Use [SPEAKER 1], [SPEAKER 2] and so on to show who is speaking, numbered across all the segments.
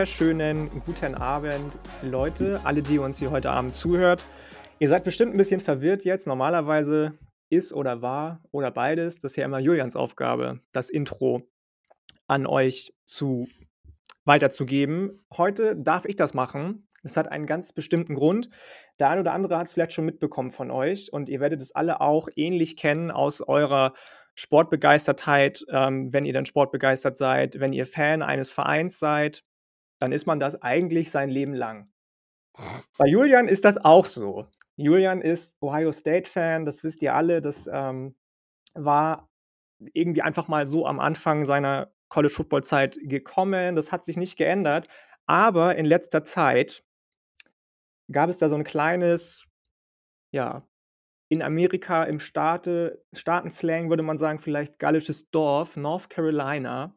[SPEAKER 1] Wunderschönen guten Abend, Leute, alle, die uns hier heute Abend zuhört. Ihr seid bestimmt ein bisschen verwirrt jetzt. Normalerweise ist oder war oder beides, das ist ja immer Julians Aufgabe, das Intro an euch zu weiterzugeben. Heute darf ich das machen. Das hat einen ganz bestimmten Grund. Der eine oder andere hat es vielleicht schon mitbekommen von euch und ihr werdet es alle auch ähnlich kennen aus eurer Sportbegeistertheit. Ähm, wenn ihr dann sportbegeistert seid, wenn ihr Fan eines Vereins seid, dann ist man das eigentlich sein Leben lang. Bei Julian ist das auch so. Julian ist Ohio State-Fan, das wisst ihr alle. Das ähm, war irgendwie einfach mal so am Anfang seiner College-Football-Zeit gekommen. Das hat sich nicht geändert. Aber in letzter Zeit gab es da so ein kleines, ja, in Amerika im Staate, Staatenslang würde man sagen, vielleicht gallisches Dorf, North Carolina,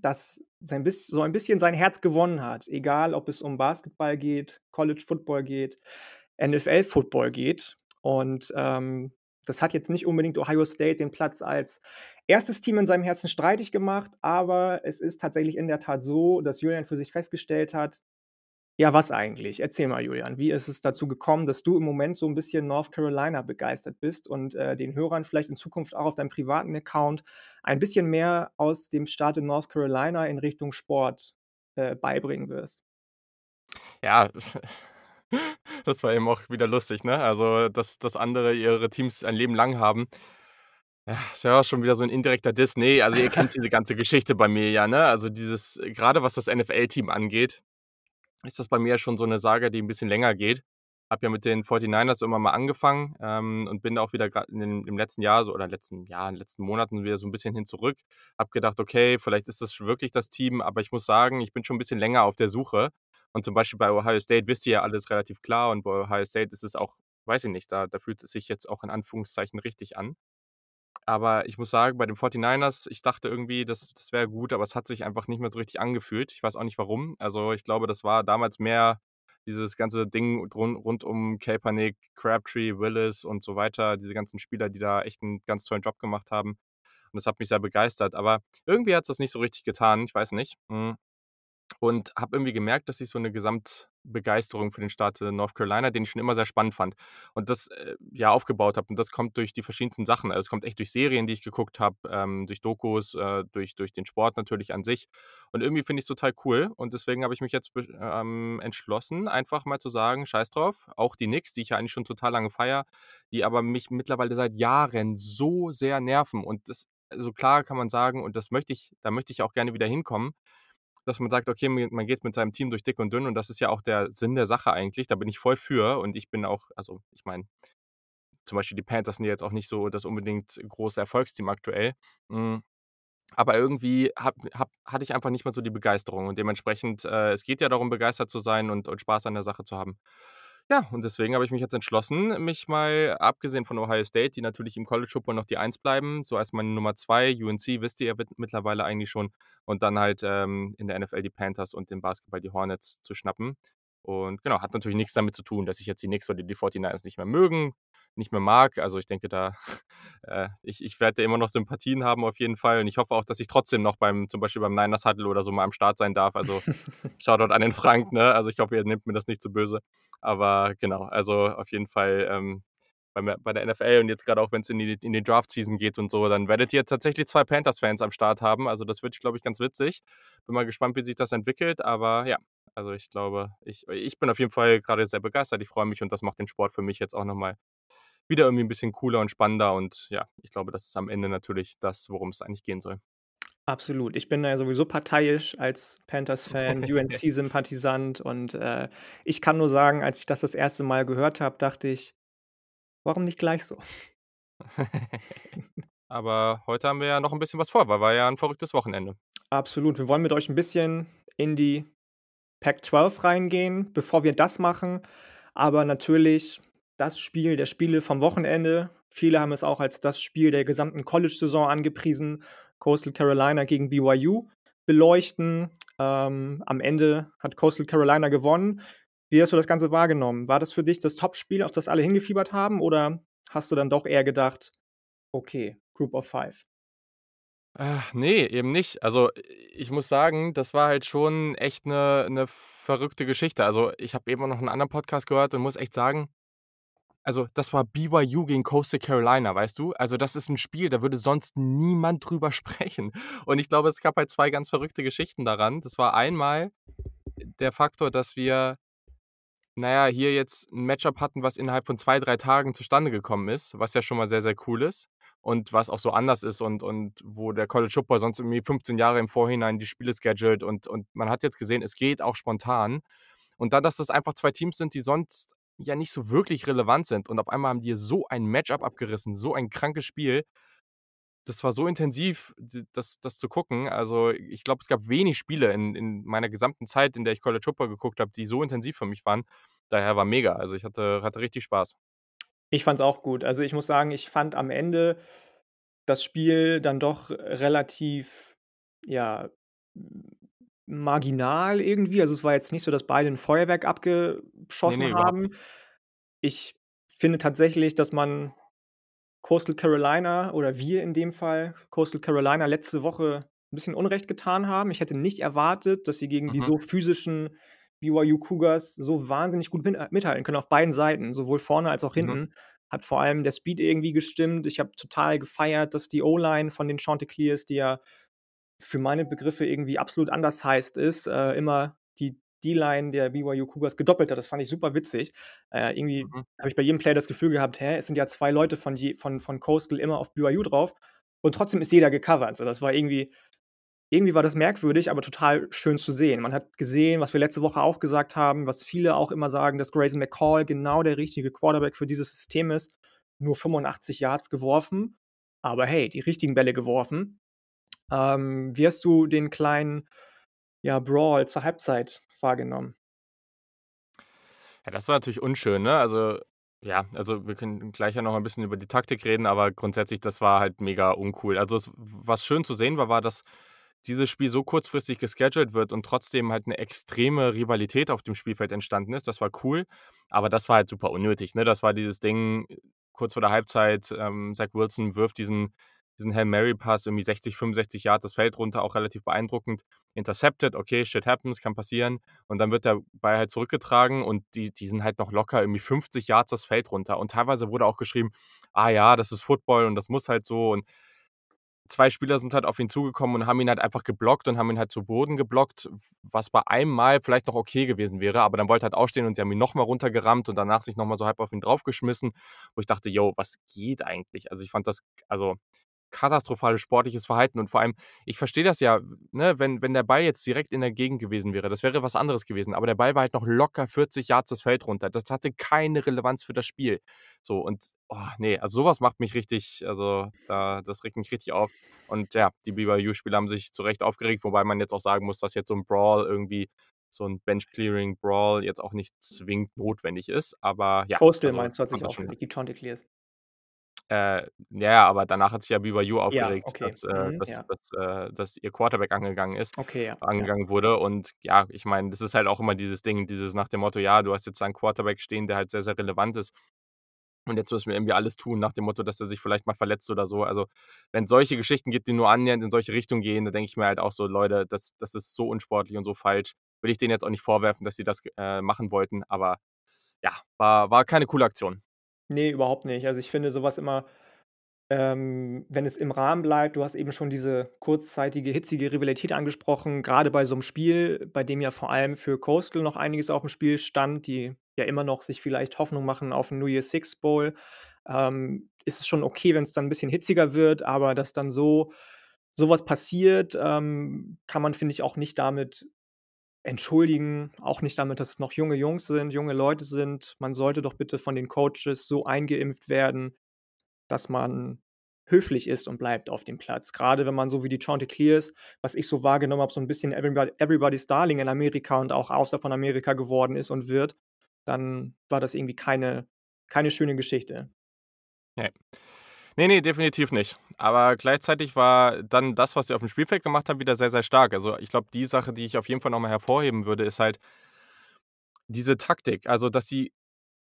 [SPEAKER 1] das sein so ein bisschen sein Herz gewonnen hat. Egal, ob es um Basketball geht, College Football geht, NFL Football geht. Und ähm, das hat jetzt nicht unbedingt Ohio State den Platz als erstes Team in seinem Herzen streitig gemacht, aber es ist tatsächlich in der Tat so, dass Julian für sich festgestellt hat, ja, was eigentlich? Erzähl mal, Julian, wie ist es dazu gekommen, dass du im Moment so ein bisschen North Carolina begeistert bist und äh, den Hörern vielleicht in Zukunft auch auf deinem privaten Account ein bisschen mehr aus dem Staat in North Carolina in Richtung Sport äh, beibringen wirst?
[SPEAKER 2] Ja, das war eben auch wieder lustig, ne? Also, dass, dass andere ihre Teams ein Leben lang haben. Ja, ist ja schon wieder so ein indirekter Diss. Nee, also ihr kennt diese ganze Geschichte bei mir ja, ne? Also dieses, gerade was das NFL-Team angeht, ist das bei mir schon so eine Saga, die ein bisschen länger geht. Habe ja mit den 49ers immer mal angefangen ähm, und bin da auch wieder gerade im letzten Jahr so oder letzten Jahr, in den letzten Monaten wieder so ein bisschen hin zurück. Habe gedacht, okay, vielleicht ist das wirklich das Team, aber ich muss sagen, ich bin schon ein bisschen länger auf der Suche. Und zum Beispiel bei Ohio State wisst ihr ja alles relativ klar und bei Ohio State ist es auch, weiß ich nicht, da, da fühlt es sich jetzt auch in Anführungszeichen richtig an. Aber ich muss sagen, bei den 49ers, ich dachte irgendwie, das, das wäre gut, aber es hat sich einfach nicht mehr so richtig angefühlt. Ich weiß auch nicht warum. Also ich glaube, das war damals mehr dieses ganze Ding rund, rund um Kaepernick, Crabtree, Willis und so weiter, diese ganzen Spieler, die da echt einen ganz tollen Job gemacht haben. Und das hat mich sehr begeistert. Aber irgendwie hat es das nicht so richtig getan. Ich weiß nicht. Hm. Und habe irgendwie gemerkt, dass ich so eine Gesamtbegeisterung für den Staat äh, North Carolina, den ich schon immer sehr spannend fand und das, äh, ja, aufgebaut habe. Und das kommt durch die verschiedensten Sachen. Also, es kommt echt durch Serien, die ich geguckt habe, ähm, durch Dokus, äh, durch durch den Sport natürlich an sich. Und irgendwie finde ich es total cool und deswegen habe ich mich jetzt ähm, entschlossen, einfach mal zu sagen: „Scheiß drauf“, auch die Knicks, die ich ja eigentlich schon total lange feiere, die aber mich mittlerweile seit Jahren so sehr nerven und das also, klar kann man sagen und das möchte ich da möchte ich auch gerne wieder hinkommen dass man sagt, okay, man geht mit seinem Team durch dick und dünn und das ist ja auch der Sinn der Sache eigentlich. Da bin ich voll für und ich bin auch, also ich meine, zum Beispiel die Panthers sind jetzt auch nicht so das unbedingt große Erfolgsteam aktuell. Hm, aber irgendwie hab, hab, hatte ich einfach nicht mehr so die Begeisterung und dementsprechend, äh, es geht ja darum, begeistert zu sein und, und Spaß an der Sache zu haben. Ja, und deswegen habe ich mich jetzt entschlossen, mich mal, abgesehen von Ohio State, die natürlich im College Football noch die Eins bleiben, so als meine Nummer zwei, UNC wisst ihr ja mittlerweile eigentlich schon, und dann halt ähm, in der NFL die Panthers und im Basketball die Hornets zu schnappen. Und genau, hat natürlich nichts damit zu tun, dass ich jetzt die Knicks oder die 49ers nicht mehr mögen, nicht mehr mag. Also ich denke da, äh, ich, ich werde immer noch Sympathien haben auf jeden Fall. Und ich hoffe auch, dass ich trotzdem noch beim, zum Beispiel beim Niners Huddle oder so mal am Start sein darf. Also Shoutout an den Frank, ne? Also ich hoffe, ihr nehmt mir das nicht zu böse. Aber genau, also auf jeden Fall ähm, bei, bei der NFL und jetzt gerade auch, wenn es in die, in die Draft-Season geht und so, dann werdet ihr tatsächlich zwei Panthers-Fans am Start haben. Also das wird, glaube ich, ganz witzig. Bin mal gespannt, wie sich das entwickelt. Aber ja, also ich glaube, ich, ich bin auf jeden Fall gerade sehr begeistert. Ich freue mich und das macht den Sport für mich jetzt auch nochmal wieder irgendwie ein bisschen cooler und spannender. Und ja, ich glaube, das ist am Ende natürlich das, worum es eigentlich gehen soll.
[SPEAKER 1] Absolut. Ich bin ja sowieso parteiisch als Panthers-Fan, UNC-Sympathisant und äh, ich kann nur sagen, als ich das das erste Mal gehört habe, dachte ich, warum nicht gleich so?
[SPEAKER 2] Aber heute haben wir ja noch ein bisschen was vor, weil war ja ein verrücktes Wochenende.
[SPEAKER 1] Absolut. Wir wollen mit euch ein bisschen in die Pac-12 reingehen, bevor wir das machen. Aber natürlich das Spiel der Spiele vom Wochenende. Viele haben es auch als das Spiel der gesamten College-Saison angepriesen. Coastal Carolina gegen BYU beleuchten. Ähm, am Ende hat Coastal Carolina gewonnen. Wie hast du das Ganze wahrgenommen? War das für dich das Top-Spiel, auf das alle hingefiebert haben? Oder hast du dann doch eher gedacht, okay, Group of Five?
[SPEAKER 2] Äh, ne, eben nicht. Also, ich muss sagen, das war halt schon echt 'ne 'ne verrückte Geschichte. Also, ich habe eben auch noch 'n anderen Podcast gehört und muss echt sagen also, das war BYU gegen Coastal Carolina, weißt du? Also, das ist 'n Spiel, da würde sonst niemand drüber sprechen. Und ich glaube, es gab halt 2 ganz verrückte Geschichten daran. Das war einmal der Faktor, dass wir, na ja, hier jetzt 'n Match-up hatten, was innerhalb von 2, 3 Tagen zustande gekommen ist, was ja schon mal sehr, sehr cool ist und was auch so anders ist und und wo der College Football sonst irgendwie 15 Jahre im Vorhinein die Spiele scheduled und und man hat jetzt gesehen, es geht auch spontan. Und dann, dass das einfach 2 Teams sind, die sonst ja nicht so wirklich relevant sind und auf einmal haben die so ein Match-up abgerissen, so ein krankes Spiel. Das war so intensiv, das das zu gucken. Also, ich glaube, es gab wenig Spiele in in meiner gesamten Zeit, in der ich College Football geguckt habe, die so intensiv für mich waren. Daher war mega. Also, ich hatte hatte richtig Spaß.
[SPEAKER 1] Ich fand's auch gut. Also, ich muss sagen, ich fand am Ende das Spiel dann doch relativ, ja, marginal irgendwie. Also, es war jetzt nicht so, dass beide 'n Feuerwerk
[SPEAKER 2] Ne,
[SPEAKER 1] abgeschossen
[SPEAKER 2] überhaupt
[SPEAKER 1] haben.
[SPEAKER 2] nicht.
[SPEAKER 1] Ich finde tatsächlich, dass man Coastal Carolina oder wir in dem Fall Coastal Carolina letzte Woche 'n bisschen Unrecht getan haben. Ich hätte nicht erwartet, dass sie gegen die
[SPEAKER 2] Mhm.
[SPEAKER 1] so physischen BYU Cougars so wahnsinnig gut min mithalten können auf beiden Seiten, sowohl vorne als auch
[SPEAKER 2] Mhm.
[SPEAKER 1] hinten. Hat vor allem der Speed irgendwie gestimmt. Ich habe total gefeiert, dass die O-Line von den Chanticleers, die ja für meine Begriffe irgendwie absolut undersized ist, äh, immer die D-Line der BYU Cougars gedoppelt hat. Das fand ich super witzig. Äh, irgendwie
[SPEAKER 2] Mhm.
[SPEAKER 1] habe ich bei jedem Play das Gefühl gehabt: „Hä, es sind ja 2 Leute von je von von Coastal immer auf BYU drauf und trotzdem ist jeder gecovert.“ So, das war irgendwie irgendwie war das merkwürdig, aber total schön zu sehen. Man hat gesehen, was wir letzte Woche auch gesagt haben, was viele auch immer sagen, dass Grayson McCall genau der richtige Quarterback für dieses System ist. Nur 85 Yards geworfen, aber hey, die richtigen Bälle geworfen. Ähm, wie hast du den kleinen, ja, Brawl zur Halbzeit wahrgenommen?
[SPEAKER 2] Ja, das war natürlich unschön, ne? Also, ja also, wir können gleich ja noch ein bisschen über die Taktik reden, aber grundsätzlich, das war halt mega uncool. Also, es was schön zu sehen war, war, dass dieses Spiel so kurzfristig gescheduled wird und trotzdem halt 'ne extreme Rivalität auf dem Spielfeld entstanden ist. Das war cool, aber das war halt super unnötig, ne? Das war dieses Ding kurz vor der Halbzeit, ähm, Zach Wilson wirft diesen diesen Hail-Mary-Pass irgendwie 60, 65 Yards das Feld runter, auch relativ beeindruckend. Intercepted, okay, shit happens, kann passieren. Und dann wird der Ball halt zurückgetragen und die die sind halt noch locker irgendwie 50 Yards das Feld runter. Und teilweise wurde auch geschrieben: „Ah ja, das ist Football und das muss halt so.“ Und 2 Spieler sind halt auf ihn zugekommen und haben ihn halt einfach geblockt und haben ihn halt zu Boden geblockt, was bei einem Mal vielleicht noch okay gewesen wäre, aber dann wollte er halt aufstehen und sie haben ihn noch mal runtergerammt und danach sich noch mal so halb auf ihn draufgeschmissen, wo ich dachte: „Jo, was geht eigentlich?“ Also, ich fand das also, katastrophales sportliches Verhalten und vor allem, ich verstehe das ja, ne, wenn wenn der Ball jetzt direkt in der Gegend gewesen wäre, das wäre was anderes gewesen, aber der Ball war halt noch locker 40 Yards das Feld runter. Das hatte keine Relevanz für das Spiel. So und, oh, ne, also, so was macht mich richtig also, da das regt mich richtig auf. Und ja, die BYU-Spieler haben sich zu Recht aufgeregt, wobei man jetzt auch sagen muss, dass jetzt so 'n Brawl irgendwie so 'n Bench-Clearing-Brawl jetzt auch nicht zwingend notwendig ist. Aber ja,
[SPEAKER 1] Coastal
[SPEAKER 2] also,
[SPEAKER 1] meinst du, hat sich
[SPEAKER 2] schon
[SPEAKER 1] aufgeregt, die Chanticleers?
[SPEAKER 2] Äh, ja, aber danach hat sich ja BYU
[SPEAKER 1] Ja,
[SPEAKER 2] aufgeregt,
[SPEAKER 1] okay.
[SPEAKER 2] dass äh,
[SPEAKER 1] Mhm,
[SPEAKER 2] dass
[SPEAKER 1] ja.
[SPEAKER 2] dass äh, dass ihr Quarterback angegangen ist
[SPEAKER 1] Okay, ja, ja.
[SPEAKER 2] angegangen wurde. Und ja, ich meine, das ist halt auch immer dieses Ding, dieses nach dem Motto: „Ja, du hast jetzt da 'n Quarterback stehen, der halt sehr, sehr relevant ist. Und jetzt müssen wir irgendwie alles tun nach dem Motto, dass er sich vielleicht mal verletzt oder so.“ Also, wenn's solche Geschichten gibt, die nur annähernd in solche Richtungen gehen, dann denke ich mir halt auch so: „Leute, das das ist so unsportlich und so falsch.“ Will ich denen jetzt auch nicht vorwerfen, dass sie das äh, machen wollten, aber ja, war war keine coole Aktion.
[SPEAKER 1] Ne, überhaupt nicht. Also, ich finde so was immer ähm, wenn es im Rahmen bleibt du hast eben schon diese kurzzeitige, hitzige Rivalität angesprochen, grade bei so 'nem Spiel, bei dem ja vor allem für Coastal noch einiges aufm Spiel stand, die ja immer noch sich vielleicht Hoffnung machen auf 'n New Year's Six Bowl, ähm, ist es schon okay, wenn's dann 'n bisschen hitziger wird, aber dass dann so so was passiert, ähm, kann man, finde ich, auch nicht damit entschuldigen, auch nicht damit, dass es noch junge Jungs sind, junge Leute sind. Man sollte doch bitte von den Coaches so eingeimpft werden, dass man höflich ist und bleibt auf dem Platz. Grade wenn man so wie die Chanticleers, was ich so wahrgenommen habe, so 'n bisschen everybo everybody's darling in Amerika und auch außer von Amerika geworden ist und wird, dann war das irgendwie keine keine schöne Geschichte.
[SPEAKER 2] Ne. Ne, ne, definitiv nicht. Aber gleichzeitig war dann das, was sie aufm Spielfeld gemacht haben, wieder sehr, sehr stark. Also, ich glaube, die Sache, die ich auf jeden Fall noch mal hervorheben würde, ist halt diese Taktik. Also, dass sie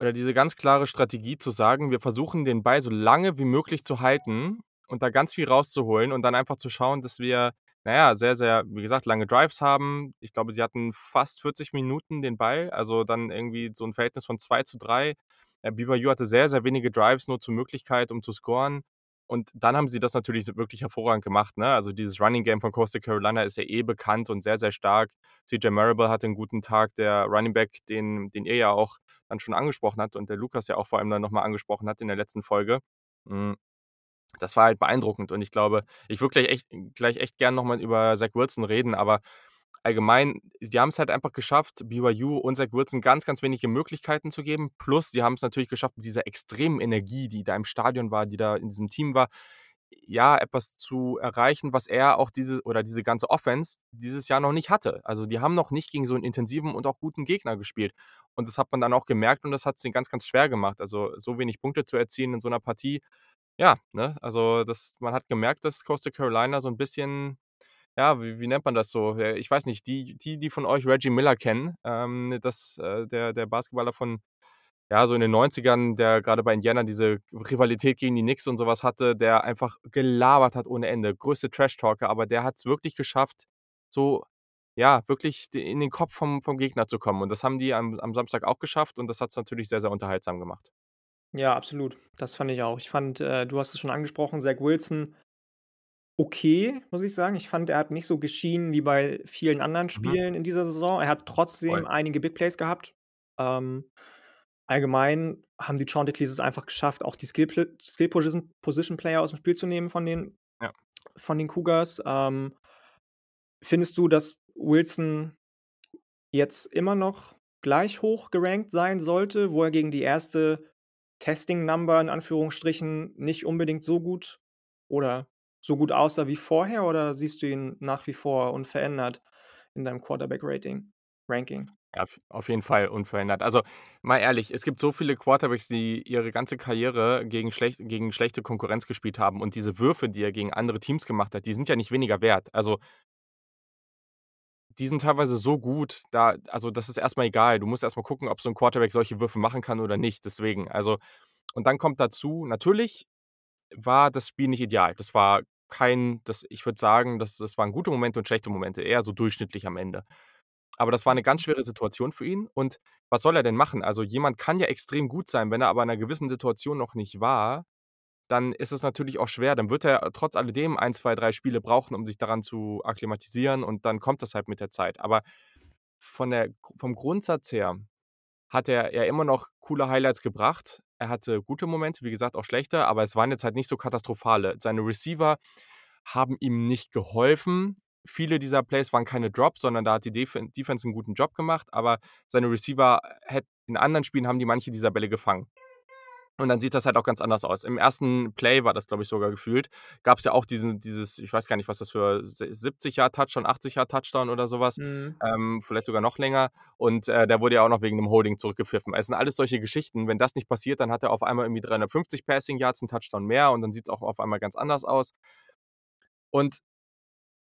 [SPEAKER 2] oder diese ganz klare Strategie zu sagen: „Wir versuchen, den Ball so lange wie möglich zu halten und da ganz viel rauszuholen und dann einfach zu schauen, dass wir, na ja, sehr, sehr, wie gesagt, lange Drives haben. Ich glaube, sie hatten fast 40 Minuten den Ball, also dann irgendwie so 'n Verhältnis von 2:3. Äh, BYU hatte sehr, sehr wenige Drives nur zur Möglichkeit, um zu scoren. Und dann haben sie das natürlich wirklich hervorragend gemacht, ne? Also, dieses Running Game von Coastal Carolina ist ja eh bekannt und sehr, sehr stark. CJ Marable hatte 'n guten Tag, der Running Back, den den ihr ja auch dann schon angesprochen habt und der Lukas ja auch vor allem dann noch mal angesprochen hat in der letzten Folge. Hm, das war halt beeindruckend und ich glaube, ich würde gleich echt gleich echt gern noch mal über Zach Wilson reden, aber allgemein, die haben's halt einfach geschafft, BYU und Zach Wilson ganz, ganz wenige Möglichkeiten zu geben. Plus, sie haben's natürlich geschafft, mit dieser extremen Energie, die da im Stadion war, die da in diesem Team war, ja, etwas zu erreichen, was er auch diese oder diese ganze Offense dieses Jahr noch nicht hatte. Also, die haben noch nicht gegen so 'n intensiven und auch guten Gegner gespielt. Und das hat man dann auch gemerkt und das hat's denen ganz, ganz schwer gemacht. Also, so wenig Punkte zu erzielen in so 'ner Partie, ja, ne? Also, das man hat gemerkt, dass Coastal Carolina so 'n bisschen ja, wie wie nennt man das so? Ich weiß nicht, die die die von euch Reggie Miller kennen, ähm, das äh, der der Basketballer von ja, so in den 90ern, der grade bei Indiana diese Rivalität gegen die Knicks und so was hatte, der einfach gelabert hat ohne Ende. Größte Trash-Talker, aber der hat's wirklich geschafft, so, ja, wirklich in den Kopf vom vom Gegner zu kommen. Und das haben die am am Samstag auch geschafft und das hat's natürlich sehr, sehr unterhaltsam gemacht.
[SPEAKER 1] Ja, absolut. Das fand ich auch. Ich fand, äh, du hast es schon angesprochen, Zach Wilson okay, muss ich sagen. Ich fand, er hat nicht so geschienen wie bei vielen anderen
[SPEAKER 2] Mhm.
[SPEAKER 1] Spielen in dieser Saison. Er hat
[SPEAKER 2] Voll.
[SPEAKER 1] trotzdem einige Big Plays gehabt. Ähm, allgemein haben die Chanticleers es einfach geschafft, auch die Skill Skill Position Player aus'm Spiel zu nehmen von den
[SPEAKER 2] Ja.
[SPEAKER 1] von den Cougars. Ähm findest du, dass Wilson jetzt immer noch gleich hoch gerankt sein sollte, wo er gegen die 1. Testing Number in Anführungsstrichen nicht unbedingt so gut oder so gut aussah wie vorher oder siehst du ihn nach wie vor unverändert in deinem Quarterback-Rating Ranking?
[SPEAKER 2] Ja, auf jeden Fall unverändert. Also, mal ehrlich, es gibt so viele Quarterbacks, die ihre ganze Karriere gegen schlecht gegen schlechte Konkurrenz gespielt haben und diese Würfe, die er gegen andere Teams gemacht hat, die sind ja nicht weniger wert. Also die sind teilweise so gut, da also, das ist erst mal egal. Du musst erst mal gucken, ob so 'n Quarterback solche Würfe machen kann oder nicht, deswegen. Also und dann kommt dazu, natürlich war das Spiel nicht ideal. Das war kein das ich würde sagen, das das waren gute Momente und schlechte Momente, eher so durchschnittlich am Ende. Aber das war 'ne ganz schwere Situation für ihn und was soll er denn machen? Also, jemand kann ja extrem gut sein, wenn er aber in 'ner gewissen Situation noch nicht war, dann ist es natürlich auch schwer. Dann wird er trotz alledem 1, 2, 3 Spiele brauchen, um sich daran zu akklimatisieren und dann kommt das halt mit der Zeit. Aber von der vom Grundsatz her hat er ja immer noch coole Highlights gebracht. Er hatte gute Momente, wie gesagt, auch schlechte, aber es waren jetzt halt nicht so katastrophale. Seine Receiver haben ihm nicht geholfen. Viele dieser Plays waren keine Drops, sondern da hat die Defen Defense 'n guten Job gemacht, aber seine Receiver hätt in anderen Spielen haben die manche dieser Bälle gefangen. Und dann sieht das halt auch ganz anders aus. Im 1. Play war das, glaube ich, sogar gefühlt, gab's ja auch diesen dieses ich weiß gar nicht, was das für si 70 Yard Touchdown, 80 Yard Touchdown oder so was,
[SPEAKER 1] Mhm.
[SPEAKER 2] ähm, vielleicht sogar noch länger. Und, äh, der wurde ja auch noch wegen 'nem Holding zurückgepfiffen. Es sind alles solche Geschichten. Wenn das nicht passiert, dann hat er auf einmal irgendwie 350 Passing Yards, 'n Touchdown mehr und dann sieht's auch auf einmal ganz anders aus. Und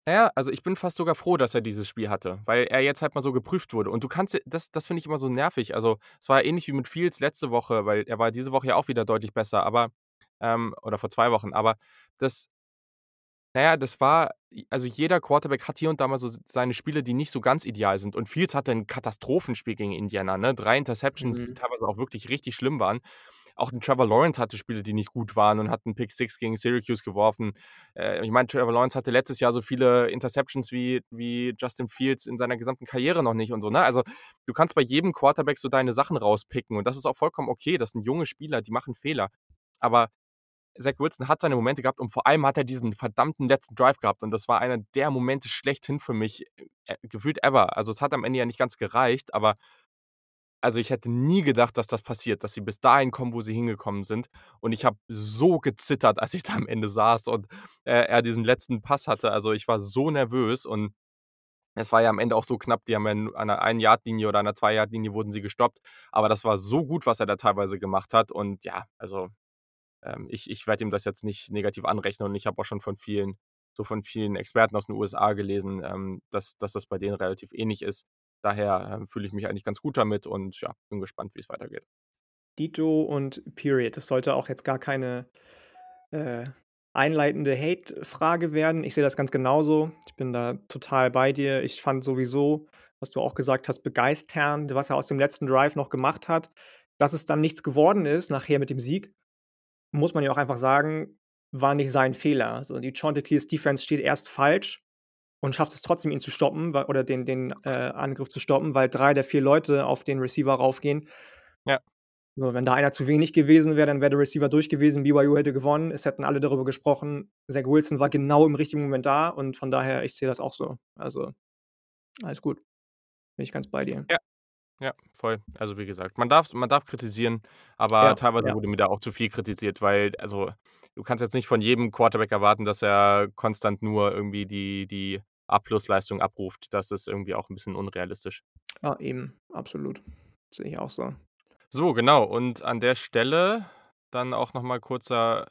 [SPEAKER 2] na ja, also, ich bin fast sogar froh, dass er dieses Spiel hatte, weil er jetzt halt mal so geprüft wurde. Und du kannst das das finde ich immer so nervig. Also, es war ähnlich wie mit Fields letzte Woche, weil er war diese Woche ja auch wieder deutlich besser, aber ähm, oder vor 2 Wochen, aber das na ja, das war also, jeder Quarterback hat hier und da mal so seine Spiele, die nicht so ganz ideal sind. Und Fields hatte 'n Katastrophenspiel gegen Indiana, ne? 3 Interceptions, die
[SPEAKER 1] Mhm.
[SPEAKER 2] teilweise auch wirklich richtig schlimm waren. Auch 'n Trevor Lawrence hatte Spiele, die nicht gut waren und hat 'n Pick Six gegen Syracuse geworfen. Äh, ich meine, Trevor Lawrence hatte letztes Jahr so viele Interceptions wie wie Justin Fields in seiner gesamten Karriere noch nicht und so, ne? Also, du kannst bei jedem Quarterback so deine Sachen rauspicken und das ist auch vollkommen okay. Das sind junge Spieler, die machen Fehler. Aber Zach Wilson hat seine Momente gehabt und vor allem hat er diesen verdammten letzten Drive gehabt und das war einer der Momente schlechthin für mich, äh, gefühlt ever. Also, es hat am Ende ja nicht ganz gereicht, aber also, ich hätte nie gedacht, dass das passiert, dass sie bis dahin kommen, wo sie hingekommen sind. Und ich habe so gezittert, als ich da am Ende saß und, äh, er diesen letzten Pass hatte. Also, ich war so nervös und es war ja am Ende auch so knapp. Die haben ja an der Ein-Yard-Linie oder an der Zwei-Yard-Linie wurden sie gestoppt. Aber das war so gut, was er da teilweise gemacht hat. Und ja, also, ähm, ich ich werde ihm das jetzt nicht negativ anrechnen und ich habe auch schon von vielen so von vielen Experten aus den USA gelesen, ähm, dass dass das bei denen relativ ähnlich ist. Daher, ähm, fühle ich mich eigentlich ganz gut damit und ja, bin gespannt, wie's weitergeht.
[SPEAKER 1] Dito und Period. Das sollte auch jetzt gar keine, äh einleitende Hate-Frage werden. Ich sehe das ganz genauso. Ich bin da total bei dir. Ich fand sowieso, was du auch gesagt hast, begeisternd, was er aus dem letzten Drive noch gemacht hat. Dass es dann nichts geworden ist, nachher mit dem Sieg, muss man ja auch einfach sagen, war nicht sein Fehler. Also die Chanticleers Defense steht erst falsch und schafft es trotzdem, ihn zu stoppen weil, oder den, den äh, Angriff zu stoppen, weil drei der vier Leute auf den Receiver raufgehen.
[SPEAKER 2] Ja.
[SPEAKER 1] So, wenn da einer zu wenig gewesen wäre, dann wäre der Receiver durch gewesen, BYU hätte gewonnen, es hätten alle darüber gesprochen. Zach Wilson war genau im richtigen Moment da und von daher, ich sehe das auch so. Also, alles gut. Bin ich ganz bei dir.
[SPEAKER 2] Ja. Ja, voll. Also, wie gesagt, man darf man darf kritisieren, aber
[SPEAKER 1] Ja,
[SPEAKER 2] teilweise
[SPEAKER 1] ja.
[SPEAKER 2] wurde mir da auch zu viel kritisiert, weil also, du kannst jetzt nicht von jedem Quarterback erwarten, dass er konstant nur irgendwie die die A-Plus-Leistung abruft. Das ist irgendwie auch 'n bisschen unrealistisch.
[SPEAKER 1] Ja, eben, absolut. Sehe ich auch so.
[SPEAKER 2] So, genau. Und an der Stelle dann auch noch mal kurzer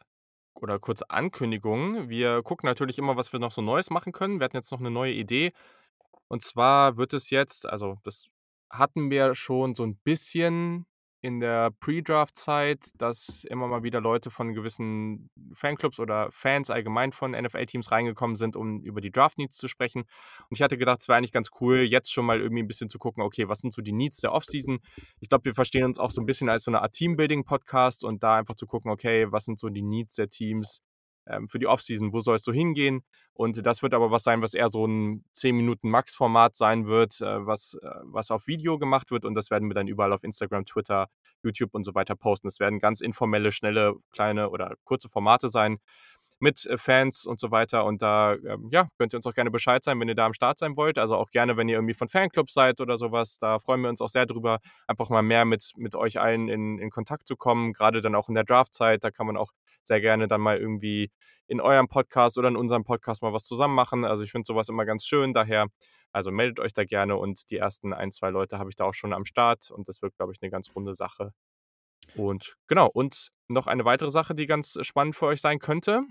[SPEAKER 2] oder kurze Ankündigung. Wir gucken natürlich immer, was wir noch so Neues machen können. Wir hatten jetzt noch 'ne neue Idee. Und zwar wird es jetzt also, das hatten wir schon so 'n bisschen in der Pre-Draft-Zeit, dass immer mal wieder Leute von gewissen Fanclubs oder Fans allgemein von NFL-Teams reingekommen sind, um über die Draft-Needs zu sprechen. Und ich hatte gedacht, es wäre eigentlich ganz cool, jetzt schon mal irgendwie 'n bisschen zu gucken, okay, was sind so die Needs der Offseason? Ich glaube, wir verstehen uns auch so 'n bisschen als so 'ne Art Teambuilding-Podcast und da einfach zu gucken, okay, was sind so die Needs der Teams, ähm, für die Offseason? Wo soll es so hingehen? Und das wird aber was sein, was eher so 'n 10 Minuten Max-Format sein wird, äh, was äh, was auf Video gemacht wird und das werden wir dann überall auf Instagram, Twitter, YouTube und so weiter posten. Es werden ganz informelle, schnelle, kleine oder kurze Formate sein mit, äh, Fans und so weiter. Und da, ähm, ja, könnt ihr uns auch gerne Bescheid sagen, wenn ihr da am Start sein wollt. Also, auch gerne, wenn ihr irgendwie von Fanclubs seid oder so was. Da freuen wir uns auch sehr drüber, einfach mal mehr mit mit euch allen in in Kontakt zu kommen, grade dann auch in der Draftzeit. Da kann man auch sehr gerne dann mal irgendwie in eurem Podcast oder in unserem Podcast mal was zusammen machen. Also, ich finde so was immer ganz schön. Daher also, meldet euch da gerne und die ersten 1, 2 Leute habe ich da auch schon am Start und das wird, glaube ich, 'ne ganz runde Sache. Und genau, und noch eine weitere Sache, die ganz spannend für euch sein könnte.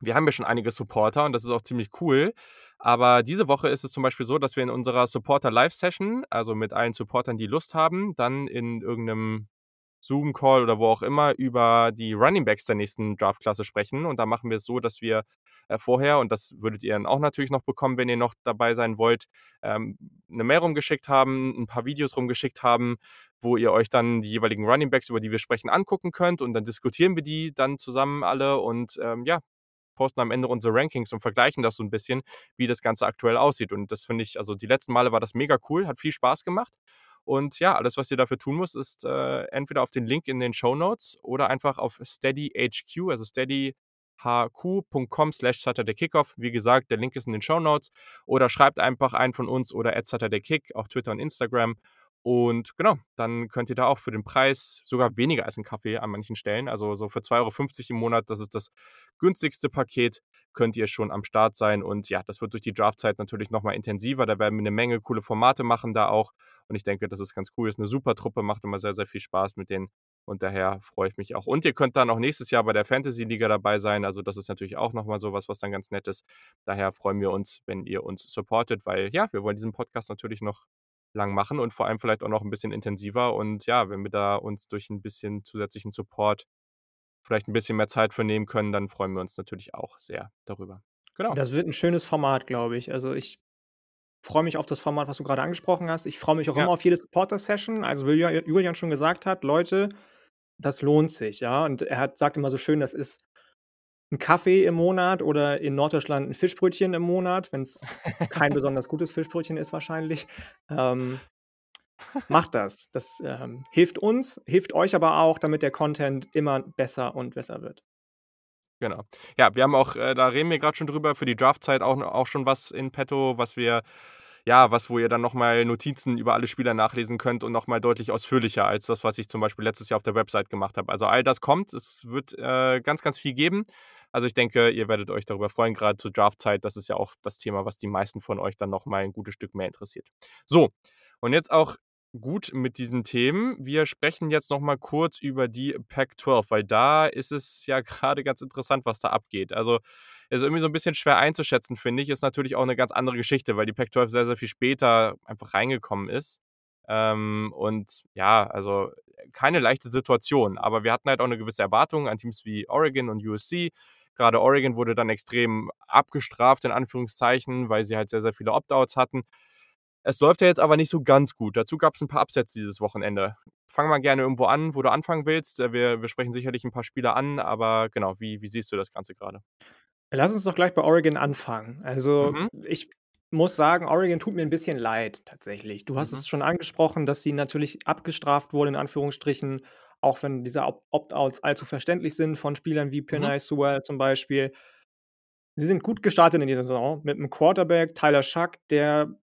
[SPEAKER 2] Wir haben ja schon einige Supporter und das ist auch ziemlich cool. Aber diese Woche ist es zum Beispiel so, dass wir in unserer Supporter-Live-Session, also mit allen Supportern, die Lust haben, dann in irgend 'nem Zoom-Call oder wo auch immer über die Running Backs der nächsten Draftklasse sprechen. Und da machen wir es so, dass wir, äh, vorher und das würdet ihr dann auch natürlich noch bekommen, wenn ihr noch dabei sein wollt, ähm, 'ne Mail rumgeschickt haben, 'n paar Videos rumgeschickt haben, wo ihr euch dann die jeweiligen Running Backs, über die wir sprechen, angucken könnt und dann diskutieren wir die dann zusammen alle und, ähm, ja, posten am Ende unsere Rankings und vergleichen das so 'n bisschen, wie das Ganze aktuell aussieht. Und das finde ich also, die letzten Male war das mega cool, hat viel Spaß gemacht. Und ja, alles, was ihr dafür tun müsst, ist, äh, entweder auf den Link in den Shownotes oder einfach auf steadyhq, also steadyhq.com/SaturdayKickoff. Wie gesagt, der Link ist in den Shownotes oder schreibt einfach einen von uns oder @SaturdayKick auf Twitter und Instagram. Und genau, dann könnt ihr da auch für den Preis sogar weniger als 'n Kaffee an manchen Stellen, also so für 2,50 € im Monat, das ist das günstigste Paket, könnt ihr schon am Start sein. Und ja, das wird durch die Draftzeit natürlich noch mal intensiver. Da werden wir 'ne Menge coole Formate machen da auch. Und ich denke, das ist ganz cool. Ist 'ne super Truppe, macht immer sehr, sehr viel Spaß mit denen. Und daher freue ich mich auch. Und ihr könnt dann auch nächstes Jahr bei der Fantasy-Liga dabei sein. Also, das ist natürlich auch noch mal so was, was dann ganz nett ist. Daher freuen wir uns, wenn ihr uns supportet, weil, ja, wir wollen diesen Podcast natürlich noch lang machen und vor allem vielleicht auch noch 'n bisschen intensiver. Und ja, wenn wir da uns durch 'n bisschen zusätzlichen Support vielleicht 'n bisschen mehr Zeit für nehmen können, dann freuen wir uns natürlich auch sehr darüber. Genau.
[SPEAKER 1] Das wird 'n schönes Format, glaube ich. Also, ich freue mich auf das Format, was du grade angesprochen hast. Ich freue mich auch
[SPEAKER 2] Ja.
[SPEAKER 1] immer auf jede Supporter-Session. Also, wie Julia Julian schon gesagt hat: „Leute, das lohnt sich“, ja? Und er hat sagt immer so schön, das ist 'n Kaffee im Monat oder in Norddeutschland 'n Fischbrötchen im Monat, wenn's kein besonders gutes Fischbrötchen ist wahrscheinlich. Ähm, macht das. Das, ähm, hilft uns, hilft euch aber auch, damit der Content immer besser und besser wird.
[SPEAKER 2] Genau. Ja, wir haben auch äh, da reden wir grad schon drüber, für die Draftzeit auch auch schon was in petto, was wir ja, was wo ihr dann noch mal Notizen über alle Spieler nachlesen könnt und noch mal deutlich ausführlicher als das, was ich zum Beispiel letztes Jahr auf der Website gemacht habe. Also, all das kommt. Es wird, äh, ganz, ganz viel geben. Also, ich denke, ihr werdet euch darüber freuen, grade zur Draftzeit. Das ist ja auch das Thema, was die meisten von euch dann noch mal 'n gutes Stück mehr interessiert. So, und jetzt auch gut mit diesen Themen. Wir sprechen jetzt noch mal kurz über die Pac-12, weil da ist es ja grade ganz interessant, was da abgeht. Also, ist irgendwie so 'n bisschen schwer einzuschätzen, finde ich. Ist natürlich auch 'ne ganz andere Geschichte, weil die Pac-12 sehr, sehr viel später einfach reingekommen ist. Ähm, und ja, also, keine leichte Situation. Aber wir hatten halt auch 'ne gewisse Erwartung an Teams wie Oregon und USC, Grade Oregon wurde dann extrem abgestraft in Anführungszeichen, weil sie halt sehr, sehr viele Opt-outs hatten. Es läuft ja jetzt aber nicht so ganz gut. Dazu gab's 'n paar Upsets dieses Wochenende. Fang mal gerne irgendwo an, wo du anfangen willst. Äh, wir wir sprechen sicherlich 'n paar Spieler an, aber genau, wie wie siehst du das Ganze grade?
[SPEAKER 1] Lass uns doch gleich bei Oregon anfangen. Also,
[SPEAKER 2] Mhm.
[SPEAKER 1] ich muss sagen, Oregon tut mir 'n bisschen leid tatsächlich. Du hast
[SPEAKER 2] Mhm.
[SPEAKER 1] es schon angesprochen, dass sie natürlich abgestraft wurden in Anführungsstrichen, auch wenn diese Opt Opt-outs allzu verständlich sind von Spielern wie
[SPEAKER 2] Mhm.
[SPEAKER 1] Penei Sewell zum Beispiel. Sie sind gut gestartet in die Saison mit 'nem Quarterback, Tyler Shough, der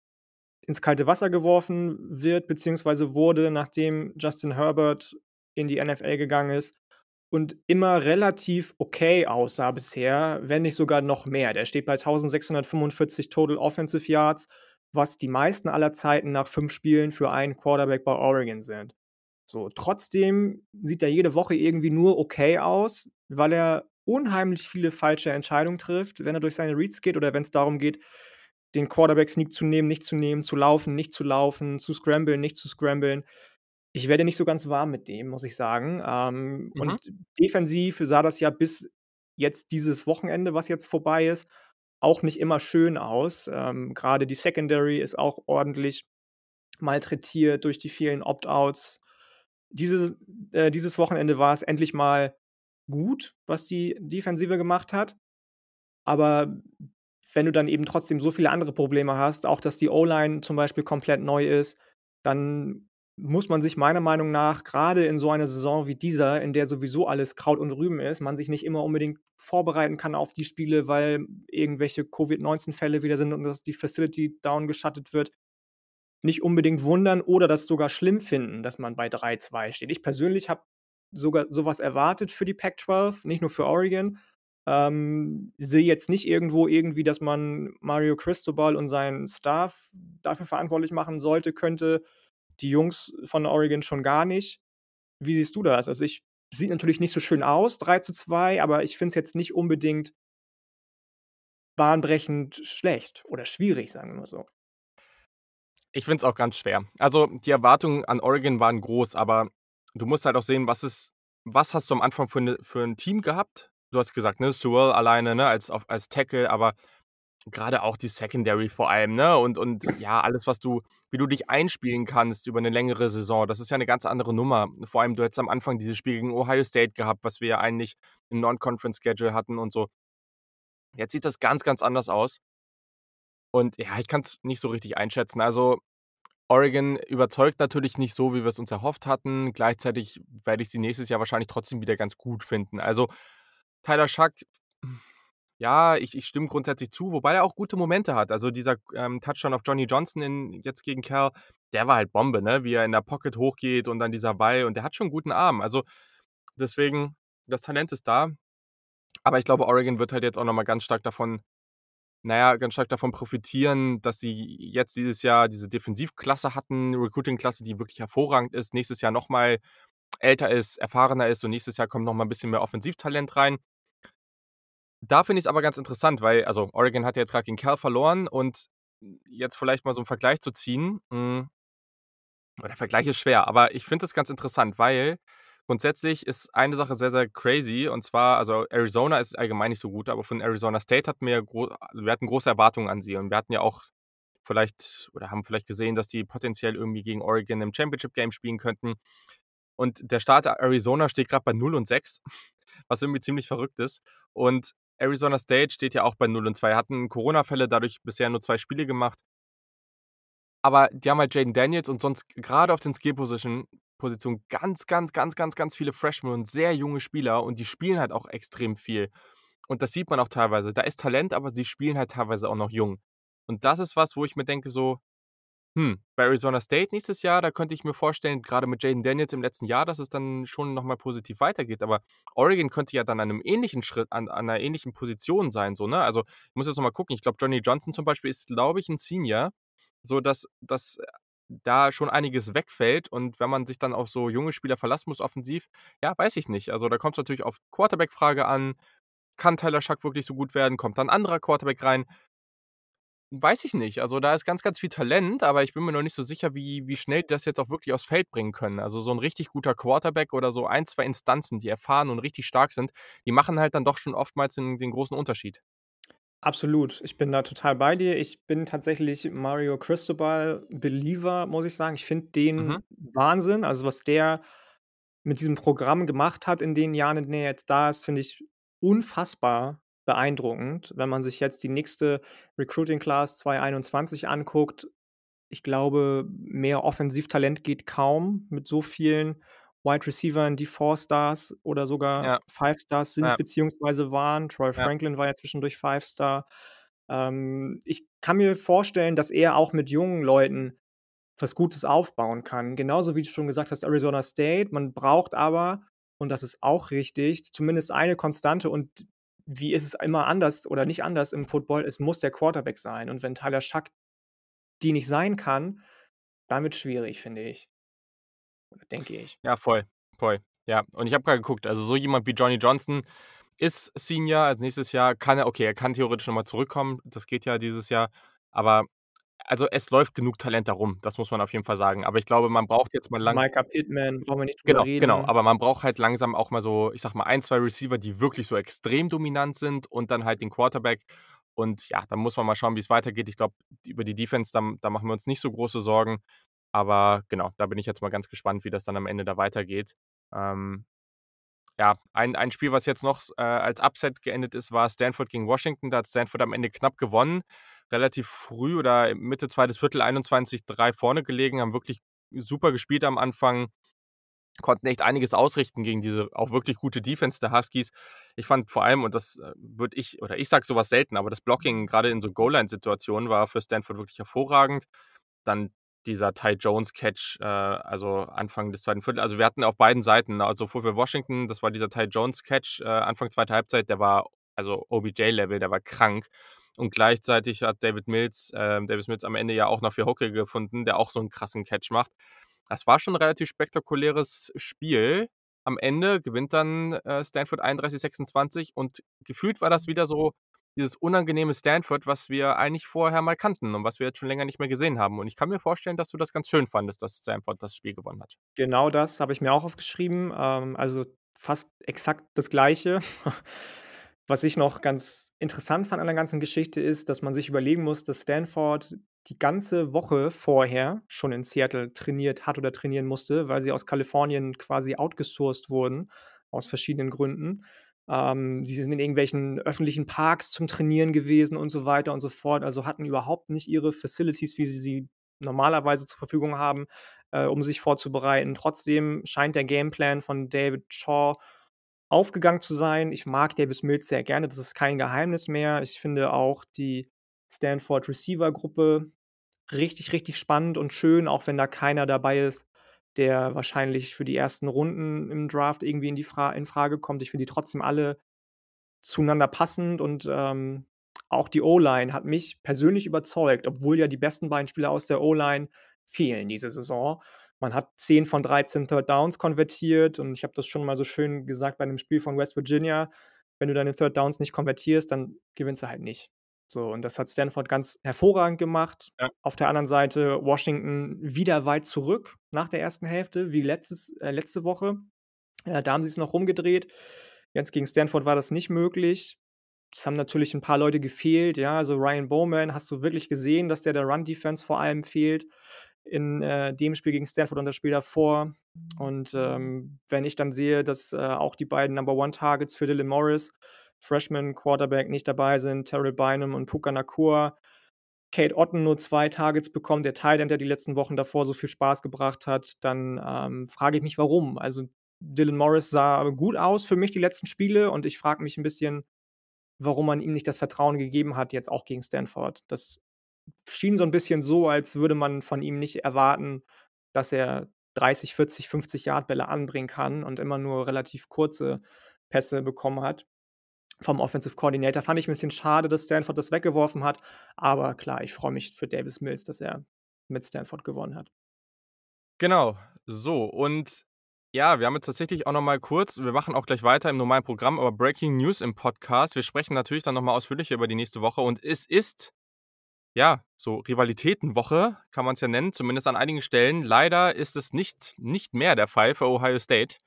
[SPEAKER 1] ins kalte Wasser geworfen wird beziehungsweise wurde, nachdem Justin Herbert in die NFL gegangen ist und immer relativ okay aussah bisher, wenn nicht sogar noch mehr. Der steht bei 1.645 Total Offensive Yards, was die meisten aller Zeiten nach 5 Spielen für einen Quarterback bei Oregon sind. So, trotzdem sieht er jede Woche irgendwie nur okay aus, weil er unheimlich viele falsche Entscheidungen trifft, wenn er durch seine Reads geht oder wenn's darum geht, den Quarterback-Sneak zu nehmen, nicht zu nehmen, zu laufen, nicht zu laufen, zu scramblen, nicht zu scramblen. Ich werde nicht so ganz warm mit dem, muss ich sagen. Ähm,
[SPEAKER 2] Mhm.
[SPEAKER 1] und defensiv sah das ja bis jetzt dieses Wochenende, was jetzt vorbei ist, auch nicht immer schön aus. Ähm, grade die Secondary ist auch ordentlich malträtiert durch die vielen Opt-outs. Dieses äh, dieses Wochenende war es endlich mal gut, was die Defensive gemacht hat. Aber wenn du dann eben trotzdem so viele andere Probleme hast, auch dass die O-Line zum Beispiel komplett neu ist, dann muss man sich meiner Meinung nach grade in so einer Saison wie dieser, in der sowieso alles Kraut und Rüben ist, man sich nicht immer unbedingt vorbereiten kann auf die Spiele, weil irgendwelche Covid-19-Fälle wieder sind und dass die Facility down geschattet wird, nicht unbedingt wundern oder das sogar schlimm finden, dass man bei 3-2 steht. Ich persönlich habe sogar so was erwartet für die Pac-12, nicht nur für Oregon. Ähm, sehe jetzt nicht irgendwo irgendwie, dass man Mario Cristobal und seinen Staff dafür verantwortlich machen sollte könnte. Die Jungs von Oregon schon gar nicht. Wie siehst du das? Also, ich sieht natürlich nicht so schön aus, 3:2, aber ich finde es jetzt nicht unbedingt bahnbrechend schlecht oder schwierig, sagen wir mal so.
[SPEAKER 2] Ich finde es auch ganz schwer. Also, die Erwartungen an Oregon waren groß, aber du musst halt auch sehen, was ist was hast du am Anfang für 'ne für 'n Team gehabt? Du hast gesagt, ne, Sewell alleine, ne, als als Tackle, aber grade auch die Secondary vor allem, ne, und und ja, alles, was du wie du dich einspielen kannst über 'ne längere Saison, das ist ja 'ne ganz andere Nummer. Vor allem, du hättest am Anfang dieses Spiel gegen Ohio State gehabt, was wir ja eigentlich im Non-Conference-Schedule hatten und so. Jetzt sieht das ganz, ganz anders aus. Und ja, ich kann's nicht so richtig einschätzen. Also, Oregon überzeugt natürlich nicht so, wie wir's uns erhofft hatten. Gleichzeitig werde ich sie nächstes Jahr wahrscheinlich trotzdem wieder ganz gut finden. Also, Tyler Shough, ja, ich ich stimme grundsätzlich zu, wobei er auch gute Momente hat. Also, dieser, ähm, Touchdown auf Johnny Johnson in jetzt gegen Cal, der war halt Bombe, ne? Wie er in der Pocket hochgeht und dann dieser Ball und der hat schon 'n guten Arm. Also, deswegen, das Talent ist da. Aber ich glaube, Oregon wird halt jetzt auch noch mal ganz stark davon na ja, ganz stark davon profitieren, dass sie jetzt dieses Jahr diese Defensivklasse hatten, Recruiting-Klasse, die wirklich hervorragend ist, nächstes Jahr noch mal älter ist, erfahrener ist und nächstes Jahr kommt noch mal 'n bisschen mehr Offensivtalent rein. Da finde ich's aber ganz interessant, weil also, Oregon hat ja jetzt grad gegen Cal verloren und jetzt vielleicht mal so 'n Vergleich zu ziehen, hm oh, der Vergleich ist schwer, aber ich finde das ganz interessant, weil grundsätzlich ist eine Sache sehr, sehr crazy und zwar also, Arizona ist allgemein nicht so gut, aber von Arizona State hatten wir wir hatten große Erwartungen an sie und wir hatten ja auch vielleicht oder haben vielleicht gesehen, dass die potenziell irgendwie gegen Oregon im Championship-Game spielen könnten. Und der Starter Arizona steht grad bei 0 und 6, was irgendwie ziemlich verrückt ist. Und Arizona State steht ja auch bei 0 und 2, hatten Corona-Fälle, dadurch bisher nur 2 Spiele gemacht. Aber die haben halt Jayden Daniels und sonst grade auf den Skill-Position Positionen ganz, ganz, ganz, ganz, ganz viele Freshmen und sehr junge Spieler und die spielen halt auch extrem viel. Und das sieht man auch teilweise. Da ist Talent, aber sie spielen halt teilweise auch noch jung. Und das ist was, wo ich mir denke so: „Hm, bei Arizona State nächstes Jahr, da könnte ich mir vorstellen, grade mit Jayden Daniels im letzten Jahr, dass es dann schon noch mal positiv weitergeht.“ Aber Oregon könnte ja dann an 'nem ähnlichen Schritt an an 'ner ähnlichen Position sein so, ne? Also, ich muss jetzt noch mal gucken. Ich glaube, Johnny Johnson zum Beispiel ist, glaube ich, 'n Senior, sodass dass da schon einiges wegfällt. Und wenn man sich dann auf so junge Spieler verlassen muss offensiv, ja, weiß ich nicht. Also, da kommt's natürlich auf Quarterback-Frage an. Kann Tyler Shough wirklich so gut werden? Kommt da 'n anderer Quarterback rein? weiß ich nicht. Also, da ist ganz, ganz viel Talent, aber ich bin mir noch nicht so sicher, wie wie schnell die das jetzt auch wirklich aufs Feld bringen können. Also, so 'n richtig guter Quarterback oder so 1, 2 Instanzen, die erfahren und richtig stark sind, die machen halt dann doch schon oftmals den den großen Unterschied.
[SPEAKER 1] Absolut, ich bin da total bei dir. Ich bin tatsächlich Mario Cristobal-Believer, muss ich sagen. Ich finde
[SPEAKER 2] Mhm.
[SPEAKER 1] den Wahnsinn. Also, was der mit diesem Programm gemacht hat in den Jahren, in denen er jetzt da ist, finde ich unfassbar beeindruckend. Wenn man sich jetzt die nächste Recruiting Class 2021 anguckt, ich glaube, mehr Offensivtalent geht kaum mit so vielen Wide Receivern, die Four-Stars oder sogar
[SPEAKER 2] Ja.
[SPEAKER 1] Five-Stars sind
[SPEAKER 2] Ja.
[SPEAKER 1] beziehungsweise waren. Troy
[SPEAKER 2] Ja.
[SPEAKER 1] Franklin war ja zwischendurch Five-Star. Ähm, ich kann mir vorstellen, dass er auch mit jungen Leuten was Gutes aufbauen kann. Genauso wie du schon gesagt hast, Arizona State. Man braucht aber, und das ist auch richtig, zumindest eine Konstante und wie ist es immer anders oder nicht anders im Football, es muss der Quarterback sein. Und wenn Tyler Shough die nicht sein kann, wird's schwierig, finde ich. Denke ich.
[SPEAKER 2] Ja, voll, voll. Ja, und ich habe grad geguckt, also so jemand wie Johnny Johnson ist Senior, also nächstes Jahr kann er okay, er kann theoretisch noch mal zurückkommen, das geht ja dieses Jahr, aber also es läuft genug Talent da rum, das muss man auf jeden Fall sagen. Aber ich glaube, man braucht jetzt mal lang
[SPEAKER 1] Micah Pittman, brauchen wir nicht drüber
[SPEAKER 2] Genau, genau,
[SPEAKER 1] reden.
[SPEAKER 2] aber man braucht halt langsam auch mal so, ich sage mal, 1, 2 Receiver, die wirklich so extrem dominant sind und dann halt den Quarterback. Und ja, dann muss man mal schauen, wie's weitergeht. Ich glaube, über die Defense, da da machen wir uns nicht so große Sorgen. Aber genau, da bin ich jetzt mal ganz gespannt, wie das dann am Ende da weitergeht. Ähm, ja, ein ein Spiel, was jetzt noch, äh, als Upset geendet ist, war Stanford gegen Washington. Da hat Stanford am Ende knapp gewonnen, relativ früh oder Mitte 2. Viertel 21:3 vorne gelegen, haben wirklich super gespielt am Anfang, konnten echt einiges ausrichten gegen diese auch wirklich gute Defense der Huskies. Ich fand vor allem, und das, äh, würde ich oder ich sage so was selten, aber das Blocking grade in so Goal-Line-Situationen war für Stanford wirklich hervorragend. Dann dieser Ty Jones Catch, äh, also Anfang des 2. Viertels. Also, wir hatten auf beiden Seiten, also sowohl für Washington, das war dieser Ty Jones Catch, äh, Anfang 2. Halbzeit, der war also OBJ-Level, der war krank. Und gleichzeitig hat David Mills ähm, Davis Mills am Ende ja auch noch für Hooker gefunden, der auch so 'n krassen Catch macht. Das war schon 'n relativ spektakuläres Spiel. Am Ende gewinnt dann, äh, Stanford 31, 26 und gefühlt war das wieder so dieses unangenehme Stanford, was wir eigentlich vorher mal kannten und was wir jetzt schon länger nicht mehr gesehen haben. Und ich kann mir vorstellen, dass du das ganz schön fandest, dass Stanford das Spiel gewonnen hat.
[SPEAKER 1] Genau das habe ich mir auch aufgeschrieben. Ähm, also fast exakt das Gleiche. Was ich noch ganz interessant fand an der ganzen Geschichte ist, dass man sich überlegen muss, dass Stanford die ganze Woche vorher schon in Seattle trainiert hat oder trainieren musste, weil sie aus Kalifornien quasi outgesourced wurden, aus verschiedenen Gründen. Ähm, sie sind in irgendwelchen öffentlichen Parks zum Trainieren gewesen und so weiter und so fort, also hatten überhaupt nicht ihre Facilities, wie sie sie normalerweise zur Verfügung haben, äh, um sich vorzubereiten. Trotzdem scheint der Gameplan von David Shaw aufgegangen zu sein. Ich mag Davis Mills sehr gerne, das ist kein Geheimnis mehr. Ich finde auch die Stanford-Receiver-Gruppe richtig, richtig spannend und schön, auch wenn da keiner dabei ist, der wahrscheinlich für die ersten Runden im Draft irgendwie in die Fra Infrage kommt. Ich finde die trotzdem alle zueinander passend und, ähm, auch die O-Line hat mich persönlich überzeugt, obwohl ja die besten beiden Spieler aus der O-Line fehlen diese Saison. Man hat 10 von 13 Third Downs konvertiert und ich habe das schon mal so schön gesagt bei 'nem Spiel von West Virginia: „Wenn du deine Third Downs nicht konvertierst, dann gewinnst du halt nicht.“ So, und das hat Stanford ganz hervorragend gemacht.
[SPEAKER 2] Ja.
[SPEAKER 1] Auf der anderen Seite Washington wieder weit zurück nach der 1. Hälfte wie letztes äh, letzte Woche. Äh, da haben sie's noch rumgedreht. Jetzt gegen Stanford war das nicht möglich. Es haben natürlich 'n paar Leute gefehlt, ja, also Ryan Bowman hast du wirklich gesehen, dass der der Run-Defense vor allem fehlt in, äh, dem Spiel gegen Stanford und das Spiel davor. Und, ähm, wenn ich dann sehe, dass, äh, auch die beiden Number One Targets für Dylan Morris, Freshman Quarterback, nicht dabei sind, Terrell Bynum und Puka Nacua, Cade Otton nur 2 Targets bekommt, der End, der die letzten Wochen davor so viel Spaß gebracht hat, dann, ähm, frage ich mich, warum. Also, Dylan Morris sah gut aus für mich die letzten Spiele und ich frage mich 'n bisschen, warum man ihm nicht das Vertrauen gegeben hat, jetzt auch gegen Stanford. Das schien so 'n bisschen so, als würde man von ihm nicht erwarten, dass er 30, 40, 50 Yard-Bälle anbringen kann und immer nur relativ kurze Pässe bekommen hat vom Offensive Coordinator. Fand ich 'n bisschen schade, dass Stanford das weggeworfen hat, aber klar, ich freue mich für Davis Mills, dass er mit Stanford gewonnen hat.
[SPEAKER 2] Genau. So, und ja, wir haben jetzt tatsächlich auch noch mal kurz wir machen auch gleich weiter im normalen Programm, aber Breaking News im Podcast. Wir sprechen natürlich dann noch mal ausführlicher über die nächste Woche und es ist ja, so Rivalitätenwoche, kann man's ja nennen, zumindest an einigen Stellen. Leider ist es nicht nicht mehr der Fall für Ohio State.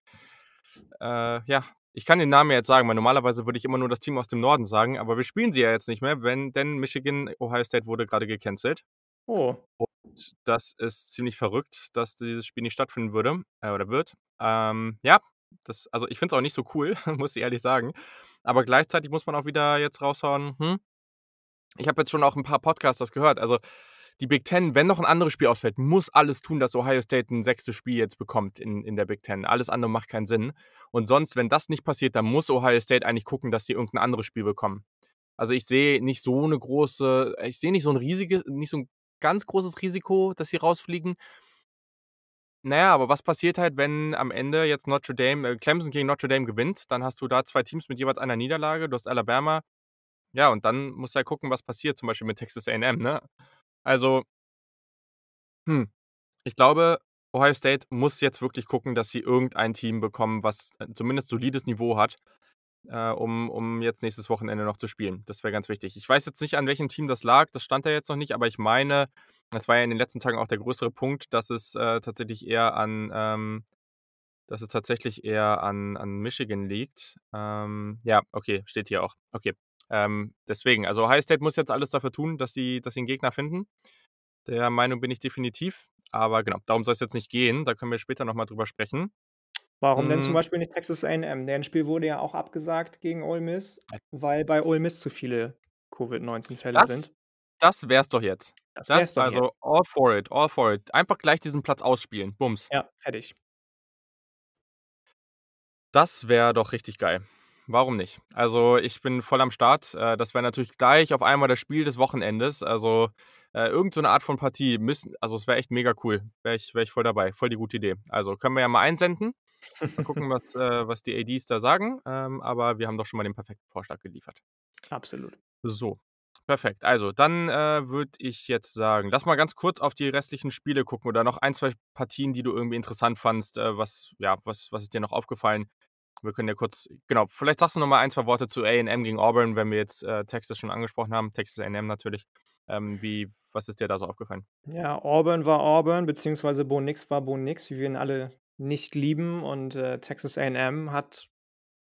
[SPEAKER 2] Äh, ja, ich kann den Namen ja jetzt sagen, weil normalerweise würde ich immer nur das Team aus dem Norden sagen, aber wir spielen sie ja jetzt nicht mehr, wenn denn Michigan Ohio State wurde grade gecancelt.
[SPEAKER 1] Oh.
[SPEAKER 2] Und das ist ziemlich verrückt, dass dieses Spiel nicht stattfinden würde äh, oder wird. Ähm, ja, das also, ich finde es auch nicht so cool, muss ich ehrlich sagen. Aber gleichzeitig muss man auch wieder jetzt raushauen, hm ich habe jetzt schon auch 'n paar Podcasters gehört. Also, die Big Ten, wenn noch 'n anderes Spiel ausfällt, muss alles tun, dass Ohio State 'n 6. Spiel jetzt bekommt in in der Big Ten. Alles andere macht keinen Sinn. Und sonst, wenn das nicht passiert, dann muss Ohio State eigentlich gucken, dass sie irgend 'n anderes Spiel bekommen. Also, ich sehe nicht so 'ne große ich sehe nicht so 'n riesiges nicht so 'n ganz großes Risiko, dass sie rausfliegen. Na ja, aber was passiert halt, wenn am Ende jetzt Notre Dame äh, Clemson gegen Notre Dame gewinnt? Dann hast du da 2 Teams mit jeweils einer Niederlage. Du hast Alabama. Ja, und dann musst du halt gucken, was passiert, zum Beispiel mit Texas A&M, ne? Also hm, ich glaube, Ohio State muss jetzt wirklich gucken, dass sie irgendein Team bekommen, was, äh, zumindest solides Niveau hat, äh, um um jetzt nächstes Wochenende noch zu spielen. Das wäre ganz wichtig. Ich weiß jetzt nicht, an welchem Team das lag, das stand da jetzt noch nicht, aber ich meine, das war ja in den letzten Tagen auch der größere Punkt, dass es, äh, tatsächlich eher an, ähm dass es tatsächlich eher an an Michigan liegt. Ähm, ja, okay, steht hier auch. Okay. Ähm, deswegen, also Ohio State muss jetzt alles dafür tun, dass sie dass sie 'n Gegner finden. Der Meinung bin ich definitiv. Aber genau, darum soll's jetzt nicht gehen. Da können wir später noch mal drüber sprechen.
[SPEAKER 1] Warum denn zum
[SPEAKER 2] Hm.
[SPEAKER 1] Beispiel nicht Texas A&M? Deren Spiel wurde ja auch abgesagt gegen Ole Miss, weil bei Ole Miss zu viele Covid-19-Fälle
[SPEAKER 2] Das
[SPEAKER 1] sind.
[SPEAKER 2] das wär's doch jetzt.
[SPEAKER 1] Das wär's
[SPEAKER 2] Das
[SPEAKER 1] doch
[SPEAKER 2] also
[SPEAKER 1] jetzt.
[SPEAKER 2] all for it, all for it. Einfach gleich diesen Platz ausspielen. Bums.
[SPEAKER 1] Ja, fertig.
[SPEAKER 2] Das wäre doch richtig geil. Warum nicht? Also, ich bin voll am Start. Äh, das wäre natürlich gleich auf einmal das Spiel des Wochenendes. Also, äh, irgend so 'ne Art von Partie müssen also, es wäre echt mega cool. Wäre ich wäre ich voll dabei. Voll die gute Idee. Also, können wir ja mal einsenden. Mal gucken, was äh, was die ADs da sagen. Ähm, aber wir haben doch schon mal den perfekten Vorschlag geliefert.
[SPEAKER 1] Absolut.
[SPEAKER 2] So, perfekt. Also, dann, äh, würde ich jetzt sagen, lass mal ganz kurz auf die restlichen Spiele gucken oder noch 1, 2 Partien, die du irgendwie interessant fandst, äh, was ja, was was ist dir noch aufgefallen? Wir können ja kurz genau, vielleicht sagst du noch mal 1, 2 Worte zu A&M gegen Auburn, wenn wir jetzt, äh, Texas schon angesprochen haben, Texas A&M natürlich. Ähm, wie was ist dir da so aufgefallen?
[SPEAKER 1] Ja, Auburn war Auburn, beziehungsweise Bo Nix war Bo Nix, wie wir ihn alle nicht lieben. Und, äh, Texas A&M hat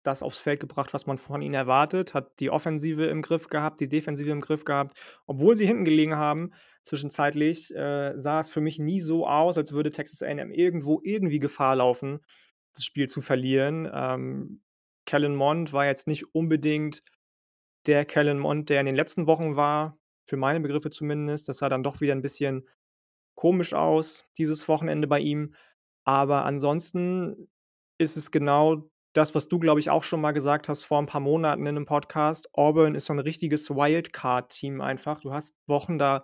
[SPEAKER 1] das aufs Feld gebracht, was man von ihnen erwartet, hat die Offensive im Griff gehabt, die Defensive im Griff gehabt. Obwohl sie hinten gelegen haben, zwischenzeitlich, äh, sah es für mich nie so aus, als würde Texas A&M irgendwo irgendwie Gefahr laufen, das Spiel zu verlieren. Ähm, Kellen Mond war jetzt nicht unbedingt der Kellen Mond, der in den letzten Wochen war, für meine Begriffe zumindest. Das sah dann doch wieder 'n bisschen komisch aus, dieses Wochenende bei ihm. Aber ansonsten ist es genau das, was du, glaube ich, auch schon mal gesagt hast vor 'n paar Monaten in 'nem Podcast. Auburn ist so 'n richtiges Wildcard-Team einfach. Du hast Wochen, da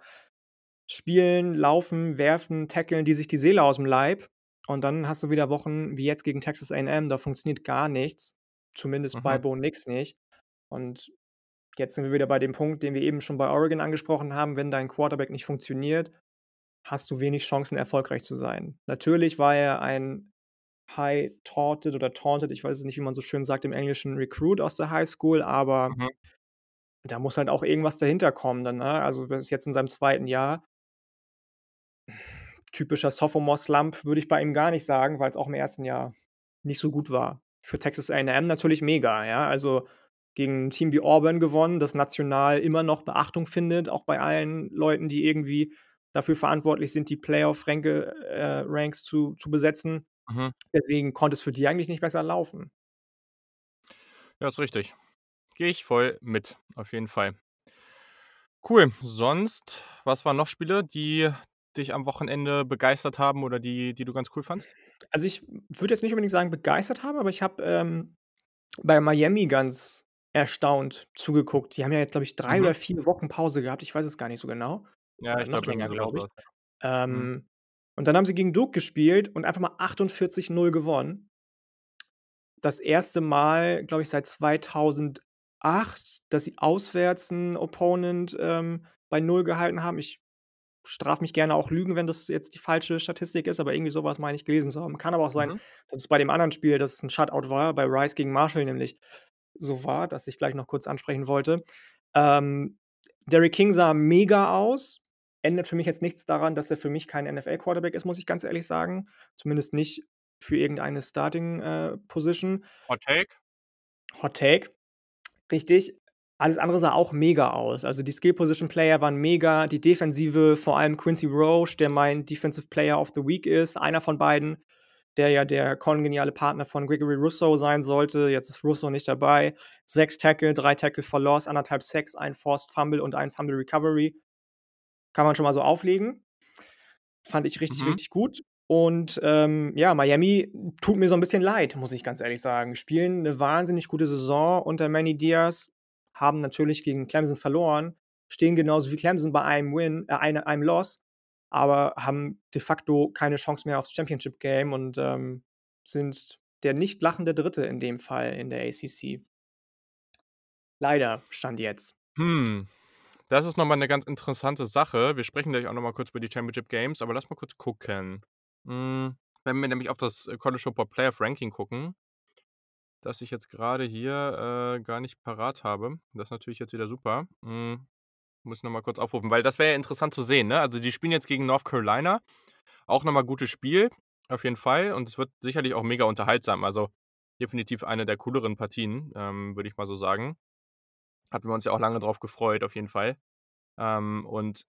[SPEAKER 1] spielen, laufen, werfen, tackeln die sich die Seele aus'm Leib. Und dann hast du wieder Wochen wie jetzt gegen Texas A&M, da funktioniert gar nichts, zumindest bei
[SPEAKER 2] Mhm.
[SPEAKER 1] Bo Nix nicht. Und jetzt sind wir wieder bei dem Punkt, den wir eben schon bei Oregon angesprochen haben. Wenn dein Quarterback nicht funktioniert, hast du wenig Chancen, erfolgreich zu sein. Natürlich war er ein high touted oder taunted, ich weiß es nicht, wie man so schön sagt im Englischen, Recruit aus der Highschool, aber
[SPEAKER 2] Mhm.
[SPEAKER 1] da muss halt auch irgendwas dahinter kommen dann, ne? Also, der ist jetzt in seinem 2. Jahr. Typischer Sophomore-Slump würde ich bei ihm gar nicht sagen, weil's auch im 1. Jahr nicht so gut war. Für Texas A&M natürlich mega, ja? Also, gegen 'n Team wie Auburn gewonnen, das national immer noch Beachtung findet, auch bei allen Leuten, die irgendwie dafür verantwortlich sind, die Playoff-Ränke äh, zu zu besetzen.
[SPEAKER 2] Mhm.
[SPEAKER 1] Deswegen konnte es für die eigentlich nicht besser laufen.
[SPEAKER 2] Ja, ist richtig. Gehe ich voll mit, auf jeden Fall. Cool. Sonst, was waren noch Spiele, die dich am Wochenende begeistert haben oder die die du ganz cool fandst?
[SPEAKER 1] Also, ich würde jetzt nicht unbedingt sagen, begeistert haben, aber ich habe, ähm, bei Miami ganz erstaunt zugeguckt. Die haben ja jetzt, glaube ich, 3
[SPEAKER 2] Mhm.
[SPEAKER 1] oder 4 Wochen Pause gehabt. Ich weiß es gar nicht so genau.
[SPEAKER 2] Ja,
[SPEAKER 1] Oder
[SPEAKER 2] ich
[SPEAKER 1] noch
[SPEAKER 2] glaube,
[SPEAKER 1] länger, glaube ich.
[SPEAKER 2] ja. Mhm.
[SPEAKER 1] Ähm, und dann haben sie gegen Duke gespielt und einfach mal 48:0 gewonnen. Das 1. Mal, glaube ich, seit 2008, dass sie auswärts 'n Opponent, ähm, bei 0 gehalten haben. Ich strafe mich gerne auch Lügen, wenn das jetzt die falsche Statistik ist, aber irgendwie so was meine ich gelesen zu haben. Kann aber auch sein,
[SPEAKER 2] Mhm.
[SPEAKER 1] dass es bei dem anderen Spiel, dass es 'n Shutout war, bei Rice gegen Marshall nämlich so war, das ich gleich noch kurz ansprechen wollte. Ähm, Derrick King sah mega aus. ändert für mich jetzt nichts daran, dass er für mich kein NFL-Quarterback ist, muss ich ganz ehrlich sagen. Zumindest nicht für irgendeine Starting, äh.
[SPEAKER 2] Hot Take?
[SPEAKER 1] Hot Take. Richtig. Alles andere sah auch mega aus. Also, die Skill-Position-Player waren mega, die Defensive, vor allem Quincy Roche, der mein Defensive Player of the Week ist, einer von beiden, der ja der kongeniale Partner von Gregory Russo sein sollte. Jetzt ist Russo nicht dabei. 6 Tackle, 3 Tackle for Loss, 1,5 Sacks, 1 Forced Fumble und 1 Fumble Recovery. Kann man schon mal so auflegen. Fand ich richtig,
[SPEAKER 2] Mhm.
[SPEAKER 1] richtig gut. Und, ähm, ja, Miami tut mir so 'n bisschen leid, muss ich ganz ehrlich sagen. Spielen 'ne wahnsinnig gute Saison unter Manny Diaz, haben natürlich gegen Clemson verloren, stehen genauso wie Clemson bei einem Win äh, eine einem Loss, aber haben de facto keine Chance mehr aufs Championship Game und, ähm, sind der nicht lachende Dritte in dem Fall in der ACC. Leider, Stand jetzt.
[SPEAKER 2] Hm, das ist noch mal 'ne ganz interessante Sache. Wir sprechen gleich auch noch mal kurz über die Championship Games, aber lass mal kurz gucken. Hm, wenn wir nämlich auf das, College Football Playoff Ranking gucken das ich jetzt grade hier, äh, gar nicht parat habe. Das ist natürlich jetzt wieder super. Hm, muss ich noch mal kurz aufrufen, weil das wäre ja interessant zu sehen, ne? Also, die spielen jetzt gegen North Carolina. Auch noch mal gutes Spiel, auf jeden Fall. Und es wird sicherlich auch mega unterhaltsam. Also, definitiv eine der cooleren Partien, ähm, würde ich mal so sagen. Hatten wir uns ja auch lange drauf gefreut, auf jeden Fall. Ähm, und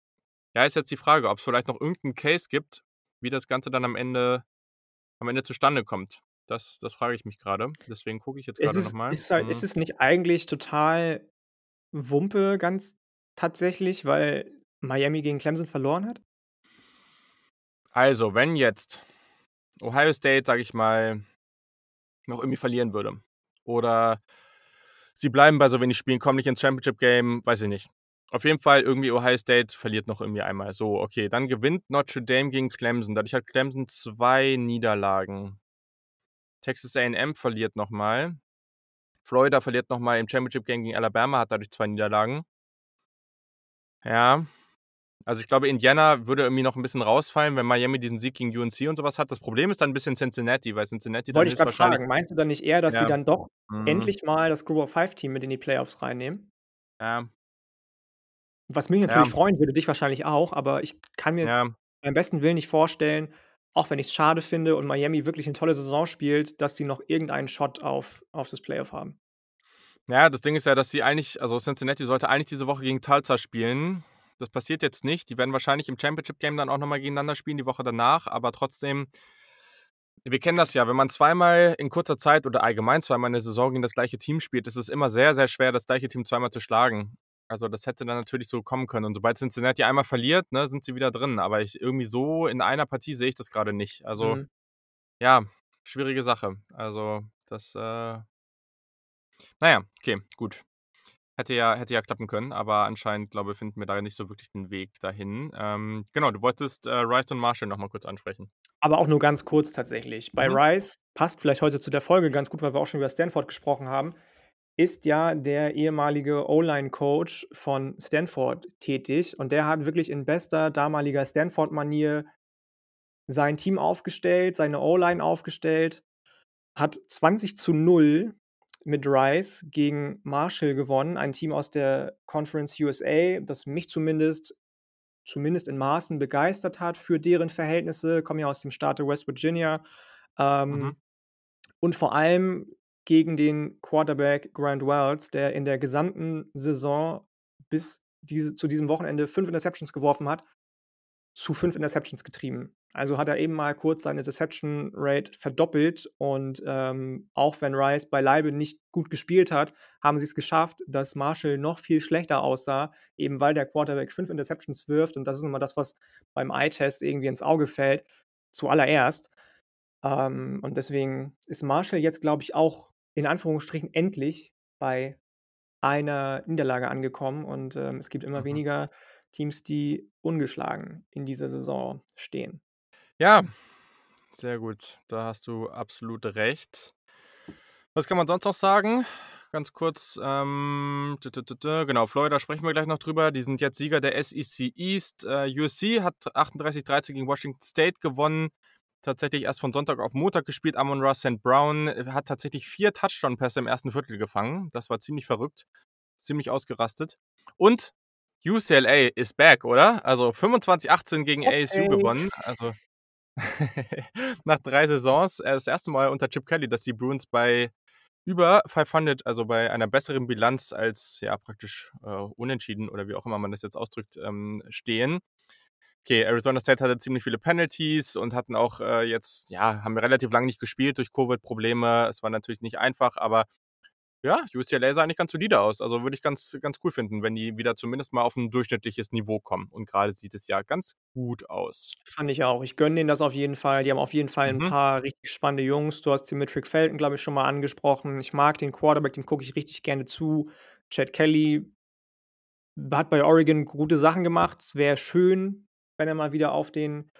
[SPEAKER 2] ja, ist jetzt die Frage, ob's vielleicht noch irgend 'n Case gibt, wie das Ganze dann am Ende am Ende zustande kommt. Das das frage ich mich grade. Deswegen gucke ich jetzt
[SPEAKER 1] Es
[SPEAKER 2] grade noch
[SPEAKER 1] ist ist halt ist
[SPEAKER 2] Mhm.
[SPEAKER 1] es nicht eigentlich total Wumpe ganz tatsächlich, weil Miami gegen Clemson verloren hat?
[SPEAKER 2] Also, wenn jetzt Ohio State, sage ich mal, noch irgendwie verlieren würde oder sie bleiben bei so wenig Spielen, kommen nicht ins Championship Game, weiß ich nicht. Auf jeden Fall irgendwie Ohio State verliert noch irgendwie einmal. So, okay, dann gewinnt Notre Dame gegen Clemson. Dadurch hat Clemson 2 Niederlagen. Texas A&M verliert noch mal. Florida verliert noch mal im Championship Game gegen Alabama, hat dadurch 2 Niederlagen. Ja. Also, ich glaube, Indiana würde irgendwie noch 'n bisschen rausfallen, wenn Miami diesen Sieg gegen UNC und so was hat. Das Problem ist dann 'n bisschen Cincinnati, weil Cincinnati dann
[SPEAKER 1] Wollte ich
[SPEAKER 2] höchstwahrscheinlich
[SPEAKER 1] fragen. Meinst du dann nicht eher, dass sie
[SPEAKER 2] Ja.
[SPEAKER 1] dann doch
[SPEAKER 2] Mhm.
[SPEAKER 1] endlich mal das Group of Five Team mit in die Playoffs reinnehmen?
[SPEAKER 2] Ja.
[SPEAKER 1] Was mich natürlich
[SPEAKER 2] Ja.
[SPEAKER 1] freuen würde, dich wahrscheinlich auch, aber ich kann mir
[SPEAKER 2] Ja.
[SPEAKER 1] beim besten Willen nicht vorstellen, auch wenn ich's schade finde und Miami wirklich 'ne tolle Saison spielt, dass sie noch irgendeinen Shot auf auf das Playoff haben.
[SPEAKER 2] Ja, das Ding ist ja, dass sie eigentlich also, Cincinnati sollte eigentlich diese Woche gegen Tulsa spielen. Das passiert jetzt nicht. Die werden wahrscheinlich im Championship Game dann auch noch mal gegeneinander spielen die Woche danach, aber trotzdem wir kennen das ja, wenn man zweimal in kurzer Zeit oder allgemein zweimal in der Saison gegen das gleiche Team spielt, ist es immer sehr, sehr schwer, das gleiche Team zweimal zu schlagen. Also, das hätte dann natürlich so kommen können. Und sobald Cincinnati einmal verliert, ne, sind sie wieder drin. Aber ich irgendwie so in einer Partie sehe ich das grade nicht. Also,
[SPEAKER 1] Mhm.
[SPEAKER 2] ja, schwierige Sache. Also, das, äh na ja, okay, gut. Hätte ja hätte ja klappen können, aber anscheinend, glaube ich, finden wir da nicht so wirklich den Weg dahin. Ähm, genau, du wolltest, äh, Rice und Marshall noch mal kurz ansprechen.
[SPEAKER 1] Aber auch nur ganz kurz tatsächlich. Bei
[SPEAKER 2] Mhm.
[SPEAKER 1] Rice passt vielleicht heute zu der Folge ganz gut, weil wir auch schon über Stanford gesprochen haben, ist ja der ehemalige O-Line-Coach von Stanford tätig und der hat wirklich in bester damaliger Stanford-Manier sein Team aufgestellt, seine O-Line aufgestellt, hat 20:0 mit Rice gegen Marshall gewonnen, ein Team aus der Conference USA, das mich zumindest zumindest in Maßen begeistert hat für deren Verhältnisse, kommen ja aus dem Staate West Virginia.
[SPEAKER 2] Mhm.
[SPEAKER 1] Ähm, und vor allem gegen den Quarterback Grant Wells, der in der gesamten Saison bis diese zu diesem Wochenende 5 Interceptions geworfen hat, zu 5 Interceptions getrieben. Also, hat er eben mal kurz seine Interception Rate verdoppelt und, ähm, auch wenn Rice beileibe nicht gut gespielt hat, haben sie's geschafft, dass Marshall noch viel schlechter aussah, eben weil der Quarterback 5 Interceptions wirft und das ist immer das, was beim Eye-Test irgendwie ins Auge fällt, zuallererst. Ähm, und deswegen ist Marshall jetzt, glaube ich, auch in Anführungsstrichen endlich bei einer Niederlage angekommen und, ähm, es gibt immer
[SPEAKER 2] Mhm.
[SPEAKER 1] weniger Teams, die ungeschlagen in dieser Saison stehen.
[SPEAKER 2] Ja, sehr gut. Da hast du absolut recht. Was kann man sonst noch sagen? Ganz kurz, ähm, genau, Florida sprechen wir gleich noch drüber. Die sind jetzt Sieger der SEC East. Äh, USC hat 38:13 gegen Washington State gewonnen. Tatsächlich erst von Sonntag auf Montag gespielt. Amon-Ra St. Brown, äh, hat tatsächlich 4 Touchdown-Pässe im 1. Viertel gefangen. Das war ziemlich verrückt. Ziemlich ausgerastet. Und UCLA is back, oder? Also 25-18 gegen
[SPEAKER 1] Hot
[SPEAKER 2] ASU gewonnen. Also nach 3 Saisons äh, das erste Mal unter Chip Kelly, dass die Bruins bei über 500, also bei einer besseren Bilanz als ja praktisch äh, unentschieden oder wie auch immer man das jetzt ausdrückt, ähm, stehen. Okay, Arizona State hatte ziemlich viele Penalties und hatten auch äh, jetzt, ja, haben relativ lange nicht gespielt durch Covid-Probleme. Es war natürlich nicht einfach, aber ja, UCLA sah eigentlich ganz solide aus. Also würde ich ganz, ganz cool finden, wenn die wieder zumindest mal auf ein durchschnittliches Niveau kommen. Und gerade sieht es ja ganz gut aus.
[SPEAKER 1] Fand ich auch. Ich gönne denen das auf jeden Fall. Die haben auf jeden Fall ein
[SPEAKER 2] Mhm.
[SPEAKER 1] paar richtig spannende Jungs. Du hast Demetric Felton, glaube ich, schon mal angesprochen. Ich mag den Quarterback, den gucke ich richtig gerne zu. Chad Kelly hat bei Oregon gute Sachen gemacht. Es wäre schön, wenn er mal wieder auf den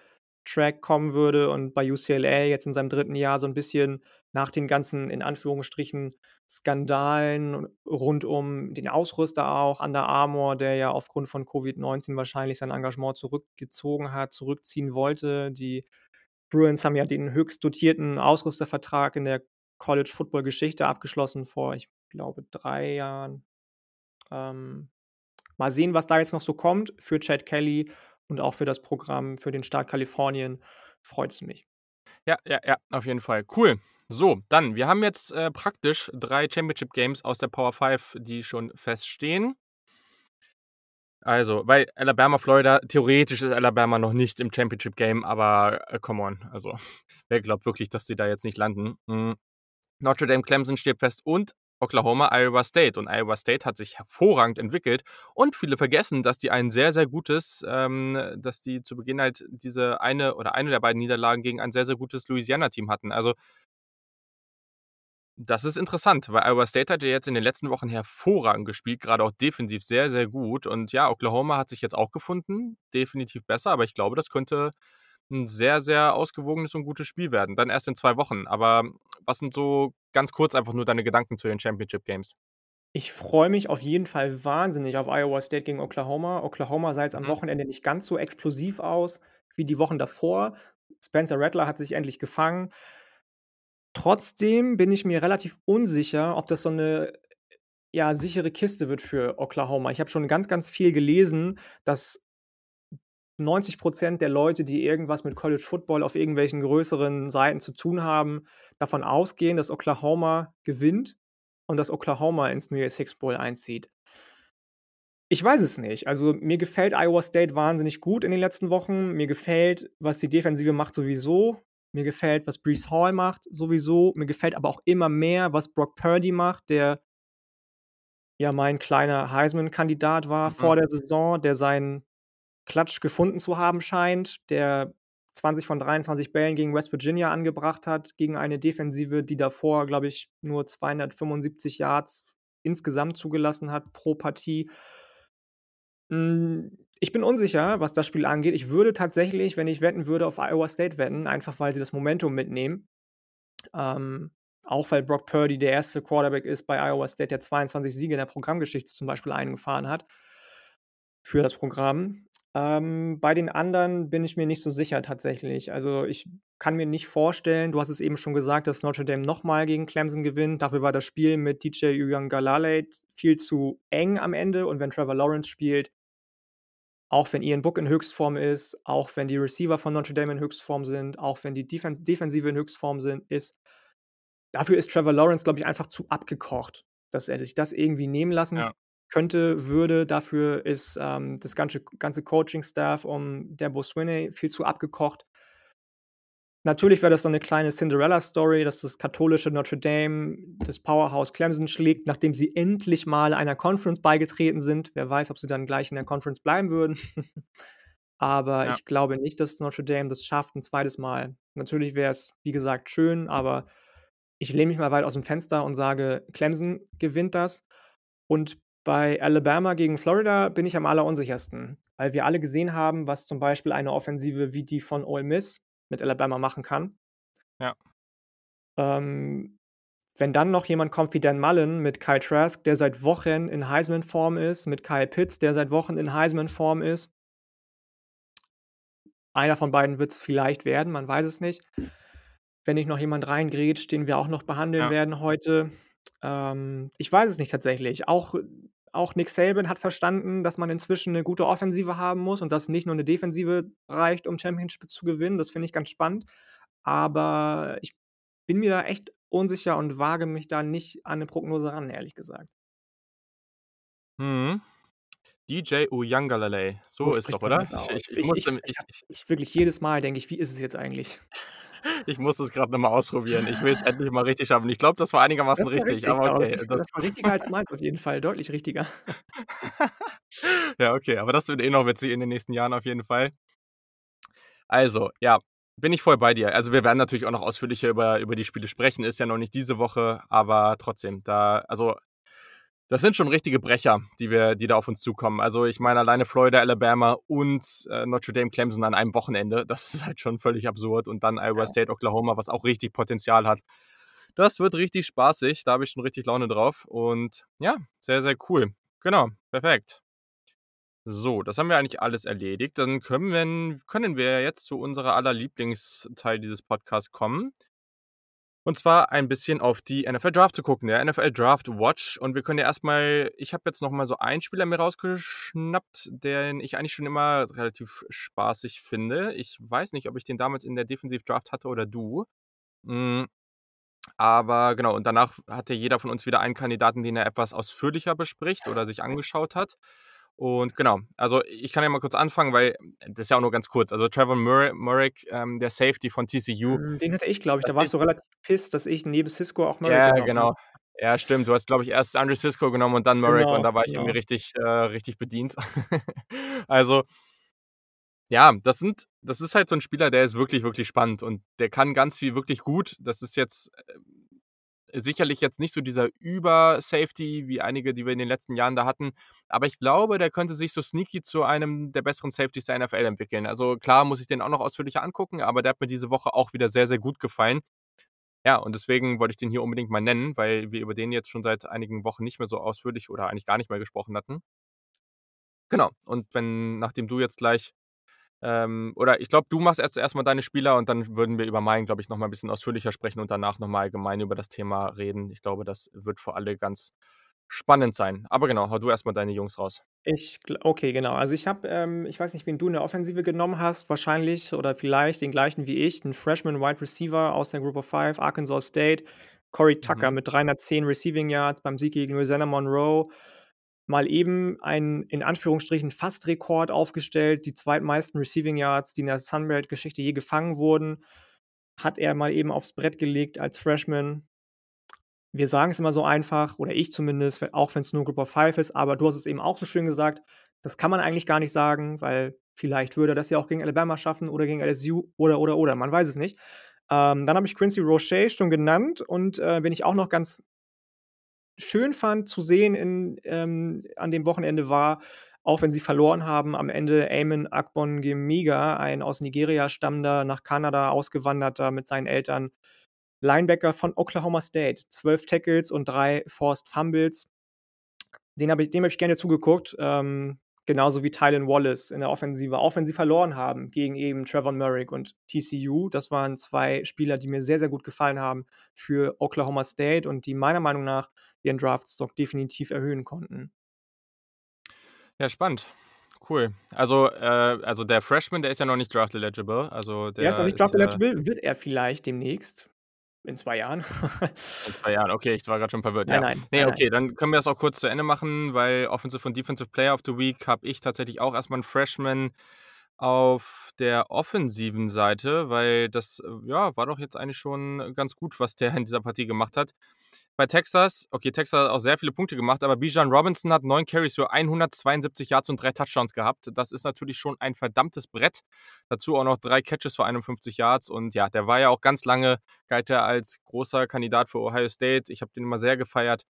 [SPEAKER 1] Track kommen würde und bei UCLA jetzt in seinem dritten Jahr so ein bisschen nach den ganzen, in Anführungsstrichen, Skandalen rund um den Ausrüster auch, Under Armour, der ja aufgrund von Covid-19 wahrscheinlich sein Engagement zurückgezogen hat, zurückziehen wollte. Die Bruins haben ja den höchst dotierten Ausrüstervertrag in der College-Football-Geschichte abgeschlossen vor, ich glaube, 3 Jahren. Ähm, mal sehen, was da jetzt noch so kommt für Chad Kelly und auch für das Programm für den Staat Kalifornien. Freut es mich.
[SPEAKER 2] Ja, ja, ja, auf jeden Fall. Cool. So, dann, wir haben jetzt äh, praktisch drei Championship Games aus der Power 5, die schon feststehen. Also, weil Alabama, Florida, theoretisch ist Alabama noch nicht im Championship Game, aber äh, come on, also wer glaubt wirklich, dass sie da jetzt nicht landen? Mhm. Notre Dame, Clemson steht fest und Oklahoma, Iowa State. Und Iowa State hat sich hervorragend entwickelt. Und viele vergessen, dass die ein sehr, sehr gutes, ähm, dass die zu Beginn halt diese eine oder eine der beiden Niederlagen gegen ein sehr, sehr gutes Louisiana-Team hatten. Also das ist interessant, weil Iowa State hat ja jetzt in den letzten Wochen hervorragend gespielt, gerade auch defensiv sehr, sehr gut. Und ja, Oklahoma hat sich jetzt auch gefunden, definitiv besser, aber ich glaube, das könnte ein sehr, sehr ausgewogenes und gutes Spiel werden. Dann erst in zwei Wochen. Aber was sind so ganz kurz einfach nur deine Gedanken zu den Championship Games?
[SPEAKER 1] Ich freue mich auf jeden Fall wahnsinnig auf Iowa State gegen Oklahoma. Oklahoma sah jetzt am
[SPEAKER 2] Mhm.
[SPEAKER 1] Wochenende nicht ganz so explosiv aus wie die Wochen davor. Spencer Rattler hat sich endlich gefangen. Trotzdem bin ich mir relativ unsicher, ob das so eine ja, sichere Kiste wird für Oklahoma. Ich habe schon ganz, ganz viel gelesen, dass 90% der Leute, die irgendwas mit College Football auf irgendwelchen größeren Seiten zu tun haben, davon ausgehen, dass Oklahoma gewinnt und dass Oklahoma ins New Year's Six Bowl einzieht. Ich weiß es nicht. Also, mir gefällt Iowa State wahnsinnig gut in den letzten Wochen. Mir gefällt, was die Defensive macht sowieso. Mir gefällt, was Breece Hall macht sowieso. Mir gefällt aber auch immer mehr, was Brock Purdy macht, der ja mein kleiner Heisman-Kandidat war
[SPEAKER 2] Mhm.
[SPEAKER 1] vor der Saison, der seinen Klatsch gefunden zu haben scheint, der 20 von 23 Bällen gegen West Virginia angebracht hat, gegen eine Defensive, die davor, glaube ich, nur 275 Yards insgesamt zugelassen hat pro Partie. Hm, ich bin unsicher, was das Spiel angeht. Ich würde tatsächlich, wenn ich wetten würde, auf Iowa State wetten, einfach weil sie das Momentum mitnehmen. Ähm, auch weil Brock Purdy der erste Quarterback ist bei Iowa State, der 22 Siege in der Programmgeschichte zum Beispiel eingefahren hat für das Programm. Ähm, bei den anderen bin ich mir nicht so sicher tatsächlich. Also, ich kann mir nicht vorstellen du hast es eben schon gesagt, dass Notre Dame noch mal gegen Clemson gewinnt. Dafür war das Spiel mit DJ Uiagalelei viel zu eng am Ende und wenn Trevor Lawrence spielt auch wenn Ian Book in Höchstform ist, auch wenn die Receiver von Notre Dame in Höchstform sind, auch wenn die Defens Defensive in Höchstform sind ist dafür ist Trevor Lawrence, glaube ich, einfach zu abgekocht, dass er sich das irgendwie nehmen lassen
[SPEAKER 2] Ja.
[SPEAKER 1] Könnte, würde. Dafür ist, ähm, das ganze ganze Coaching-Staff um Dabo Swinney viel zu abgekocht. Natürlich wäre das so 'ne kleine Cinderella-Story, dass das katholische Notre Dame das Powerhouse Clemson schlägt, nachdem sie endlich mal einer Conference beigetreten sind. Wer weiß, ob sie dann gleich in der Conference bleiben würden. Aber
[SPEAKER 2] Ja.
[SPEAKER 1] ich glaube nicht, dass Notre Dame das schafft 'n zweites Mal. Natürlich wäre es, wie gesagt, schön, aber ich lehne mich mal weit aus'm Fenster und sage, Clemson gewinnt das. Und bei Alabama gegen Florida bin ich am allerunsichersten, weil wir alle gesehen haben, was zum Beispiel eine Offensive wie die von Ole Miss mit Alabama machen kann.
[SPEAKER 2] Ja.
[SPEAKER 1] Ähm, wenn dann noch jemand kommt wie Dan Mullen mit Kyle Trask, der seit Wochen in Heisman-Form ist, mit Kyle Pitts, der seit Wochen in Heisman-Form ist einer von beiden wird's vielleicht werden, man weiß es nicht. Wenn nicht noch jemand reingrätscht, den wir auch noch behandeln
[SPEAKER 2] Ja.
[SPEAKER 1] werden heute. Ähm, ich weiß es nicht tatsächlich. Auch auch Nick Saban hat verstanden, dass man inzwischen 'ne gute Offensive haben muss und dass nicht nur 'ne Defensive reicht, um Championship zu gewinnen. Das finde ich ganz spannend. Aber ich bin mir da echt unsicher und wage mich da nicht an 'ne Prognose ran, ehrlich gesagt.
[SPEAKER 2] Mhm. DJ Uiagalelei,
[SPEAKER 1] So
[SPEAKER 2] so ist
[SPEAKER 1] spricht
[SPEAKER 2] doch, oder? Ich ich ich
[SPEAKER 1] ich wirklich jedes Mal denke ich: „Wie ist es jetzt eigentlich?“
[SPEAKER 2] Ich muss es grad noch mal ausprobieren. Ich will's endlich mal richtig schaffen. Ich glaube, das war einigermaßen
[SPEAKER 1] Das war
[SPEAKER 2] richtig,
[SPEAKER 1] richtig, aber
[SPEAKER 2] okay, das
[SPEAKER 1] das war richtiger als meins auf jeden Fall, deutlich richtiger.
[SPEAKER 2] Ja, okay, aber das wird eh noch witzig in den nächsten Jahren auf jeden Fall. Also, ja, bin ich voll bei dir. Also, wir werden natürlich auch noch ausführlicher über über die Spiele sprechen. Ist ja noch nicht diese Woche, aber trotzdem, da also, das sind schon richtige Brecher, die wir die da auf uns zukommen. Also, ich meine, alleine Florida, Alabama und, äh, Notre Dame, Clemson an einem Wochenende, das ist halt schon völlig absurd und dann Iowa. State, Oklahoma, was auch richtig Potenzial hat. Das wird richtig spaßig, da habe ich schon richtig Laune drauf und ja, sehr, sehr cool. Genau, perfekt. So, das haben wir eigentlich alles erledigt. Dann können wir können wir jetzt zu unserer aller Lieblingsteil dieses Podcasts kommen. Und zwar ein bisschen auf die NFL Draft zu gucken, der NFL Draft Watch. Und wir können ja erst mal ich habe jetzt noch mal so einen Spieler mir rausgeschnappt, den ich eigentlich schon immer relativ spaßig finde. Ich weiß nicht, ob ich den damals in der Defensive Draft hatte oder du. Hm, aber genau, und danach hatte jeder von uns wieder einen Kandidaten, den er etwas ausführlicher bespricht oder sich angeschaut hat. Und genau, also ich kann ja mal kurz anfangen, weil das ist ja auch nur ganz kurz. Also Trevor Murr Murrick, ähm, der Safety von TCU.
[SPEAKER 1] Hm, den hatte ich, glaube ich. Da warst du
[SPEAKER 2] ist
[SPEAKER 1] relativ pissed, dass ich neben Cisco auch Murrick
[SPEAKER 2] Ja, genau. Ja, stimmt. Du hast, glaube ich, erst Andre Cisco genommen und dann und
[SPEAKER 1] Genau,
[SPEAKER 2] da war ich irgendwie
[SPEAKER 1] genau.
[SPEAKER 2] richtig äh, richtig bedient. Also ja, das sind das ist halt so 'n Spieler, der ist wirklich, wirklich spannend und der kann ganz viel wirklich gut. Das ist jetzt, ähm, sicherlich jetzt nicht so dieser Über-Safety wie einige, die wir in den letzten Jahren da hatten, aber ich glaube, der könnte sich so sneaky zu einem der besseren Safeties der NFL entwickeln. Also klar muss ich den auch noch ausführlicher angucken, aber der hat mir diese Woche auch wieder sehr, sehr gut gefallen. Ja, und deswegen wollte ich den hier unbedingt mal nennen, weil wir über den jetzt schon seit einigen Wochen nicht mehr so ausführlich oder eigentlich gar nicht mehr gesprochen hatten. Genau. Und wenn nachdem du jetzt gleich ähm, oder ich glaube, du machst erst erst mal deine Spieler und dann würden wir über meinen, glaube ich, noch mal 'n bisschen ausführlicher sprechen und danach noch mal allgemein über das Thema reden. Ich glaube, das wird für alle ganz spannend sein. Aber genau, hau du erst mal deine Jungs raus.
[SPEAKER 1] Ich okay, genau. Also, ich habe ähm, ich weiß nicht, wen du in der Offensive genommen hast, wahrscheinlich oder vielleicht den gleichen wie ich, 'n Freshman Wide Receiver aus der Group of Five, Arkansas State, Corey Tucker
[SPEAKER 2] Mhm.
[SPEAKER 1] mit 310 Receiving Yards beim Sieg gegen Louisiana Monroe. Mal eben einen in Anführungsstrichen Fast-Rekord aufgestellt, die zweitmeisten Receiving Yards, die in der Sun-Belt-Geschichte je gefangen wurden, hat er mal eben aufs Brett gelegt als Freshman. Wir sagen es immer so einfach oder ich zumindest, auch wenn's nur Group of Five ist, aber du hast es eben auch so schön gesagt, das kann man eigentlich gar nicht sagen, weil vielleicht würde er das ja auch gegen Alabama schaffen oder gegen LSU oder, oder, oder, man weiß es nicht. Ähm, dann habe ich Quincy Roche schon genannt und, äh, wen ich auch noch ganz schön fand zu sehen in ähm, an dem Wochenende war, auch wenn sie verloren haben, am Ende Amen Akpongemiga, ein aus Nigeria stammender, nach Kanada ausgewanderter mit seinen Eltern Linebacker von Oklahoma State. 12 Tackles und 3 Forced Fumbles. Den habe ich dem habe ich gerne zugeguckt, ähm, genauso wie Tylan Wallace in der Offensive, auch wenn sie verloren haben gegen eben Trevor Murrick und TCU. Das waren 2 Spieler, die mir sehr, sehr gut gefallen haben für Oklahoma State und die meiner Meinung nach ihren Draftstock definitiv erhöhen konnten.
[SPEAKER 2] Ja, spannend. Cool. Also, äh also der Freshman, der ist ja noch nicht draft eligible, also
[SPEAKER 1] Er ist noch
[SPEAKER 2] der
[SPEAKER 1] nicht draft
[SPEAKER 2] äh
[SPEAKER 1] eligible, wird er vielleicht demnächst in 2 Jahren.
[SPEAKER 2] In 2 Jahren, okay, ich war grad schon verwirrt,
[SPEAKER 1] Nein,
[SPEAKER 2] ja.
[SPEAKER 1] nein,
[SPEAKER 2] Ne,
[SPEAKER 1] nein,
[SPEAKER 2] okay, dann können wir das auch kurz zu Ende machen, weil Offensive und Defensive Player of the Week habe ich tatsächlich auch erst mal 'n Freshman auf der offensiven Seite, weil das, äh, ja, war doch jetzt eigentlich schon ganz gut, was der in dieser Partie gemacht hat. Bei Texas okay, Texas hat auch sehr viele Punkte gemacht, aber Bijan Robinson hat 9 Carries für 172 Yards und 3 Touchdowns gehabt. Das ist natürlich schon ein verdammtes Brett. Dazu auch noch 3 Catches für 51 Yards und ja, der war ja auch ganz lange galt er als großer Kandidat für Ohio State. Ich habe den immer sehr gefeiert.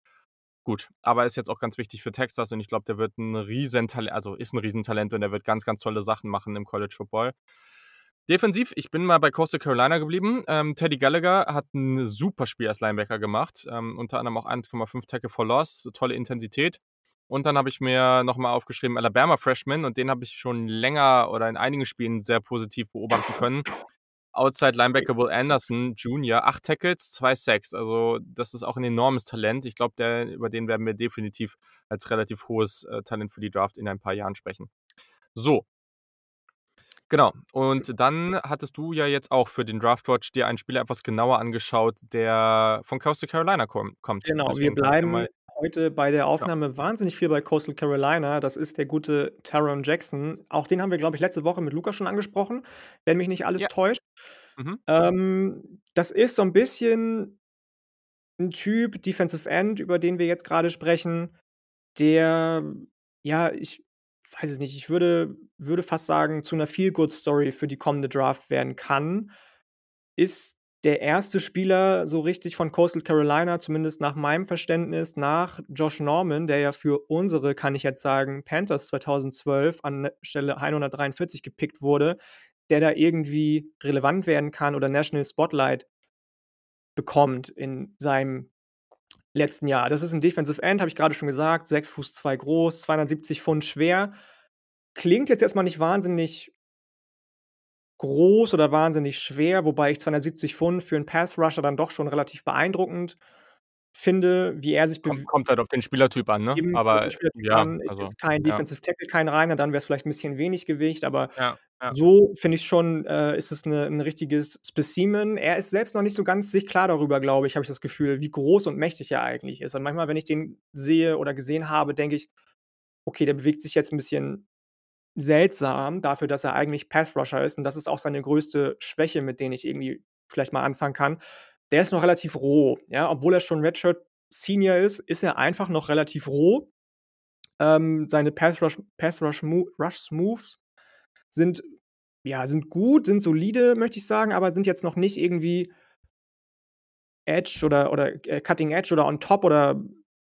[SPEAKER 2] Gut, aber ist jetzt auch ganz wichtig für Texas und ich glaube, der wird 'n Riesental also ist 'n Riesentalent und der wird ganz, ganz tolle Sachen machen im College Football. Defensiv, ich bin mal bei Coastal Carolina geblieben. Ähm, Teddy Gallagher hat 'n super Spiel als Linebacker gemacht, ähm, unter anderem auch 1,5 Tackle for Loss, tolle Intensität. Und dann habe ich mir noch mal aufgeschrieben Alabama Freshman und den habe ich schon länger oder in einigen Spielen sehr positiv beobachten können. Outside Linebacker Will Anderson Jr., 8 Tackles, 2 Sacks. Also, das ist auch 'n enormes Talent. Ich glaube, über den werden wir definitiv als relativ hohes, äh, Talent für die Draft in ein paar Jahren sprechen. So. Genau. Und dann hattest du ja jetzt auch für den Draftwatch dir einen Spieler etwas genauer angeschaut, der von Coastal Carolina komm kommt.
[SPEAKER 1] Genau, wir
[SPEAKER 2] Deswegen ja
[SPEAKER 1] bleiben heute bei der
[SPEAKER 2] Ja.
[SPEAKER 1] Aufnahme wahnsinnig viel bei Coastal Carolina. Das ist der gute Taron Jackson. Auch den haben wir, glaube ich, letzte Woche mit Lukas schon angesprochen, wenn mich nicht alles
[SPEAKER 2] Ja.
[SPEAKER 1] täuscht.
[SPEAKER 2] Mhm.
[SPEAKER 1] Ähm, das ist so 'n bisschen 'n Typ, Defensive End, über den wir jetzt grade sprechen, der ja, ich weiß es nicht, ich würde würde fast sagen, zu 'ner Feel-Good-Story für die kommende Draft werden kann. Ist der 1. Spieler so richtig von Coastal Carolina, zumindest nach meinem Verständnis, nach Josh Norman, der ja für unsere, kann ich jetzt sagen, Panthers 2012 an Stelle 143 gepickt wurde, der da irgendwie relevant werden kann oder National Spotlight bekommt in seinem letzten Jahr. Das ist 'n Defensive End, habe ich grade schon gesagt, 6 Fuß 2 groß, 270 Pfund schwer. Klingt jetzt erst mal nicht wahnsinnig groß oder wahnsinnig schwer, wobei ich 270 Pfund für 'n Pass-Rusher dann doch schon relativ beeindruckend finde, wie er sich bew
[SPEAKER 2] Kommt halt auf den Spielertyp an, ne?
[SPEAKER 1] Eben,
[SPEAKER 2] Aber
[SPEAKER 1] Spielertyp
[SPEAKER 2] ja,
[SPEAKER 1] an. Ist
[SPEAKER 2] also,
[SPEAKER 1] jetzt kein
[SPEAKER 2] ja.
[SPEAKER 1] Defensive Tackle, kein reiner, dann wär's vielleicht 'n bisschen wenig Gewicht, aber
[SPEAKER 2] Ja, ja.
[SPEAKER 1] so finde ich schon, äh, ist es 'ne 'n richtiges Specimen. Er ist selbst noch nicht so ganz sich klar darüber, glaube ich, habe ich das Gefühl, wie groß und mächtig er eigentlich ist. Und manchmal, wenn ich den sehe oder gesehen habe, denke ich: „Okay, der bewegt sich jetzt 'n bisschen seltsam dafür, dass er eigentlich Pass-Rusher ist.“ Und das ist auch seine größte Schwäche, mit denen ich irgendwie vielleicht mal anfangen kann. Der ist noch relativ roh, ja? Obwohl er schon Redshirt Senior ist, ist er einfach noch relativ roh. Ähm, seine Pass-Rush Pass-Rush Mo Rush Moves sind ja, sind gut, sind solide, möchte ich sagen, aber sind jetzt noch nicht irgendwie Edge oder oder, äh, Cutting Edge oder on top oder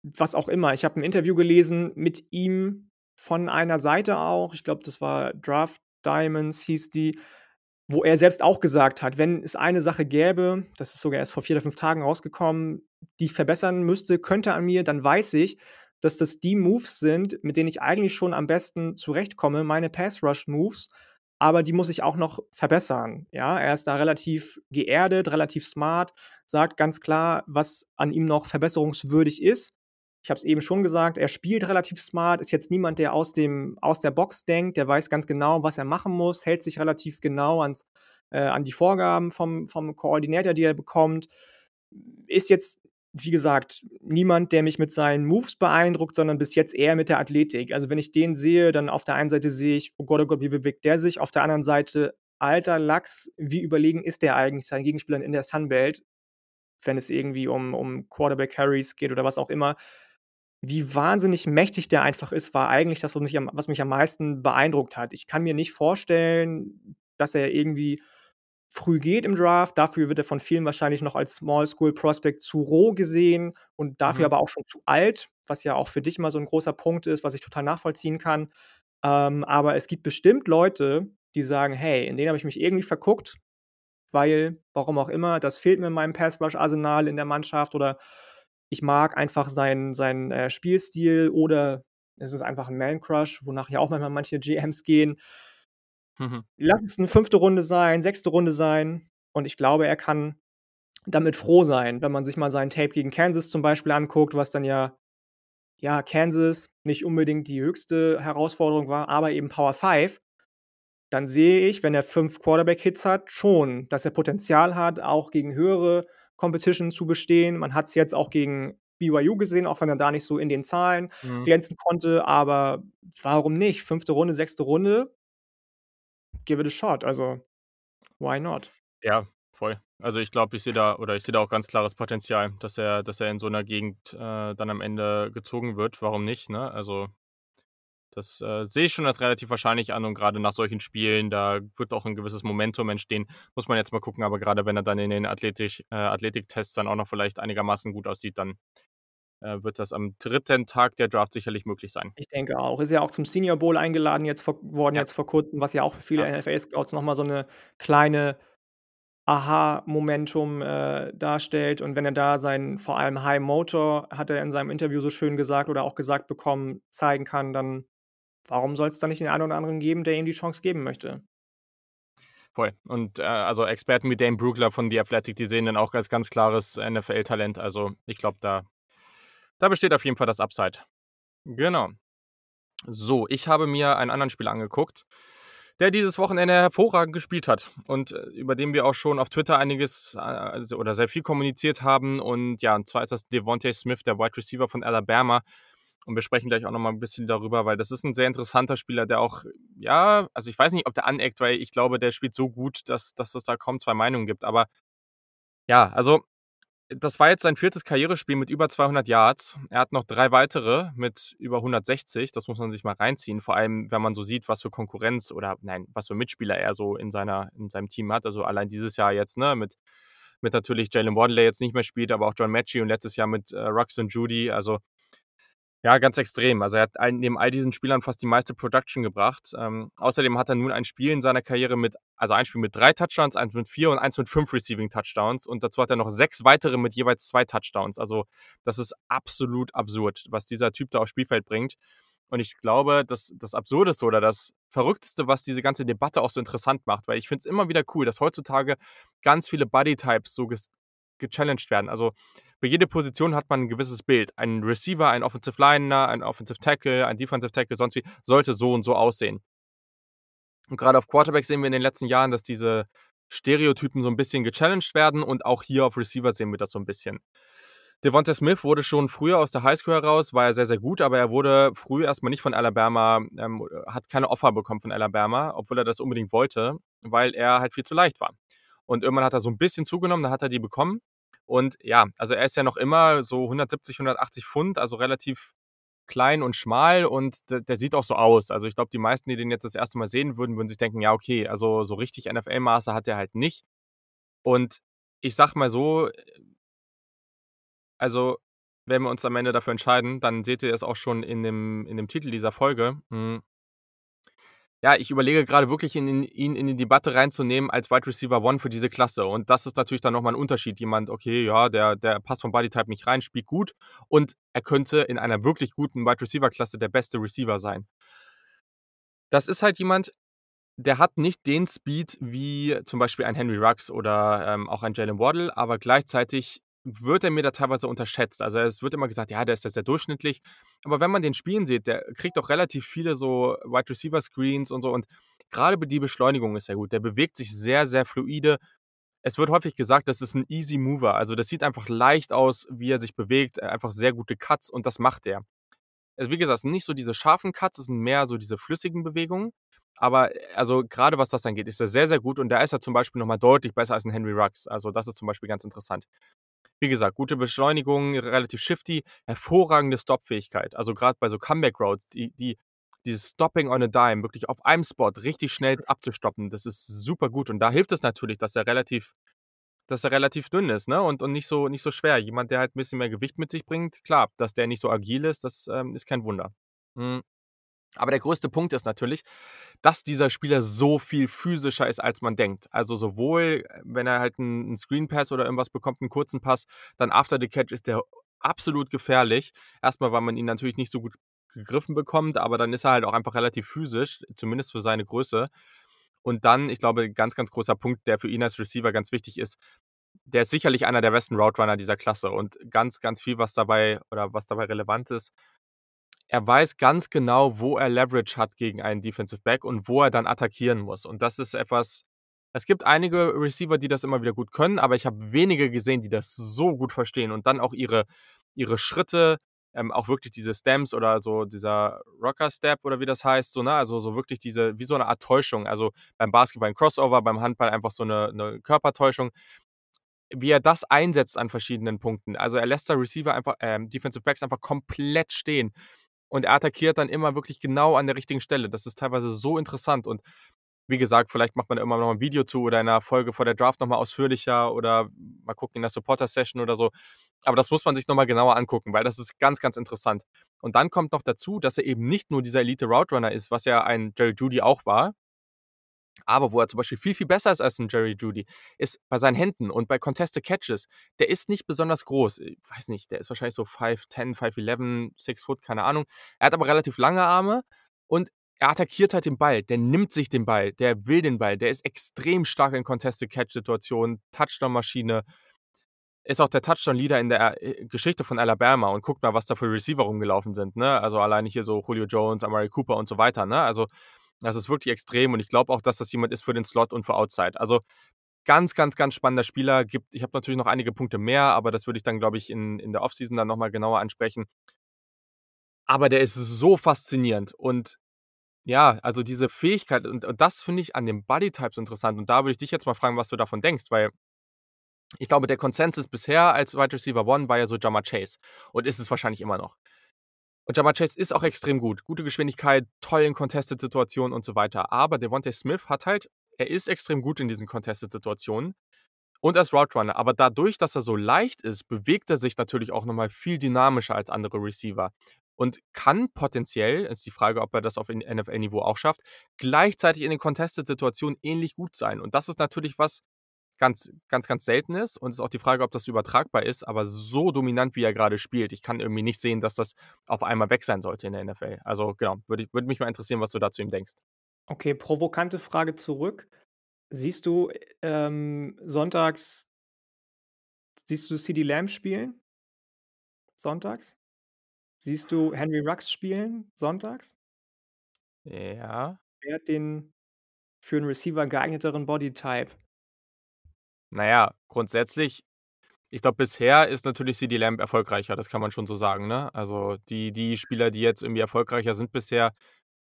[SPEAKER 1] was auch immer. Ich habe 'n Interview gelesen mit ihm von einer Seite auch, ich glaube, das war Draft Diamonds hieß die, wo er selbst auch gesagt hat, wenn es eine Sache gäbe, das ist sogar erst vor 4 oder 5 Tagen rausgekommen, die ich verbessern müsste könnte an mir, dann weiß ich, dass das die Moves sind, mit denen ich eigentlich schon am besten zurechtkomme, meine Pass-Rush-Moves, aber die muss ich auch noch verbessern, ja? Er ist da relativ geerdet, relativ smart, sagt ganz klar, was an ihm noch verbesserungswürdig ist. Ich habe es eben schon gesagt, er spielt relativ smart, ist jetzt niemand, der aus dem aus der Box denkt, der weiß ganz genau, was er machen muss, hält sich relativ genau ans äh, an die Vorgaben vom vom Koordinator, die er bekommt. Ist jetzt, wie gesagt, niemand, der mich mit seinen Moves beeindruckt, sondern bis jetzt eher mit der Athletik. Also, wenn ich den sehe, dann auf der einen Seite sehe ich: „Oh Gott, oh Gott, wie bewegt der sich?“ Auf der anderen Seite: „Alter Lachs, wie überlegen ist der eigentlich seinen Gegenspielern in der Sunbelt?“ Wenn es irgendwie um um Quarterback-Carries geht oder was auch immer. Wie wahnsinnig mächtig der einfach ist, war eigentlich das, was mich am was mich am meisten beeindruckt hat. Ich kann mir nicht vorstellen, dass er irgendwie früh geht im Draft. Dafür wird er von vielen wahrscheinlich noch als Small School Prospect zu roh gesehen und dafür
[SPEAKER 2] Mhm.
[SPEAKER 1] aber auch schon zu alt, was ja auch für dich immer so 'n großer Punkt ist, was ich total nachvollziehen kann. Ähm, aber es gibt bestimmt Leute, die sagen: „Hey, in den habe ich mich irgendwie verguckt, weil warum auch immer, das fehlt mir in meinem Pass-Rush-Arsenal in der Mannschaft oder ich mag einfach seinen seinen, äh, Spielstil oder es ist einfach 'n Man-Crush“, wonach ja auch manchmal manche GMs gehen.
[SPEAKER 2] Mhm.
[SPEAKER 1] Lass es 'ne 5. Runde sein, 6. Runde sein und ich glaube, er kann damit froh sein, wenn man sich mal sein Tape gegen Kansas zum Beispiel anguckt, was dann ja ja, Kansas nicht unbedingt die höchste Herausforderung war, aber eben Power 5. Dann sehe ich, wenn er 5 Quarterback-Hits hat, schon, dass er Potenzial hat, auch gegen höhere Competition zu bestehen. Man hat's jetzt auch gegen BYU gesehen, auch wenn er da nicht so in den Zahlen
[SPEAKER 2] Mhm.
[SPEAKER 1] glänzen konnte, aber warum nicht? 5. Runde, 6. Runde give it a shot, also why not?
[SPEAKER 2] Ja, voll. Also, ich glaube, ich sehe da oder ich sehe da auch ganz klares Potenzial, dass er dass er in so 'ner Gegend, äh, dann am Ende gezogen wird. Warum nicht, ne? Also, das, äh, sehe ich schon als relativ wahrscheinlich an und grade nach solchen Spielen, da wird auch 'n gewisses Momentum entstehen. Muss man jetzt mal gucken, aber grade wenn er dann in den athletisch äh, Athletiktests dann auch noch vielleicht einigermaßen gut aussieht, dann, äh, wird das am 3. Tag der Draft sicherlich möglich sein.
[SPEAKER 1] Ich denke auch. Ist ja auch zum Senior Bowl eingeladen jetzt vor worden
[SPEAKER 2] Ja.
[SPEAKER 1] jetzt vor Kurzem, was ja auch für viele
[SPEAKER 2] Ja.
[SPEAKER 1] NFL-Scouts noch mal so 'ne kleine Aha-Momentum, äh, darstellt. Und wenn er da seinen vor allem High Motor, hat er in seinem Interview so schön gesagt oder auch gesagt bekommen, zeigen kann, dann warum soll's da nicht den einen oder anderen geben, der ihm die Chance geben möchte?
[SPEAKER 2] voll. Und, äh, also Experten wie Dane Brugler von The Athletic, die sehen den auch als ganz klares NFL-Talent. Also, ich glaube, da da besteht auf jeden Fall das Upside. Genau. So, ich habe mir einen anderen Spieler angeguckt, der dieses Wochenende hervorragend gespielt hat und, äh, über den wir auch schon auf Twitter einiges, äh, oder sehr viel kommuniziert haben. Und ja, und zwar ist das Devontae Smith, der Wide Receiver von Alabama. Und wir sprechen gleich auch noch mal 'n bisschen darüber, weil das ist ein sehr interessanter Spieler, der auch ja, also ich weiß nicht, ob der aneckt, weil ich glaube, der spielt so gut, dass dass es da kaum 2 Meinungen gibt. Aber ja, also das war jetzt sein viertes Karrierespiel mit über 200 Yards. Er hat noch drei weitere mit über 160. Das muss man sich mal reinziehen. Vor allem, wenn man so sieht, was für Konkurrenz oder nein, was für Mitspieler er so in seiner in seinem Team hat. Also allein dieses Jahr jetzt, ne, mit mit natürlich Jalen Waddle, der jetzt nicht mehr spielt, aber auch John Mechie und letztes Jahr mit, äh, Rux und Judy. Also ja, ganz extrem. Also, er hat neben all diesen Spielern fast die meiste Production gebracht. Ähm, außerdem hat er nun ein Spiel in seiner Karriere mit also ein Spiel mit drei Touchdowns, eins mit vier und eins mit fünf Receiving Touchdowns und dazu hat er noch sechs weitere mit jeweils zwei Touchdowns. Also, das ist absolut absurd, was dieser Typ da aufs Spielfeld bringt. Und ich glaube, das das Absurdeste oder das Verrückteste, was diese ganze Debatte auch so interessant macht, weil ich finde es immer wieder cool, dass heutzutage ganz viele Body Types so ges gechallenged werden. Also, für jede Position hat man ein gewisses Bild. Ein Receiver, ein Offensive Liner, ein Offensive Tackle, ein Defensive Tackle, sonst wie, sollte so und so aussehen. Und gerade auf Quarterback sehen wir in den letzten Jahren, dass diese Stereotypen so ein bisschen gechallenged werden und auch hier auf Receiver sehen wir das so ein bisschen. Devonta Smith wurde schon früher aus der Highschool heraus, war er sehr, sehr gut, aber er wurde früh erstmal nicht von Alabama, ähm, hat keine Offer bekommen von Alabama, obwohl er das unbedingt wollte, weil er halt viel zu leicht war. Und irgendwann hat er so ein bisschen zugenommen, dann hat er die bekommen. Und ja, also er ist ja noch immer so 170, 180 Pfund, also relativ klein und schmal und der, der sieht auch so aus. Also ich glaube, die meisten, die den jetzt das erste Mal sehen würden, würden sich denken, ja, okay, also so richtig NFL-Maße hat er halt nicht. Und ich sag mal so, also wenn wir uns am Ende dafür entscheiden, dann seht ihr es auch schon in dem, in dem Titel dieser Folge. Ja, ich überlege gerade wirklich, ihn in ihn in die Debatte reinzunehmen als Wide Receiver One für diese Klasse. Und das ist natürlich dann nochmal ein Unterschied. Jemand, okay, ja, der der passt vom Bodytype nicht rein, spielt gut und er könnte in einer wirklich guten Wide Receiver Klasse der beste Receiver sein. Das ist halt jemand, der hat nicht den Speed wie zum Beispiel ein Henry Ruggs oder, ähm, auch ein Jalen Waddle, aber gleichzeitig wird er mir da teilweise unterschätzt. Also, es wird immer gesagt: „Ja, der ist ja sehr durchschnittlich.“ Aber wenn man den spielen sieht, der kriegt doch relativ viele so Wide Receiver Screens und so und gerade die Beschleunigung ist sehr gut. Der bewegt sich sehr, sehr fluide. Es wird häufig gesagt, das ist ein Easy Mover. Also, das sieht einfach leicht aus, wie er sich bewegt, äh, einfach sehr gute Cuts und das macht er. Also, wie gesagt, es sind nicht so diese scharfen Cuts, es sind mehr so diese flüssigen Bewegungen. Aber, äh, also, gerade was das angeht, ist er sehr, sehr gut und da ist er zum Beispiel noch mal deutlich besser als ein Henry Ruggs. Also, das ist zum Beispiel ganz interessant. Wie gesagt, gute Beschleunigung, relativ shifty, hervorragende Stop-Fähigkeit. Also gerade bei so Comeback-Routes, die die dieses Stopping on a Dime, wirklich auf einem Spot richtig schnell abzustoppen, das ist super gut. Und da hilft es natürlich, dass er relativ dass er relativ dünn ist, ne, und und nicht so nicht so schwer. Jemand, der halt ein bisschen mehr Gewicht mit sich bringt, klar, dass der nicht so agil ist, das, ähm, ist kein Wunder. Mhm. Aber der größte Punkt ist natürlich, dass dieser Spieler so viel physischer ist, als man denkt. Also sowohl, äh, wenn er halt einen Screen Pass oder irgendwas bekommt, einen kurzen Pass, dann after the catch ist der absolut gefährlich. Erstmal, weil man ihn natürlich nicht so gut gegriffen bekommt, aber dann ist er halt auch einfach relativ physisch, zumindest für seine Größe. Und dann, ich glaube, ein ganz, ganz großer Punkt, der für ihn als Receiver ganz wichtig ist, der ist sicherlich einer der besten Route Runner dieser Klasse und ganz, ganz viel, was dabei oder was dabei relevant ist, er weiß ganz genau, wo er Leverage hat gegen einen Defensive Back und wo er dann attackieren muss. Und das ist etwas es gibt einige Receiver, die das immer wieder gut können, aber ich habe wenige gesehen, die das so gut verstehen und dann auch ihre ihre Schritte, ähm, auch wirklich diese Stamps oder so dieser Rocker Step oder wie das heißt, so, ne? Also, so wirklich diese wie so eine Art Täuschung. Also, beim Basketball ein Crossover, beim Handball einfach so eine 'ne Körpertäuschung. Wie er das einsetzt an verschiedenen Punkten. Also, er lässt da Receiver einfach ähm, Defensive Backs einfach komplett stehen. Und er attackiert dann immer wirklich genau an der richtigen Stelle. Das ist teilweise so interessant und wie gesagt, vielleicht macht man da immer noch ein Video zu oder in einer Folge vor der Draft nochmal ausführlicher oder mal gucken in der Supporter-Session oder so. Aber das muss man sich nochmal genauer angucken, weil das ist ganz, ganz interessant. Und dann kommt noch dazu, dass er eben nicht nur dieser Elite Route Runner ist, was ja ein Jerry Judy auch war, aber wo er zum Beispiel viel, viel besser ist als ein Jerry Judy, ist bei seinen Händen und bei Contested Catches. Der ist nicht besonders groß. Ich weiß nicht, der ist wahrscheinlich so 5'10, 5'11, 6 Foot, keine Ahnung. Er hat aber relativ lange Arme und er attackiert halt den Ball, der nimmt sich den Ball, der will den Ball, der ist extrem stark in Contested-Catch-Situationen, Touchdown-Maschine. Ist auch der Touchdown-Leader in der, äh, Geschichte von Alabama und guckt mal, was da für Receiver rumgelaufen sind, ne? Also, alleine hier so Julio Jones, Amari Cooper und so weiter, ne? Also, das ist wirklich extrem und ich glaube auch, dass das jemand ist für den Slot und für Outside. Also, ganz, ganz, ganz spannender Spieler. Gibt ich habe natürlich noch einige Punkte mehr, aber das würde ich dann, glaube ich, in in der Offseason dann noch mal genauer ansprechen. Aber der ist so faszinierend und ja, also diese Fähigkeit und und das finde ich an den Bodytypes interessant und da würde ich dich jetzt mal fragen, was du davon denkst, weil ich glaube, der Konsensus bisher als Wide Receiver One war ja so Ja'Marr Chase und ist es wahrscheinlich immer noch. Und Ja'Marr Chase ist auch extrem gut. Gute Geschwindigkeit, toll in Contested-Situationen und so weiter. Aber Devontae Smith hat halt er ist extrem gut in diesen Contested-Situationen und als Route Runner. Aber dadurch, dass er so leicht ist, bewegt er sich natürlich auch noch mal viel dynamischer als andere Receiver und kann potenziell ist die Frage, ob er das auf NFL-Niveau auch schafft, gleichzeitig in den Contested-Situationen ähnlich gut sein. Und das ist natürlich was ganz, ganz, ganz Seltenes und es ist auch die Frage, ob das übertragbar ist, aber so dominant, wie er gerade spielt, ich kann irgendwie nicht sehen, dass das auf einmal weg sein sollte in der NFL. Also, genau, würde würde mich mal interessieren, was du da zu ihm denkst.
[SPEAKER 1] Okay, provokante Frage zurück. Siehst du, ähm, sonntags siehst du CeeDee Lamb spielen? Sonntags? Siehst du Henry Ruggs spielen sonntags?
[SPEAKER 2] Ja.
[SPEAKER 1] Wer hat den für 'n Receiver geeigneteren Bodytype?
[SPEAKER 2] Na ja, grundsätzlich ich glaube, bisher ist natürlich CeeDee Lamb erfolgreicher, das kann man schon so sagen, ne? Also, die die Spieler, die jetzt irgendwie erfolgreicher sind bisher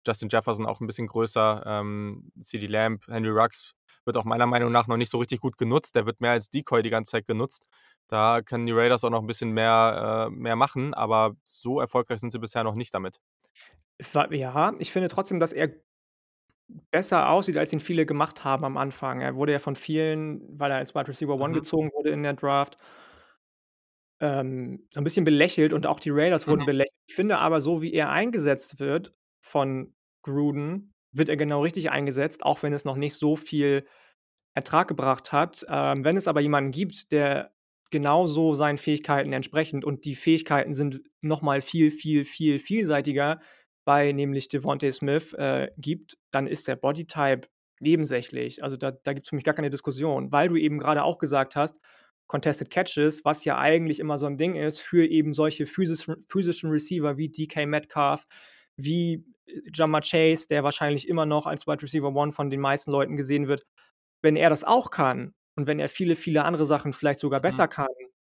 [SPEAKER 2] Justin Jefferson auch 'n bisschen größer, ähm, CeeDee Lamb, Henry Ruggs wird auch meiner Meinung nach noch nicht so richtig gut genutzt. Der wird mehr als Decoy die ganze Zeit genutzt. Da können die Raiders auch noch 'n bisschen mehr äh, mehr machen, aber so erfolgreich sind sie bisher noch nicht damit.
[SPEAKER 1] Ja, ich finde trotzdem, dass er besser aussieht, als ihn viele gemacht haben am Anfang. Er wurde ja von vielen, weil er als Wide Receiver One
[SPEAKER 2] Mhm.
[SPEAKER 1] gezogen wurde in der Draft ähm, so 'n bisschen belächelt und auch die Raiders wurden
[SPEAKER 2] Mhm.
[SPEAKER 1] belächelt. Ich finde aber, so wie er eingesetzt wird von Gruden, wird er genau richtig eingesetzt, auch wenn es noch nicht so viel Ertrag gebracht hat. Ähm, wenn es aber jemanden gibt, der genauso seinen Fähigkeiten entsprechend und die Fähigkeiten sind noch mal viel, viel, viel vielseitiger bei nämlich Devontae Smith, äh, gibt, dann ist der Bodytype nebensächlich. Also, da da gibt's für mich gar keine Diskussion, weil du eben grade auch gesagt hast, Contested Catches, was ja eigentlich immer so 'n Ding ist für eben solche physischen physischen Receiver wie DK Metcalf, wie Ja'Marr Chase, der wahrscheinlich immer noch als Wide Receiver One von den meisten Leuten gesehen wird. Wenn er das auch kann und wenn er viele, viele andere Sachen vielleicht sogar
[SPEAKER 2] Mhm.
[SPEAKER 1] besser kann,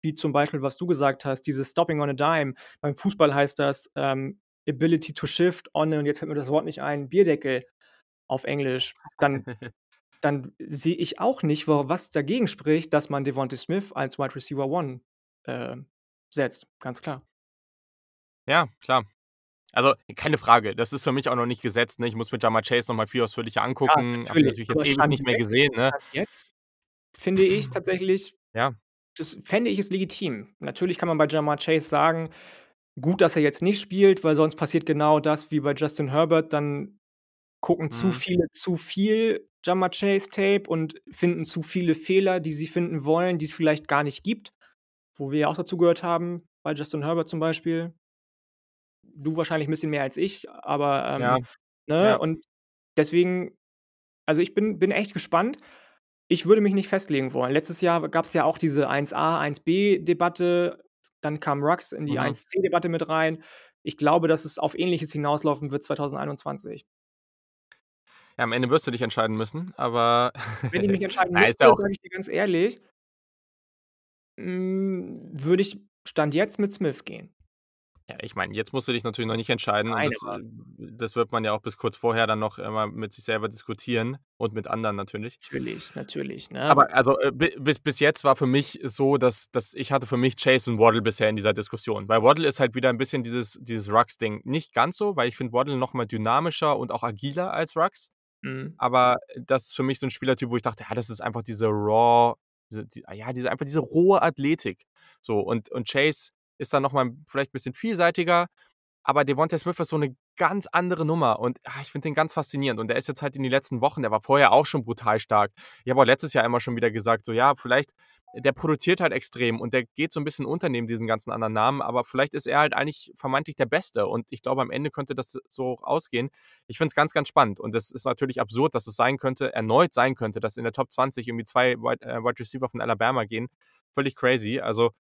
[SPEAKER 1] wie zum Beispiel, was du gesagt hast, dieses Stopping on a Dime. Beim Fußball heißt das, ähm, Ability to shift on und jetzt fällt mir das Wort nicht ein, Bierdeckel auf Englisch. Dann dann sehe ich auch nicht, wa was dagegen spricht, dass man Devontae Smith als Wide Receiver One, ähm, setzt, ganz klar.
[SPEAKER 2] Ja, klar. Also, keine Frage. Das ist für mich auch noch nicht gesetzt, ne? Ich muss mir Ja'Marr Chase noch mal viel ausführlicher
[SPEAKER 1] Ja,
[SPEAKER 2] angucken. Habe ihn
[SPEAKER 1] natürlich.
[SPEAKER 2] jetzt ewig nicht mehr gesehen, ne?
[SPEAKER 1] Jetzt finde ich tatsächlich
[SPEAKER 2] Ja.
[SPEAKER 1] das fände ich es legitim. Natürlich kann man bei Ja'Marr Chase sagen: „Gut, dass er jetzt nicht spielt, weil sonst passiert genau das wie bei Justin Herbert.“ Dann gucken zu
[SPEAKER 2] Mhm.
[SPEAKER 1] viele zu viel Ja'Marr Chase Tape und finden zu viele Fehler, die sie finden wollen, die es vielleicht gar nicht gibt, wo wir ja auch dazugehört haben, bei Justin Herbert zum Beispiel. Du wahrscheinlich 'n bisschen mehr als ich, aber,
[SPEAKER 2] Ja,
[SPEAKER 1] ähm, ne?
[SPEAKER 2] ja.
[SPEAKER 1] Und deswegen also, ich bin bin echt gespannt. Ich würde mich nicht festlegen wollen. Letztes Jahr gab's ja auch diese 1A, 1B-Debatte. Dann kam Ruggs in die
[SPEAKER 2] Mhm.
[SPEAKER 1] 1C-Debatte mit rein. Ich glaube, dass es auf Ähnliches hinauslaufen wird 2021.
[SPEAKER 2] Ja, am Ende wirst du dich entscheiden müssen, aber
[SPEAKER 1] Wenn ich mich entscheiden müsste, sage ich dir ganz ehrlich hm, würde ich Stand jetzt mit Smith gehen.
[SPEAKER 2] Ja, ich meine, jetzt musst du dich natürlich noch nicht entscheiden und
[SPEAKER 1] Nein,
[SPEAKER 2] das
[SPEAKER 1] aber
[SPEAKER 2] das wird man ja auch bis kurz vorher dann noch immer mit sich selber diskutieren und mit anderen natürlich.
[SPEAKER 1] Natürlich, natürlich, ne?
[SPEAKER 2] Aber also, äh, bi bis bis jetzt war für mich so, dass dass ich hatte für mich Chase und Waddle bisher in dieser Diskussion. Weil Waddle ist halt wieder 'n bisschen dieses dieses Ruggs-Ding. Nicht ganz so, weil ich finde Waddle noch mal dynamischer und auch agiler als Ruggs.
[SPEAKER 1] Mhm.
[SPEAKER 2] Aber das ist für mich so 'n Spielertyp, wo ich dachte: „Ja, das ist einfach diese raw diese die ja, diese einfach diese rohe Athletik.“ So, und und Chase ist dann noch mal vielleicht bisschen vielseitiger, aber Devontae Smith ist so 'ne ganz andere Nummer und, ah, ich finde den ganz faszinierend und der ist jetzt halt in den letzten Wochen der war vorher auch schon brutal stark. Ich habe auch letztes Jahr immer schon wieder gesagt, so: „Ja, vielleicht der produziert halt extrem und der geht so 'n bisschen unter neben diesen ganzen anderen Namen, aber vielleicht ist er halt eigentlich vermeintlich der Beste.“ Und ich glaube, am Ende könnte das so ausgehen. Ich finde es ganz, ganz spannend und es ist natürlich absurd, dass es sein könnte erneut sein könnte, dass in der Top 20 irgendwie 2 Wide äh, Wide Receiver von Alabama gehen. Völlig crazy. Also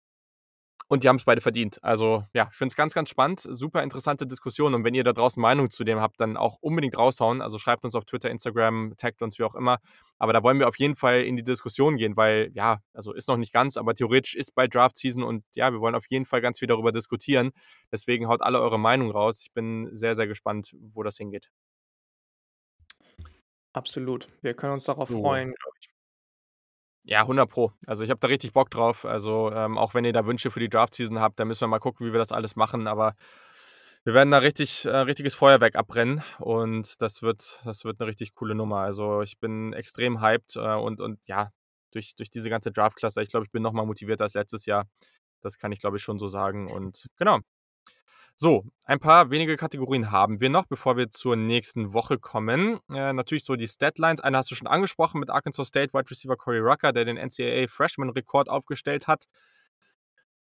[SPEAKER 2] und die haben's beide verdient. Also, ja, ich finde es ganz, ganz spannend. Super interessante Diskussion und wenn ihr da draußen Meinung zu dem habt, dann auch unbedingt raushauen. Also, schreibt uns auf Twitter, Instagram, taggt uns, wie auch immer. Aber da wollen wir auf jeden Fall in die Diskussion gehen, weil ja, also ist noch nicht ganz, aber theoretisch ist bald Draft Season und ja, wir wollen auf jeden Fall ganz viel darüber diskutieren. Deswegen haut alle eure Meinung raus. Ich bin sehr, sehr gespannt, wo das hingeht.
[SPEAKER 1] Absolut. Wir können uns darauf
[SPEAKER 2] So.
[SPEAKER 1] freuen, glaube ich.
[SPEAKER 2] Ja, 100 Pro. Also, ich habe da richtig Bock drauf. Also, ähm, auch wenn ihr da Wünsche für die Draft Season habt, dann müssen wir mal gucken, wie wir das alles machen. Aber wir werden da richtig äh, richtiges Feuerwerk abbrennen und das wird das wird 'ne richtig coole Nummer. Also, ich bin extrem hyped, äh, und und ja, durch durch diese ganze Draftklasse ich glaube, ich bin noch mal motivierter als letztes Jahr. Das kann ich, glaube ich, schon so sagen und genau. So, ein paar wenige Kategorien haben wir noch, bevor wir zur nächsten Woche kommen. Äh, natürlich so die Statlines. Eine hast du schon angesprochen mit Arkansas State Wide Receiver Corey Rucker, der den NCAA Freshman Rekord aufgestellt hat.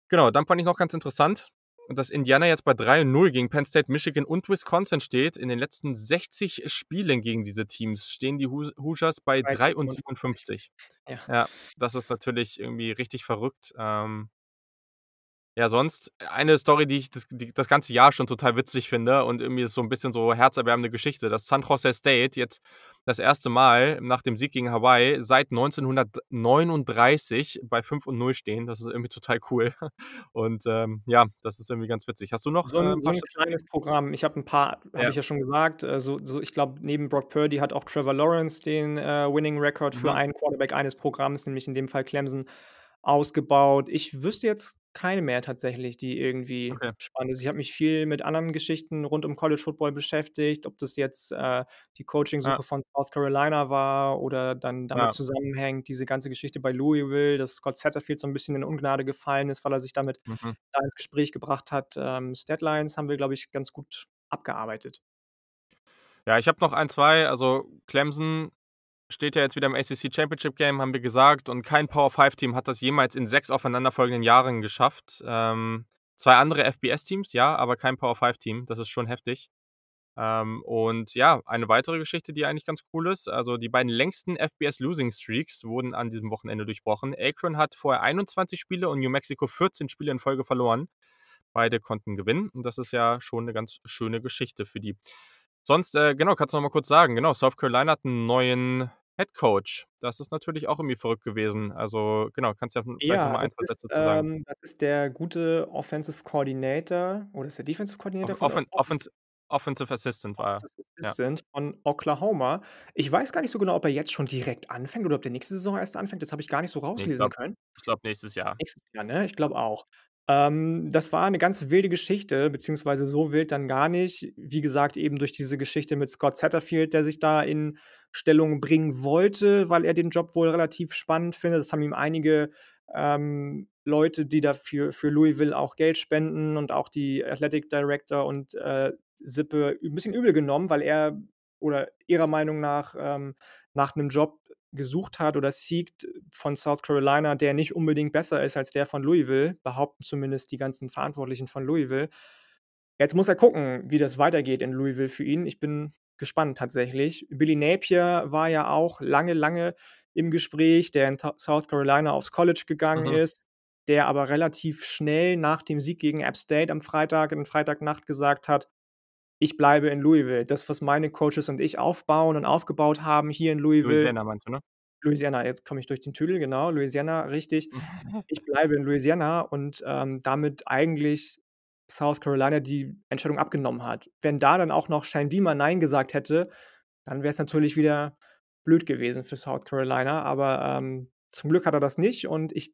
[SPEAKER 2] Genau, dann fand ich noch ganz interessant, dass Indiana jetzt bei 3:0 gegen Penn State, Michigan und Wisconsin steht. In den letzten 60 Spielen gegen diese Teams stehen die Hoos Hoosiers bei 3 und 57.
[SPEAKER 1] Ja.
[SPEAKER 2] Ja, das ist natürlich irgendwie richtig verrückt. Ähm ja, sonst eine Story, die ich das die das ganze Jahr schon total witzig finde und irgendwie ist so 'n bisschen so herzerwärmende Geschichte, dass San Jose State jetzt das 1. Mal nach dem Sieg gegen Hawaii seit 1939 bei 5:0 stehen. Das ist irgendwie total cool. Und, ähm, ja, das ist irgendwie ganz witzig. Hast du noch,
[SPEAKER 1] So
[SPEAKER 2] äh,
[SPEAKER 1] 'n
[SPEAKER 2] 'n
[SPEAKER 1] so
[SPEAKER 2] paar
[SPEAKER 1] 'n kleines? Programm. Ich habe 'n paar habe
[SPEAKER 2] Ja.
[SPEAKER 1] ich ja schon gesagt. Äh, so so ich glaube, neben Brock Purdy hat auch Trevor Lawrence den, äh, Winning Record für
[SPEAKER 2] Mhm.
[SPEAKER 1] einen Quarterback eines Programms, nämlich in dem Fall Clemson, ausgebaut. Ich wüsste jetzt keine mehr tatsächlich, die irgendwie
[SPEAKER 2] Okay.
[SPEAKER 1] spannend ist. Ich habe mich viel mit anderen Geschichten rund um College Football beschäftigt, ob das jetzt, äh, die
[SPEAKER 2] Ja.
[SPEAKER 1] Coachingsuche von South Carolina war oder dann damit
[SPEAKER 2] Ja.
[SPEAKER 1] zusammenhängt diese ganze Geschichte bei Louisville, dass Scott Satterfield so 'n bisschen in Ungnade gefallen ist, weil er sich damit
[SPEAKER 2] Mhm.
[SPEAKER 1] da ins Gespräch gebracht hat. Ähm, Statlines haben wir, glaube ich, ganz gut abgearbeitet.
[SPEAKER 2] Ja, ich habe noch 1, 2. Also, Clemson steht ja jetzt wieder im ACC Championship Game, haben wir gesagt, und kein Power-5-Team hat das jemals in 6 aufeinanderfolgenden Jahren geschafft. Ähm, 2 andere FBS-Teams, ja, aber kein Power-5-Team. Das ist schon heftig. Ähm, und ja, eine weitere Geschichte, die eigentlich ganz cool ist, also die beiden längsten FBS-Losing-Streaks wurden an diesem Wochenende durchbrochen. Akron hat vorher 21 Spiele und New Mexico 14 Spiele in Folge verloren. Beide konnten gewinnen und das ist ja schon 'ne ganz schöne Geschichte für die. Sonst, äh, genau, kannst du noch mal kurz sagen, genau, South Carolina hat 'n neuen Head Coach. Das ist natürlich auch irgendwie verrückt gewesen. Also, genau, kannst ja v vielleicht
[SPEAKER 1] Ja,
[SPEAKER 2] mal
[SPEAKER 1] das
[SPEAKER 2] 1, 2
[SPEAKER 1] ist
[SPEAKER 2] Sätze zu sagen.
[SPEAKER 1] ähm, das ist der gute Offensive Coordinator oder ist der Defensive Coordinator von
[SPEAKER 2] Offen Offens Offensive Assistant war.
[SPEAKER 1] Offensive
[SPEAKER 2] Ja.
[SPEAKER 1] Assistant von Oklahoma. Ich weiß gar nicht so genau, ob er jetzt schon direkt anfängt oder ob der nächste Saison erst anfängt. Das habe ich gar nicht so
[SPEAKER 2] Ne, ich
[SPEAKER 1] rauslesen
[SPEAKER 2] glaube
[SPEAKER 1] können.
[SPEAKER 2] ich glaube nächstes Jahr.
[SPEAKER 1] Nächstes Jahr, ne? Ich glaube auch. Ähm, das war 'ne ganz wilde Geschichte, beziehungsweise so wild dann gar nicht. Wie gesagt, eben durch diese Geschichte mit Scott Satterfield, der sich da in Stellung bringen wollte, weil er den Job wohl relativ spannend findet. Das haben ihm einige, ähm, Leute, die da für Louisville auch Geld spenden und auch die Athletic Director und, äh, Sippe 'n bisschen übel genommen, weil er oder ihrer Meinung nach, ähm, nach 'nem Job gesucht hat oder seekt von South Carolina, der nicht unbedingt besser ist als der von Louisville, behaupten zumindest die ganzen Verantwortlichen von Louisville. Jetzt muss er gucken, wie das weitergeht in Louisville für ihn. Ich bin gespannt tatsächlich. Billy Napier war ja auch lange, lange im Gespräch, der in South Carolina aufs College gegangen
[SPEAKER 2] Mhm.
[SPEAKER 1] ist, der aber relativ schnell nach dem Sieg gegen App State am Freitag in Freitagnacht gesagt hat: „Ich bleibe in Louisville. Das, was meine Coaches und ich aufbauen und aufgebaut haben hier in Louisville“
[SPEAKER 2] Louisiana meinst du, ne?
[SPEAKER 1] Louisiana, jetzt komme ich durch den Tüdel, genau, Louisiana, richtig. „Ich bleibe in Louisiana“ und, ähm, damit eigentlich South Carolina die Entscheidung abgenommen hat. Wenn da dann auch noch Shane Beamer nein gesagt hätte, dann wäre es natürlich wieder blöd gewesen für South Carolina, aber, ähm, zum Glück hat er das nicht und ich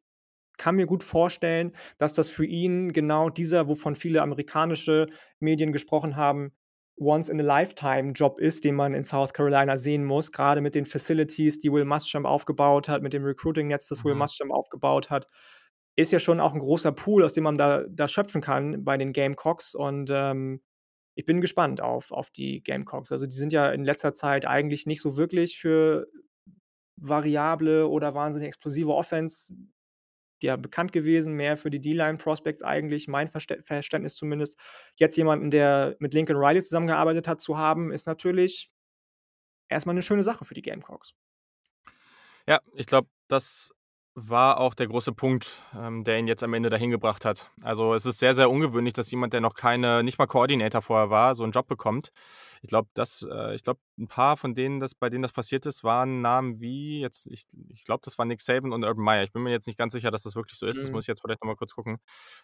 [SPEAKER 1] kann mir gut vorstellen, dass das für ihn genau dieser, wovon viele amerikanische Medien gesprochen haben, Once-in-a-Lifetime-Job ist, den man in South Carolina sehen muss, grade mit den Facilities, die Will Muschamp aufgebaut hat, mit dem Recruiting-Netz, das Will
[SPEAKER 2] Mhm.
[SPEAKER 1] Muschamp aufgebaut hat. Ist ja schon auch 'n großer Pool, aus dem man da da schöpfen kann bei den Gamecocks und, ähm ich bin gespannt auf auf die Gamecocks. Also, die sind ja in letzter Zeit eigentlich nicht so wirklich für variable oder wahnsinnig explosive Offense, ja, bekannt gewesen, mehr für die D-Line Prospects eigentlich, mein Verstä Verständnis zumindest. Jetzt jemanden, der mit Lincoln Riley zusammengearbeitet hat, zu haben, ist natürlich erst mal 'ne schöne Sache für die Gamecocks.
[SPEAKER 2] Ja, ich glaube, das war auch der große Punkt, ähm, der ihn jetzt am Ende dahin gebracht hat. Also, es ist sehr, sehr ungewöhnlich, dass jemand, der noch keine nicht mal Coordinator vorher war, so 'n Job bekommt. Ich glaube, das äh, ich glaube, 'n paar von denen, das bei denen das passiert ist, waren Namen wie jetzt ich ich glaube, das war Nick Saban und Urban Meyer. Ich bin mir jetzt nicht ganz sicher, dass das wirklich so ist. Das
[SPEAKER 1] Mhm.
[SPEAKER 2] muss ich jetzt vielleicht noch mal kurz gucken.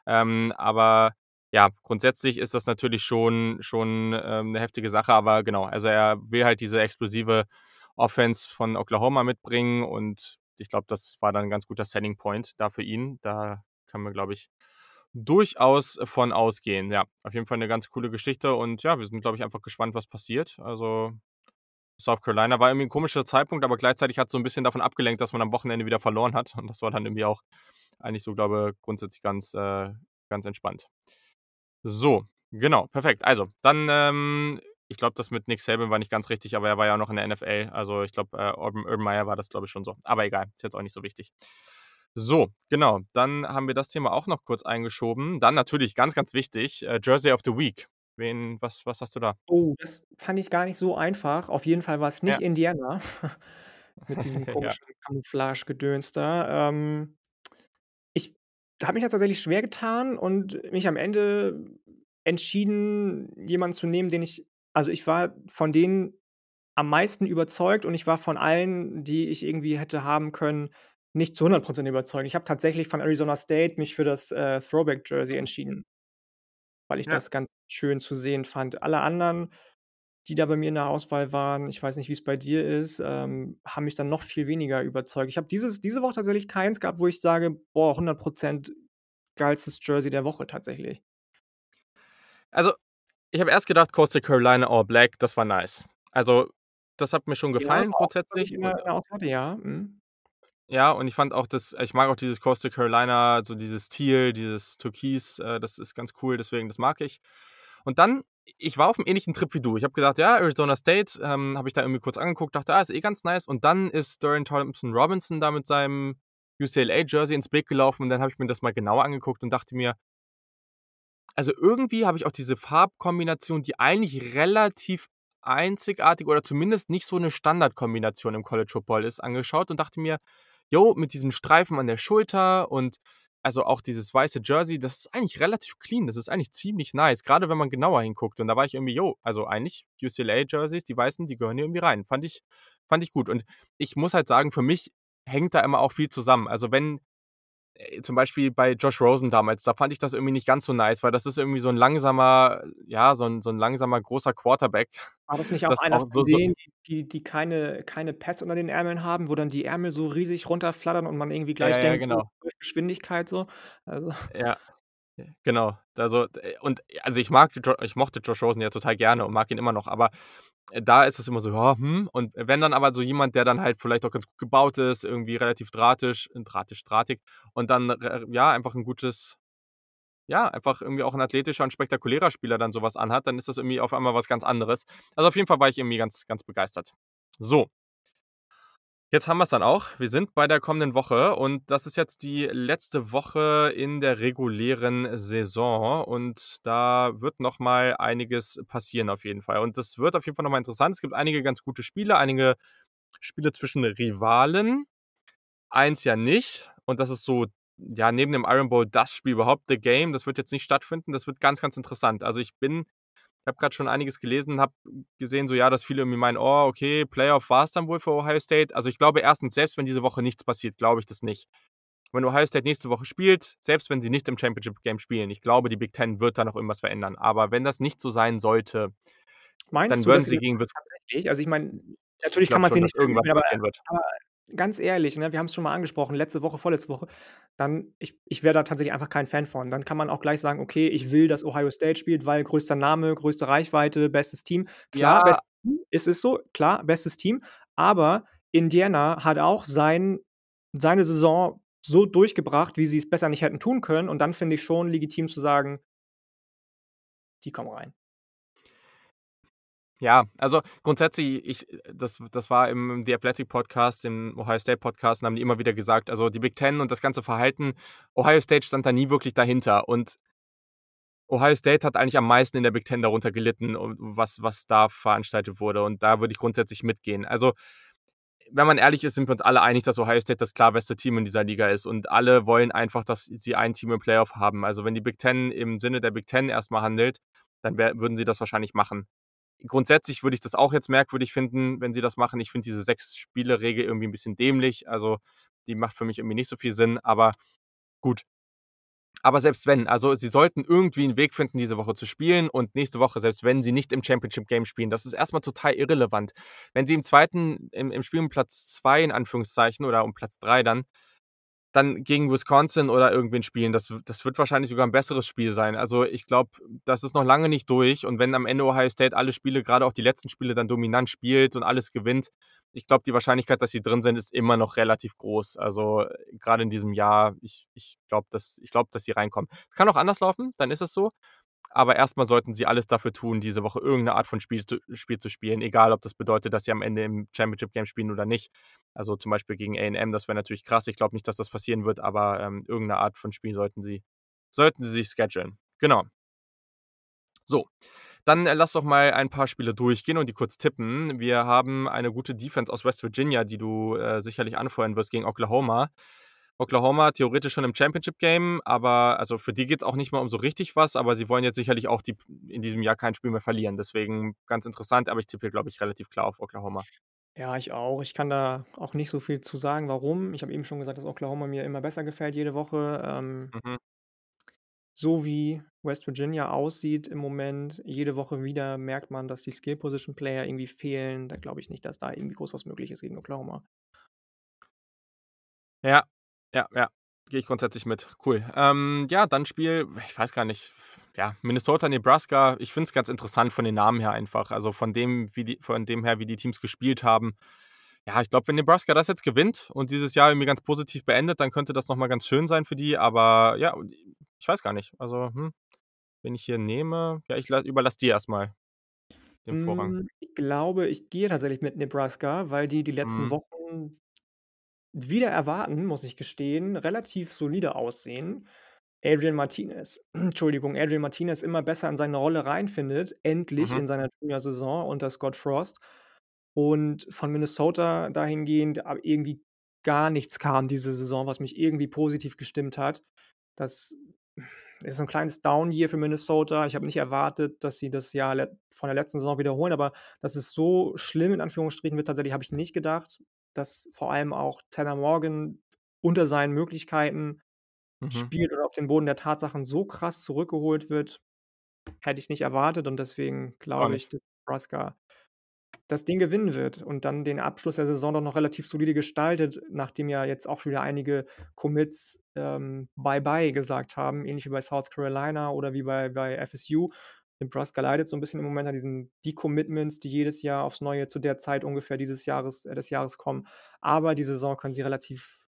[SPEAKER 2] Ähm, aber ja, grundsätzlich ist das natürlich schon schon, ähm, 'ne heftige Sache, aber genau, also, er will halt diese explosive Offense von Oklahoma mitbringen und ich glaube, das war dann 'n ganz guter Selling Point da für ihn. Da kann man, glaube ich, durchaus von ausgehen. Ja, auf jeden Fall 'ne ganz coole Geschichte und ja, wir sind, glaube ich, einfach gespannt, was passiert. Also, South Carolina war irgendwie 'n komischer Zeitpunkt, aber gleichzeitig hat's so 'n bisschen davon abgelenkt, dass man am Wochenende wieder verloren hat und das war dann irgendwie auch eigentlich so, glaube grundsätzlich ganz äh, ganz entspannt. So, genau, perfekt. Also, dann, ähm ich glaube, das mit Nick Saban war nicht ganz richtig, aber er war ja auch noch in der NFL. Also, ich glaube, äh, Urban Urban Meyer war das, glaube ich, schon so. Aber egal, ist jetzt auch nicht so wichtig. So, genau, dann haben wir das Thema auch noch kurz eingeschoben. Dann natürlich ganz, ganz wichtig, äh, Jersey of the Week. Wen was was hast du da?
[SPEAKER 1] Oh, das fand ich gar nicht so einfach. Auf jeden Fall war's
[SPEAKER 2] Ja.
[SPEAKER 1] nicht Indiana mit diesem
[SPEAKER 2] Ja.
[SPEAKER 1] komischen Camouflage-Gedöns da. Ähm, ich habe mich da tatsächlich schwer getan und mich am Ende entschieden, jemanden zu nehmen, den ich also, ich war von denen am meisten überzeugt und ich war von allen, die ich irgendwie hätte haben können, nicht zu 100 % überzeugt. Ich habe tatsächlich von Arizona State mich für das, äh, Throwback-Jersey entschieden weil ich
[SPEAKER 2] Ja.
[SPEAKER 1] das ganz schön zu sehen fand. Alle anderen, die da bei mir in der Auswahl waren, ich weiß nicht, wie's bei dir ist, ähm, haben mich dann noch viel weniger überzeugt. Ich habe diese Woche tatsächlich keins gehabt, wo ich sage: „Boah, 100 % geilstes Jersey der Woche“, tatsächlich.
[SPEAKER 2] Also, ich habe erst gedacht, Coastal Carolina All Black, das war nice. Also, das hat mir schon
[SPEAKER 1] Ja,
[SPEAKER 2] gefallen
[SPEAKER 1] ich
[SPEAKER 2] grundsätzlich
[SPEAKER 1] der Auswahl hatte, ja, mhm.
[SPEAKER 2] Ja, und ich fand auch das ich mag auch dieses Coastal Carolina, so dieses Teal, dieses Türkis, äh, das ist ganz cool, deswegen, das mag ich. Und dann ich war auf'm ähnlichen Trip wie du. Ich habe gedacht: „Ja, Arizona State“, ähm, habe ich da irgendwie kurz angeguckt, dachte: „Ah, ist eh ganz nice.“ Und dann ist Dorian Thompson-Robinson da mit seinem UCLA-Jersey ins Bild gelaufen und dann habe ich mir das mal genauer angeguckt und dachte mir also, irgendwie habe ich auch diese Farbkombination, die eigentlich relativ einzigartig oder zumindest nicht so 'ne Standardkombination im College Football ist, angeschaut und dachte mir: „Jo, mit diesen Streifen an der Schulter und also, auch dieses weiße Jersey, das ist eigentlich relativ clean. Das ist eigentlich ziemlich nice, grade wenn man genauer hinguckt.“ Und da war ich irgendwie: „Jo, also, eigentlich UCLA-Jerseys, die weißen, die gehören hier irgendwie rein.“ Fand ich fand ich gut. Und ich muss halt sagen, für mich hängt da immer auch viel zusammen. Also, wenn zum Beispiel bei Josh Rosen damals, da fand ich das irgendwie nicht ganz so nice, weil das ist irgendwie so 'n langsamer ja, so 'n so 'n langsamer, großer Quarterback,
[SPEAKER 1] War das nicht auch
[SPEAKER 2] das
[SPEAKER 1] einer
[SPEAKER 2] auch
[SPEAKER 1] von
[SPEAKER 2] so so
[SPEAKER 1] denen, die die keine keine Pads unter den Ärmeln haben, wo dann die Ärmel so riesig runterflattern und man irgendwie
[SPEAKER 2] Ja,
[SPEAKER 1] gleich
[SPEAKER 2] ja,
[SPEAKER 1] denkt, so
[SPEAKER 2] genau.
[SPEAKER 1] durch Geschwindigkeit so? Also
[SPEAKER 2] Ja, genau. Also, d und also, ich mag ich mochte Josh Rosen ja total gerne und mag ihn immer noch, aber, äh, da ist es immer so: „Ja, hm?“ Und wenn dann aber so jemand, der dann halt vielleicht auch ganz gut gebaut ist, irgendwie relativ drahtisch drahtisch drahtig und dann, ja, einfach 'n gutes ja, einfach irgendwie auch 'n athletischer und spektakulärer Spieler dann so was anhat, dann ist das irgendwie auf einmal was ganz anderes. Also, auf jeden Fall war ich irgendwie ganz ganz begeistert. So. Jetzt haben wir's dann auch. Wir sind bei der kommenden Woche und das ist jetzt die letzte Woche in der regulären Saison und da wird noch mal einiges passieren auf jeden Fall. Und das wird auf jeden Fall noch mal interessant. Es gibt einige ganz gute Spiele, einige Spiele zwischen Rivalen, eins ja nicht und das ist so, ja, neben dem Iron Bowl das Spiel überhaupt, The Game, das wird jetzt nicht stattfinden. Das wird ganz, ganz interessant. Also, ich bin habe grad schon einiges gelesen, habe gesehen, so, ja, dass viele irgendwie meinen: „Oh, okay, Playoff war's dann wohl für Ohio State.“ Also, ich glaube erstens, selbst wenn diese Woche nichts passiert, glaube ich das nicht. Wenn Ohio State nächste Woche spielt, selbst wenn sie nicht im Championship Game spielen, ich glaube, die Big Ten wird da noch irgendwas verändern. Aber wenn das nicht so sein sollte
[SPEAKER 1] Meinst
[SPEAKER 2] dann
[SPEAKER 1] du,
[SPEAKER 2] würden
[SPEAKER 1] sie
[SPEAKER 2] gegen Wis
[SPEAKER 1] tatsächlich? Also, ich meine,
[SPEAKER 2] Ich
[SPEAKER 1] natürlich kann
[SPEAKER 2] glaube
[SPEAKER 1] man sie nicht
[SPEAKER 2] irgendwas
[SPEAKER 1] aber aber ganz ehrlich, ne, wir haben's schon mal angesprochen, letzte Woche, vorletzte Woche, dann ich ich wäre da tatsächlich einfach kein Fan von. Dann kann man auch gleich sagen: „Okay, ich will, dass Ohio State spielt, weil größter Name, größte Reichweite, bestes Team.“ Klar,
[SPEAKER 2] Ja
[SPEAKER 1] bestes Team, es ist so, klar, bestes Team, aber Indiana hat auch sein seine Saison so durchgebracht, wie sie's besser nicht hätten tun können und dann finde ich schon legitim zu sagen die kommen rein.
[SPEAKER 2] Ja, also grundsätzlich, ich das das war im The Athletic Podcast, im Ohio State Podcast, haben die immer wieder gesagt, also die Big Ten und das ganze Verhalten Ohio State stand da nie wirklich dahinter und Ohio State hat eigentlich am meisten in der Big Ten darunter gelitten, was was da veranstaltet wurde und da würde ich grundsätzlich mitgehen. Also, wenn man ehrlich ist, sind wir uns alle einig, dass Ohio State das klar beste Team in dieser Liga ist und alle wollen einfach, dass sie ein Team im Playoff haben. Also, wenn die Big Ten im Sinne der Big Ten erstmal handelt, dann würden sie das wahrscheinlich machen. Grundsätzlich würde ich das auch jetzt merkwürdig finden, wenn sie das machen. Ich finde diese Sechs-Spiele-Regel irgendwie ein bisschen dämlich. Also, die macht für mich irgendwie nicht so viel Sinn, aber gut. Aber selbst wenn, also sie sollten irgendwie einen Weg finden, diese Woche zu spielen und nächste Woche, selbst wenn sie nicht im Championship Game spielen, das ist erstmal total irrelevant. Wenn sie im zweiten, im, im Spiel um Platz zwei in Anführungszeichen oder um Platz drei dann dann gegen Wisconsin oder irgendwen spielen. Das, das wird wahrscheinlich sogar ein besseres Spiel sein. Also ich glaube, das ist noch lange nicht durch. Und wenn am Ende Ohio State alle Spiele, gerade auch die letzten Spiele, dann dominant spielt und alles gewinnt, ich glaube, die Wahrscheinlichkeit, dass sie drin sind, ist immer noch relativ groß. Also gerade in diesem Jahr, ich, ich glaube, dass, glaub, dass sie reinkommen. Es kann auch anders laufen, dann ist es so. Aber erstmal sollten sie alles dafür tun, diese Woche irgendeine Art von Spiel zu, Spiel zu spielen, egal ob das bedeutet, dass sie am Ende im Championship Game spielen oder nicht. Also zum Beispiel gegen AM, das wäre natürlich krass. Ich glaube nicht, dass das passieren wird, aber ähm, irgendeine Art von Spiel sollten sie, sollten sie sich schedulen. Genau. So, dann äh, lass doch mal ein paar Spiele durchgehen und die kurz tippen. Wir haben eine gute Defense aus West Virginia, die du äh, sicherlich anfeuern wirst gegen Oklahoma. Oklahoma theoretisch schon im Championship-Game, aber also für die geht es auch nicht mal um so richtig was, aber sie wollen jetzt sicherlich auch die, in diesem Jahr kein Spiel mehr verlieren. Deswegen ganz interessant, aber ich tippe hier, glaube ich, relativ klar auf Oklahoma.
[SPEAKER 1] Ja, ich auch. Ich kann da auch nicht so viel zu sagen, warum. Ich habe eben schon gesagt, dass Oklahoma mir immer besser gefällt jede Woche. Ähm, mhm. So wie West Virginia aussieht im Moment, jede Woche wieder merkt man, dass die Skill-Position-Player irgendwie fehlen. Da glaube ich nicht, dass da irgendwie groß was möglich ist gegen Oklahoma.
[SPEAKER 2] Ja, ja, ja, gehe ich grundsätzlich mit. Cool. Ähm, ja, dann Spiel, ich weiß gar nicht, ja, Minnesota, Nebraska. Ich finde es ganz interessant von den Namen her einfach. Also von dem, wie die, von dem her, wie die Teams gespielt haben. Ja, ich glaube, wenn Nebraska das jetzt gewinnt und dieses Jahr irgendwie ganz positiv beendet, dann könnte das nochmal ganz schön sein für die. Aber ja, ich weiß gar nicht. Also, hm, wenn ich hier nehme, ja, ich überlasse dir erstmal den Vorrang.
[SPEAKER 1] Hm, ich glaube, ich gehe tatsächlich mit Nebraska, weil die die letzten mhm. Wochen wieder erwarten, muss ich gestehen, relativ solide aussehen. Adrian Martinez, Entschuldigung, Adrian Martinez immer besser in seine Rolle reinfindet, endlich mhm. in seiner Junior-Saison unter Scott Frost. Und von Minnesota dahingehend aber irgendwie gar nichts kam diese Saison, was mich irgendwie positiv gestimmt hat. Das ist ein kleines Down-Year für Minnesota. Ich habe nicht erwartet, dass sie das Jahr von der letzten Saison wiederholen, aber dass es so schlimm in Anführungsstrichen wird, tatsächlich habe ich nicht gedacht dass vor allem auch Tanner Morgan unter seinen Möglichkeiten mhm. spielt und auf den Boden der Tatsachen so krass zurückgeholt wird, hätte ich nicht erwartet und deswegen glaube ich, dass Nebraska das Ding gewinnen wird und dann den Abschluss der Saison doch noch relativ solide gestaltet, nachdem ja jetzt auch wieder einige Commits ähm, Bye-bye gesagt haben, ähnlich wie bei South Carolina oder wie bei, bei FSU. Nebraska leidet so ein bisschen im Moment an diesen Decommitments, die jedes Jahr aufs Neue zu der Zeit ungefähr dieses Jahres, äh, des Jahres kommen. Aber die Saison können sie relativ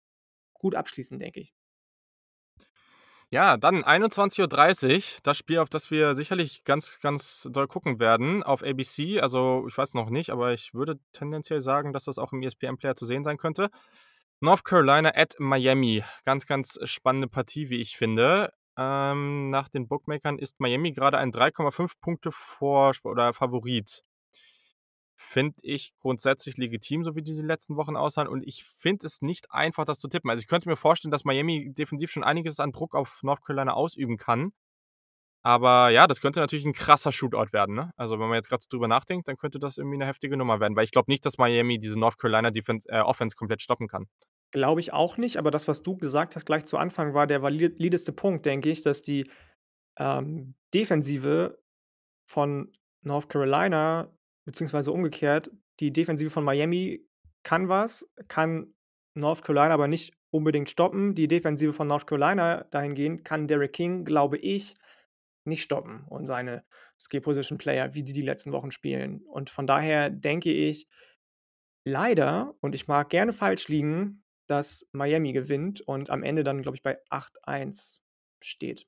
[SPEAKER 1] gut abschließen, denke ich.
[SPEAKER 2] Ja, dann 21:30 Uhr, das Spiel, auf das wir sicherlich ganz, ganz doll gucken werden auf ABC. Also, ich weiß noch nicht, aber ich würde tendenziell sagen, dass das auch im ESPN-Player zu sehen sein könnte. North Carolina at Miami. Ganz, ganz spannende Partie, wie ich finde. Ähm, nach den Bookmakern ist Miami gerade ein 3,5 Punkte vor oder Favorit. Finde ich grundsätzlich legitim, so wie diese letzten Wochen aussahen. Und ich finde es nicht einfach, das zu tippen. Also ich könnte mir vorstellen, dass Miami defensiv schon einiges an Druck auf North Carolina ausüben kann. Aber ja, das könnte natürlich ein krasser Shootout werden. Ne? Also wenn man jetzt gerade so drüber nachdenkt, dann könnte das irgendwie eine heftige Nummer werden. Weil ich glaube nicht, dass Miami diese North Carolina Defense, äh, Offense komplett stoppen kann.
[SPEAKER 1] Glaube ich auch nicht, aber das, was du gesagt hast gleich zu Anfang, war der valideste Punkt, denke ich, dass die, ähm, Defensive von North Carolina beziehungsweise umgekehrt, die Defensive von Miami kann was, kann North Carolina aber nicht unbedingt stoppen. Die Defensive von North Carolina dahingehend kann Derek King, glaube ich, nicht stoppen und seine Skill Position Player, wie die die letzten Wochen spielen. Und von daher denke ich leider, und ich mag gerne falsch liegen, dass Miami gewinnt und am Ende dann, glaube ich, bei 8-1 steht.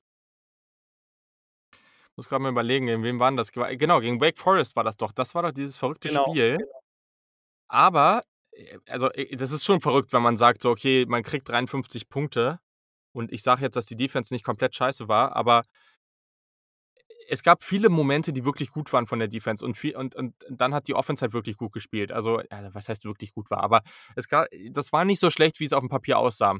[SPEAKER 2] muss grad mal überlegen, gegen wen war 'n das? Genau, gegen Wake Forest war das doch. Das war doch dieses verrückte
[SPEAKER 1] Genau,
[SPEAKER 2] Spiel.
[SPEAKER 1] genau.
[SPEAKER 2] Aber, äh, also, äh, das ist schon verrückt, wenn man sagt so: „Okay, man kriegt 53 Punkte.“ Und ich sage jetzt, dass die Defense nicht komplett scheiße war, aber es gab viele Momente, die wirklich gut waren von der Defense und vie und und dann hat die Offense halt wirklich gut gespielt. Also, was heißt wirklich gut war, aber es ga das war nicht so schlecht, wie's aufm Papier aussah.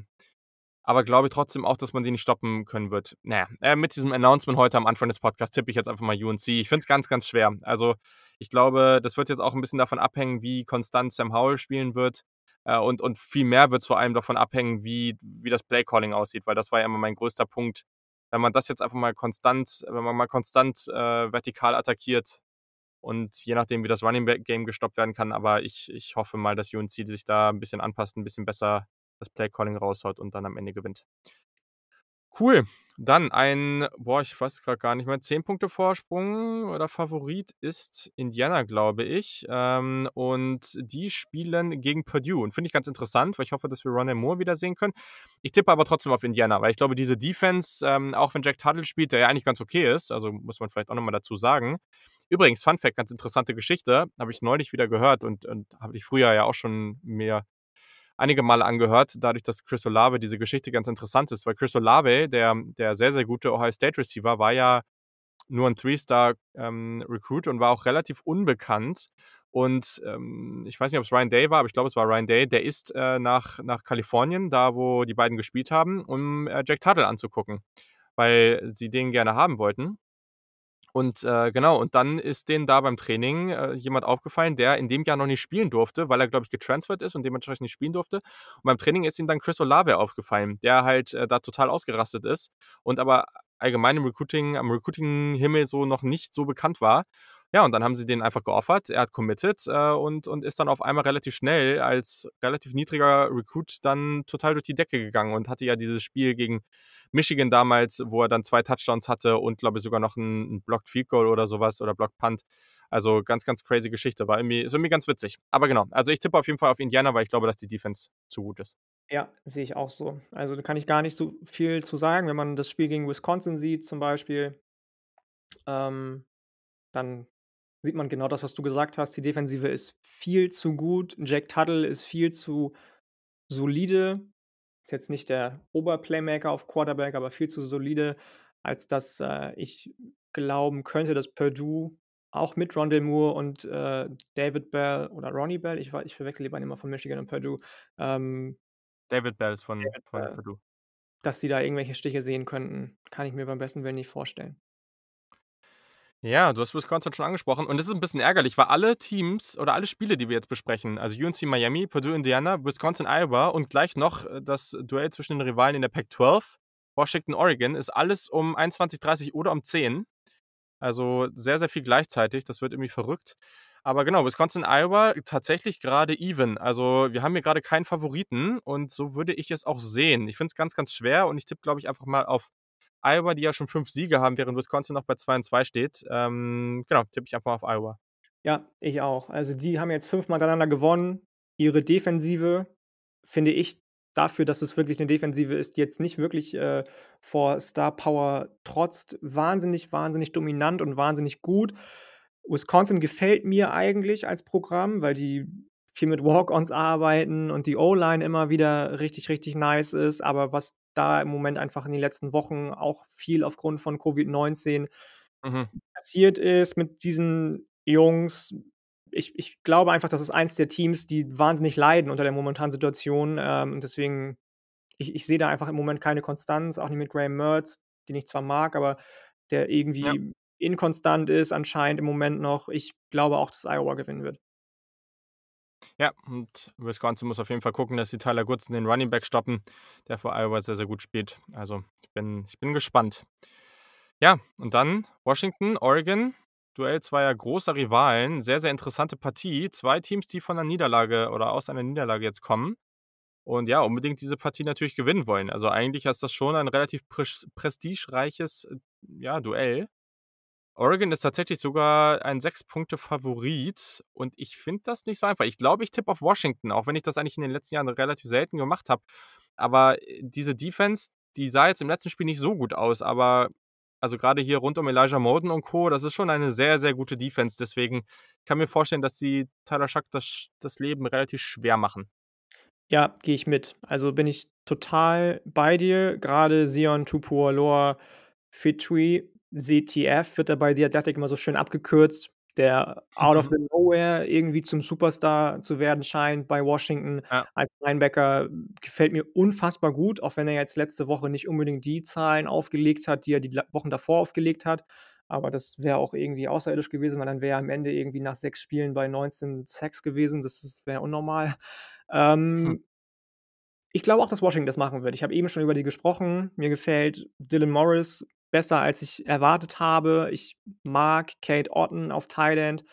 [SPEAKER 2] Aber glaube trotzdem auch, dass man sie nicht stoppen können wird. Na ja, äh, mit diesem Announcement heute am Anfang des Podcasts tippe ich jetzt einfach mal UNC. Ich finde es ganz, ganz schwer. Also, ich glaube, das wird jetzt auch 'n bisschen davon abhängen, wie konstant Sam Howell spielen wird. Äh, und und viel mehr wird's vor allem davon abhängen, wie wie das Play Calling aussieht, weil das war ja immer mein größter Punkt. Wenn man das jetzt einfach mal konstant wenn man mal konstant, äh, vertikal attackiert und je nachdem, wie das Running Game gestoppt werden kann, aber ich ich hoffe mal, dass UNC sich da 'n bisschen anpasst, 'n bisschen besser das Play Calling raushaut und dann am Ende gewinnt. Cool. Dann ein boah, ich weiß grad gar nicht mehr, 10 Punkte Vorsprung oder Favorit ist Indiana, glaube ich. Ähm, und die spielen gegen Purdue und finde ich ganz interessant, weil ich hoffe, dass wir Rondale Moore wiedersehen können. Ich tippe aber trotzdem auf Indiana, weil ich glaube, diese Defense, ähm, auch wenn Jack Tuttle spielt, der ja eigentlich ganz okay ist, also, muss man vielleicht auch noch mal dazu sagen. Übrigens, Fun Fact, ganz interessante Geschichte, habe ich neulich wieder gehört und und habe ich früher ja auch schon mir einige Male angehört, dadurch, dass Chris Olave diese Geschichte ganz interessant ist, weil Chris Olave, der der sehr, sehr gute Ohio State Receiver, war ja nur 'n Three-Star, ähm, und war auch relativ unbekannt. Und, ähm, ich weiß nicht, ob's Ryan Day war, aber ich glaube, es war Ryan Day. Der ist, äh, nach nach Kalifornien, da wo die beiden gespielt haben, um, äh, Jack Tuttle anzugucken, weil sie den gerne haben wollten. Und, äh, genau, und dann ist denen da beim Training, äh, jemand aufgefallen, der in dem Jahr noch nicht spielen durfte, weil er, glaube ich, getransfert ist und dementsprechend nicht spielen durfte. Und beim Training ist ihm dann Chris Olave aufgefallen, der halt, äh, da total ausgerastet ist und aber allgemein im Recruiting am Recruiting-Himmel so noch nicht so bekannt war. Ja, und dann haben sie den einfach geoffert. Er hat committed, äh, und und ist dann auf einmal relativ schnell als relativ niedriger Recruit dann total durch die Decke gegangen und hatte ja dieses Spiel gegen Michigan damals, wo er dann 2 Touchdowns hatte und, glaube ich, sogar noch 'n 'n Blocked Field Goal oder so was oder Blocked Punt. Also, ganz, ganz crazy Geschichte. War irgendwie ist irgendwie ganz witzig. Aber genau, also, ich tippe auf jeden Fall auf Indiana, weil ich glaube, dass die Defense zu gut ist.
[SPEAKER 1] Ja, sehe ich auch so. Also, da kann ich gar nicht so viel zu sagen. Wenn man das Spiel gegen Wisconsin sieht zum Beispiel ähm, dann sieht man genau das, was du gesagt hast. Die Defensive ist viel zu gut. Jack Tuttle ist viel zu solide. Ist jetzt nicht der Oberplaymaker auf Quarterback, aber viel zu solide, als dass, äh, ich glauben könnte, dass Purdue auch mit Rondale Moore und, äh, David Bell oder Ronnie Bell, ich ich verwechsel beiden immer von Michigan und Purdue, ähm
[SPEAKER 2] David Bell ist von
[SPEAKER 1] David
[SPEAKER 2] von
[SPEAKER 1] Bell.
[SPEAKER 2] Purdue.
[SPEAKER 1] Dass sie da irgendwelche Stiche sehen könnten, kann ich mir beim besten Willen nicht vorstellen.
[SPEAKER 2] Ja, du hast Wisconsin schon angesprochen und das ist 'n bisschen ärgerlich, weil alle Teams oder alle Spiele, die wir jetzt besprechen, also UNC Miami, Purdue Indiana, Wisconsin Iowa und gleich noch, äh, das Duell zwischen den Rivalen in der Pac-12, Washington Oregon, ist alles um 21:30 oder um 10. Also, sehr, sehr viel gleichzeitig. Das wird irgendwie verrückt. Aber genau, Wisconsin Iowa tatsächlich grade even. Also, wir haben hier grade keinen Favoriten und so würde ich es auch sehen. Ich finde es ganz, ganz schwer und ich tippe, glaube ich, einfach mal auf Iowa, die ja schon 5 Siege haben, während Wisconsin noch bei 2 und 2 steht. Ähm, genau, tippe ich einfach auf Iowa.
[SPEAKER 1] Ja, ich auch. Also, die haben jetzt 5 Mal hintereinander gewonnen. Ihre Defensive finde ich dafür, dass es wirklich 'ne Defensive ist, jetzt nicht wirklich, äh, vor Star Power trotzt, wahnsinnig, wahnsinnig dominant und wahnsinnig gut. Wisconsin gefällt mir eigentlich als Programm, weil die viel mit Walk-Ons arbeiten und die O-Line immer wieder richtig, richtig nice ist. Aber was da im Moment einfach in den letzten Wochen auch viel aufgrund von Covid-19
[SPEAKER 2] Mhm.
[SPEAKER 1] passiert ist mit diesen Jungs ich ich glaube einfach, das ist eins der Teams, die wahnsinnig leiden unter der momentanen Situation. Ähm, und deswegen ich ich sehe da einfach im Moment keine Konstanz, auch nicht mit Graham Mertz, den ich zwar mag, aber der
[SPEAKER 2] Ja.
[SPEAKER 1] irgendwie inkonstant ist anscheinend im Moment noch. Ich glaube auch, dass Iowa gewinnen wird.
[SPEAKER 2] Ja, und Wisconsin muss auf jeden Fall gucken, dass sie Tyler Goodson, den Running Back, stoppen, der für Iowa sehr, sehr gut spielt. Also, ich bin ich bin gespannt. Ja, und dann Washington, Oregon, Duell zweier großer Rivalen. Sehr, sehr interessante Partie. 2 Teams, die von 'ner Niederlage oder aus einer Niederlage jetzt kommen und ja, unbedingt diese Partie natürlich gewinnen wollen. Also, eigentlich ist das schon ein relativ prisch prestigereiches, ja, Duell. Oregon ist tatsächlich sogar ein 6-Punkte-Favorit und ich finde das nicht so einfach. Ich glaube, ich tippe auf Washington, auch wenn ich das eigentlich in den letzten Jahren relativ selten gemacht habe. Aber, äh, diese Defense, die sah jetzt im letzten Spiel nicht so gut aus, aber also grade hier rund um Elijah Molden und Co., das ist schon eine sehr, sehr gute Defense. Deswegen kann mir vorstellen, dass sie Tyler Shough das das Leben relativ schwer machen.
[SPEAKER 1] Ja, gehe ich mit. Also, bin ich total bei dir. Grade Zion Tupuola-Fetui, ZTF wird da bei The Athletic immer so schön abgekürzt, der out of
[SPEAKER 2] Mhm.
[SPEAKER 1] the nowhere irgendwie zum Superstar zu werden scheint bei Washington
[SPEAKER 2] Ja.
[SPEAKER 1] als Linebacker. Gefällt mir unfassbar gut, auch wenn er jetzt letzte Woche nicht unbedingt die Zahlen aufgelegt hat, die er die Wochen davor aufgelegt hat. Aber das wäre auch irgendwie außerirdisch gewesen, weil dann wäre er am Ende irgendwie nach 6 Spielen bei 19 Sacks gewesen. Das wäre unnormal.
[SPEAKER 2] Hm.
[SPEAKER 1] Ähm ich glaube auch, dass Washington das machen wird. Ich habe eben schon über die gesprochen. Mir gefällt Dylan Morris besser, als ich erwartet habe. Ich mag Cade Otton auf End.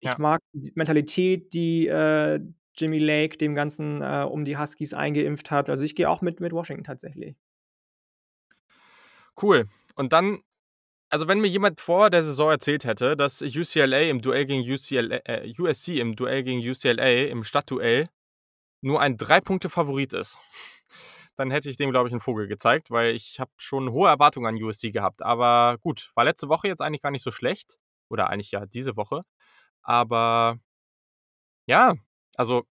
[SPEAKER 1] Ich
[SPEAKER 2] Ja.
[SPEAKER 1] mag die Mentalität, die, äh, Jimmy Lake dem Ganzen, äh, um die Huskies eingeimpft hat. Also, ich gehe auch mit mit Washington tatsächlich.
[SPEAKER 2] Cool. Und dann also, wenn mir jemand vor der Saison erzählt hätte, dass UCLA im Duell gegen UCLA äh, USC im Duell gegen UCLA im Stadtduell nur ein 3 Punkte Favorit ist, dann hätte ich dem, glaube ich, 'n Vogel gezeigt, weil ich habe schon hohe Erwartungen an USC gehabt. Aber gut, war letzte Woche jetzt eigentlich gar nicht so schlecht oder eigentlich ja diese Woche. Aber ja, also,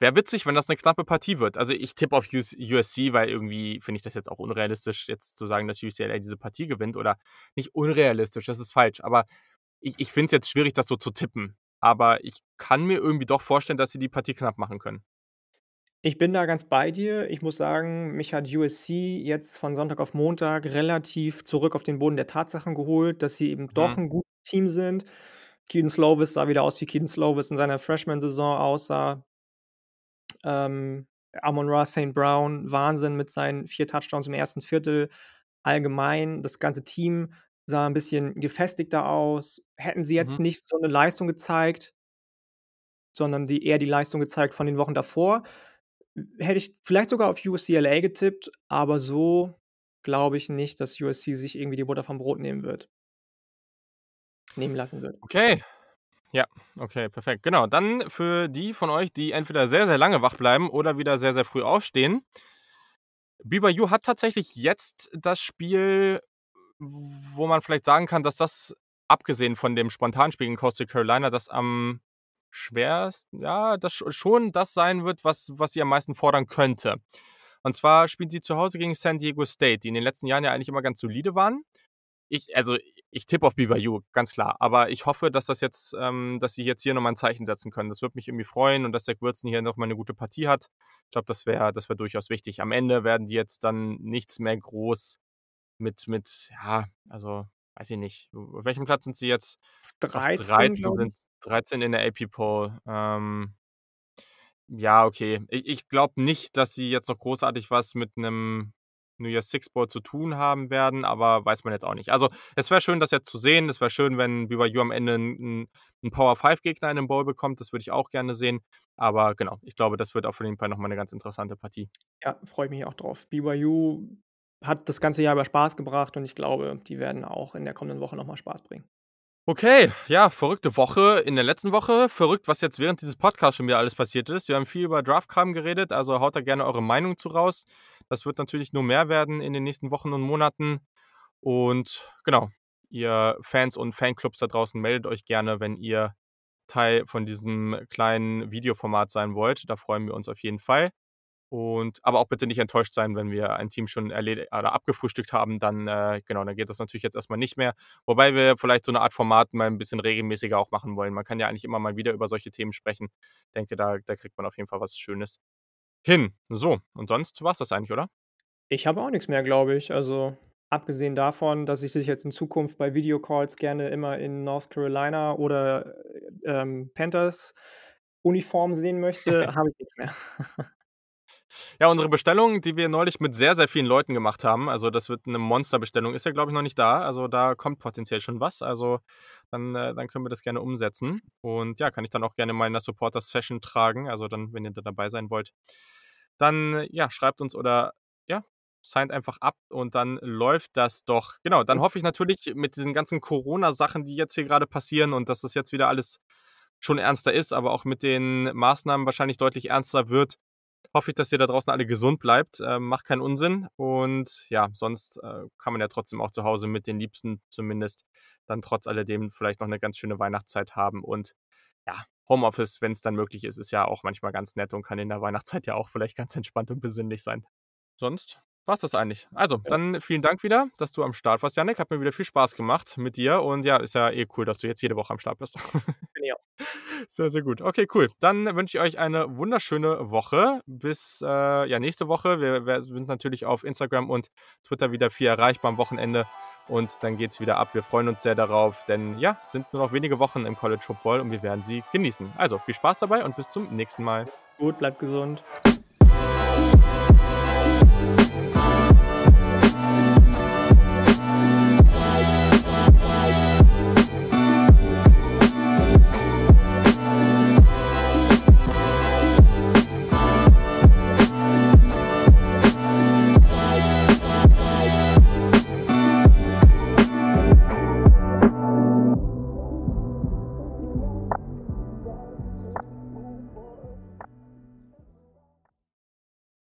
[SPEAKER 2] wäre witzig, wenn das 'ne knappe Partie wird. Also, ich tippe auf US USC, weil irgendwie finde ich das jetzt auch unrealistisch, jetzt zu sagen, dass UCLA diese Partie gewinnt oder nicht unrealistisch, das ist falsch. Aber ich ich finde es jetzt schwierig, das so zu tippen. Aber ich kann mir irgendwie doch vorstellen, dass sie die Partie knapp machen können.
[SPEAKER 1] Ich bin da ganz bei dir. Ich muss sagen, mich hat USC jetzt von Sonntag auf Montag relativ zurück auf den Boden der Tatsachen geholt, dass sie eben doch
[SPEAKER 2] Mhm.
[SPEAKER 1] 'n gutes Team sind. Kedon Slovis sah wieder aus, wie Kedon Slovis in seiner Freshman-Saison aussah. Ähm, Amon-Ra St. Brown, Wahnsinn mit seinen 4 Touchdowns im 1. Viertel. Allgemein, das ganze Team sah 'n bisschen gefestigter aus. Hätten sie jetzt
[SPEAKER 2] Mhm.
[SPEAKER 1] nicht so 'ne Leistung gezeigt sondern die eher die Leistung gezeigt von den Wochen davor, hätte ich vielleicht sogar auf UCLA getippt, aber so glaube ich nicht, dass USC sich irgendwie die Butter vom Brot nehmen wird. Nehmen lassen wird.
[SPEAKER 2] Okay. Ja, okay, perfekt. Genau, dann für die von euch, die entweder sehr, sehr lange wach bleiben oder wieder sehr, sehr früh aufstehen. BYU hat tatsächlich jetzt das Spiel, wo man vielleicht sagen kann, dass das, abgesehen von dem Spontanspiel gegen Coastal Carolina, das am schwersten ja, das sch schon das sein wird, was was sie am meisten fordern könnte. Und zwar spielen sie zu Hause gegen San Diego State, die in den letzten Jahren ja eigentlich immer ganz solide waren. Ich also, ich tippe auf BYU, ganz klar. Aber ich hoffe, dass das jetzt ähm, dass sie jetzt hier noch mal 'n Zeichen setzen können. Das würde mich irgendwie freuen und dass Zach Wilson hier noch mal 'ne gute Partie hat. Ich glaube, das wäre das wäre durchaus wichtig. Am Ende werden die jetzt dann nichts mehr groß mit mit ja, also, weiß ich nicht. Auf welchem Platz sind sie jetzt? Auf
[SPEAKER 1] 13,
[SPEAKER 2] 13
[SPEAKER 1] glaube ich.
[SPEAKER 2] sind 13 in der AP Poll. Ähm ja, okay. Ich ich glaube nicht, dass sie jetzt noch großartig was mit 'nem New Year's Six Bowl zu tun haben werden, aber weiß man jetzt auch nicht. Also, es wäre schön, das jetzt zu sehen. Es wäre schön, wenn BYU am Ende 'n 'n 'n Power-5-Gegner in 'nem Bowl bekommt. Das würde ich auch gerne sehen. Aber genau, ich glaube, das wird auf jeden Fall noch mal 'ne ganz interessante Partie.
[SPEAKER 1] Ja, freue ich mich auch drauf. BYU hat das ganze Jahr über Spaß gebracht und ich glaube, die werden auch in der kommenden Woche noch mal Spaß bringen.
[SPEAKER 2] Okay, ja, verrückte Woche in der letzten Woche. Verrückt, was jetzt während dieses Podcasts schon wieder alles passiert ist. Wir haben viel über Draft-Kram geredet, also haut da gerne eure Meinung zu raus. Das wird natürlich nur mehr werden in den nächsten Wochen und Monaten. Und genau, ihr Fans und Fanclubs da draußen, meldet euch gerne, wenn ihr Teil von diesem kleinen Videoformat sein wollt. Da freuen wir uns auf jeden Fall. Und aber auch bitte nicht enttäuscht sein, wenn wir ein Team schon erledi oder abgefrühstückt haben, dann äh, genau, dann geht das natürlich jetzt erst mal nicht mehr. Wobei wir vielleicht so 'ne Art Format mal 'n bisschen regelmäßiger auch machen wollen. Man kann ja eigentlich immer mal wieder über solche Themen sprechen. Denke, da da kriegt man auf jeden Fall was Schönes hin. So, und sonst war's das eigentlich, oder?
[SPEAKER 1] Ich habe auch nix mehr, glaube ich. Also, abgesehen davon, dass ich dich jetzt in Zukunft bei Videocalls gerne immer in North Carolina oder, ähm, Panthers-Uniform sehen möchte, habe ich nix mehr.
[SPEAKER 2] Ja, unsere Bestellung, die wir neulich mit sehr, sehr vielen Leuten gemacht haben, also, das wird 'ne Monsterbestellung, ist ja, glaube ich, noch nicht da. Also, da kommt potenziell schon was. Also, dann äh, dann können wir das gerne umsetzen. Und ja, kann ich dann auch gerne mal in der Supporters-Session tragen, also, dann, wenn ihr da dabei sein wollt. Dann, ja, schreibt uns oder, ja, signt einfach up und dann läuft das doch. Genau, dann hoffe ich natürlich mit diesen ganzen Corona-Sachen, die jetzt hier grade passieren und dass das jetzt wieder alles schon ernster ist, aber auch mit den Maßnahmen wahrscheinlich deutlich ernster wird, hoffe ich, dass ihr da draußen alle gesund bleibt. Ähm, macht keinen Unsinn. Und ja, sonst äh, kann man ja trotzdem auch zu Hause mit den Liebsten zumindest dann trotz alledem vielleicht noch eine ganz schöne Weihnachtszeit haben. Und ja, Homeoffice, wenn es dann möglich ist, ist ja auch manchmal ganz nett und kann in der Weihnachtszeit ja auch vielleicht ganz entspannt und besinnlich sein. Sonst war's das eigentlich. Also,
[SPEAKER 1] Ja.
[SPEAKER 2] dann vielen Dank wieder, dass du am Start warst, Jannik. Hat mir wieder viel Spaß gemacht mit dir und ja, ist ja eh cool, dass du jetzt jede Woche am Start bist.
[SPEAKER 1] Auch.
[SPEAKER 2] Sehr, sehr gut. Okay, cool. Dann wünsche ich euch eine wunderschöne Woche. Bis äh, ja, nächste Woche. Wir, wir sind natürlich auf Instagram und Twitter wieder viel erreichbar am Wochenende. Und dann geht's wieder ab. Wir freuen uns sehr darauf, denn ja, es sind nur noch wenige Wochen im College Football und wir werden sie genießen. Also viel Spaß dabei und bis zum nächsten Mal.
[SPEAKER 1] Gut, bleibt gesund.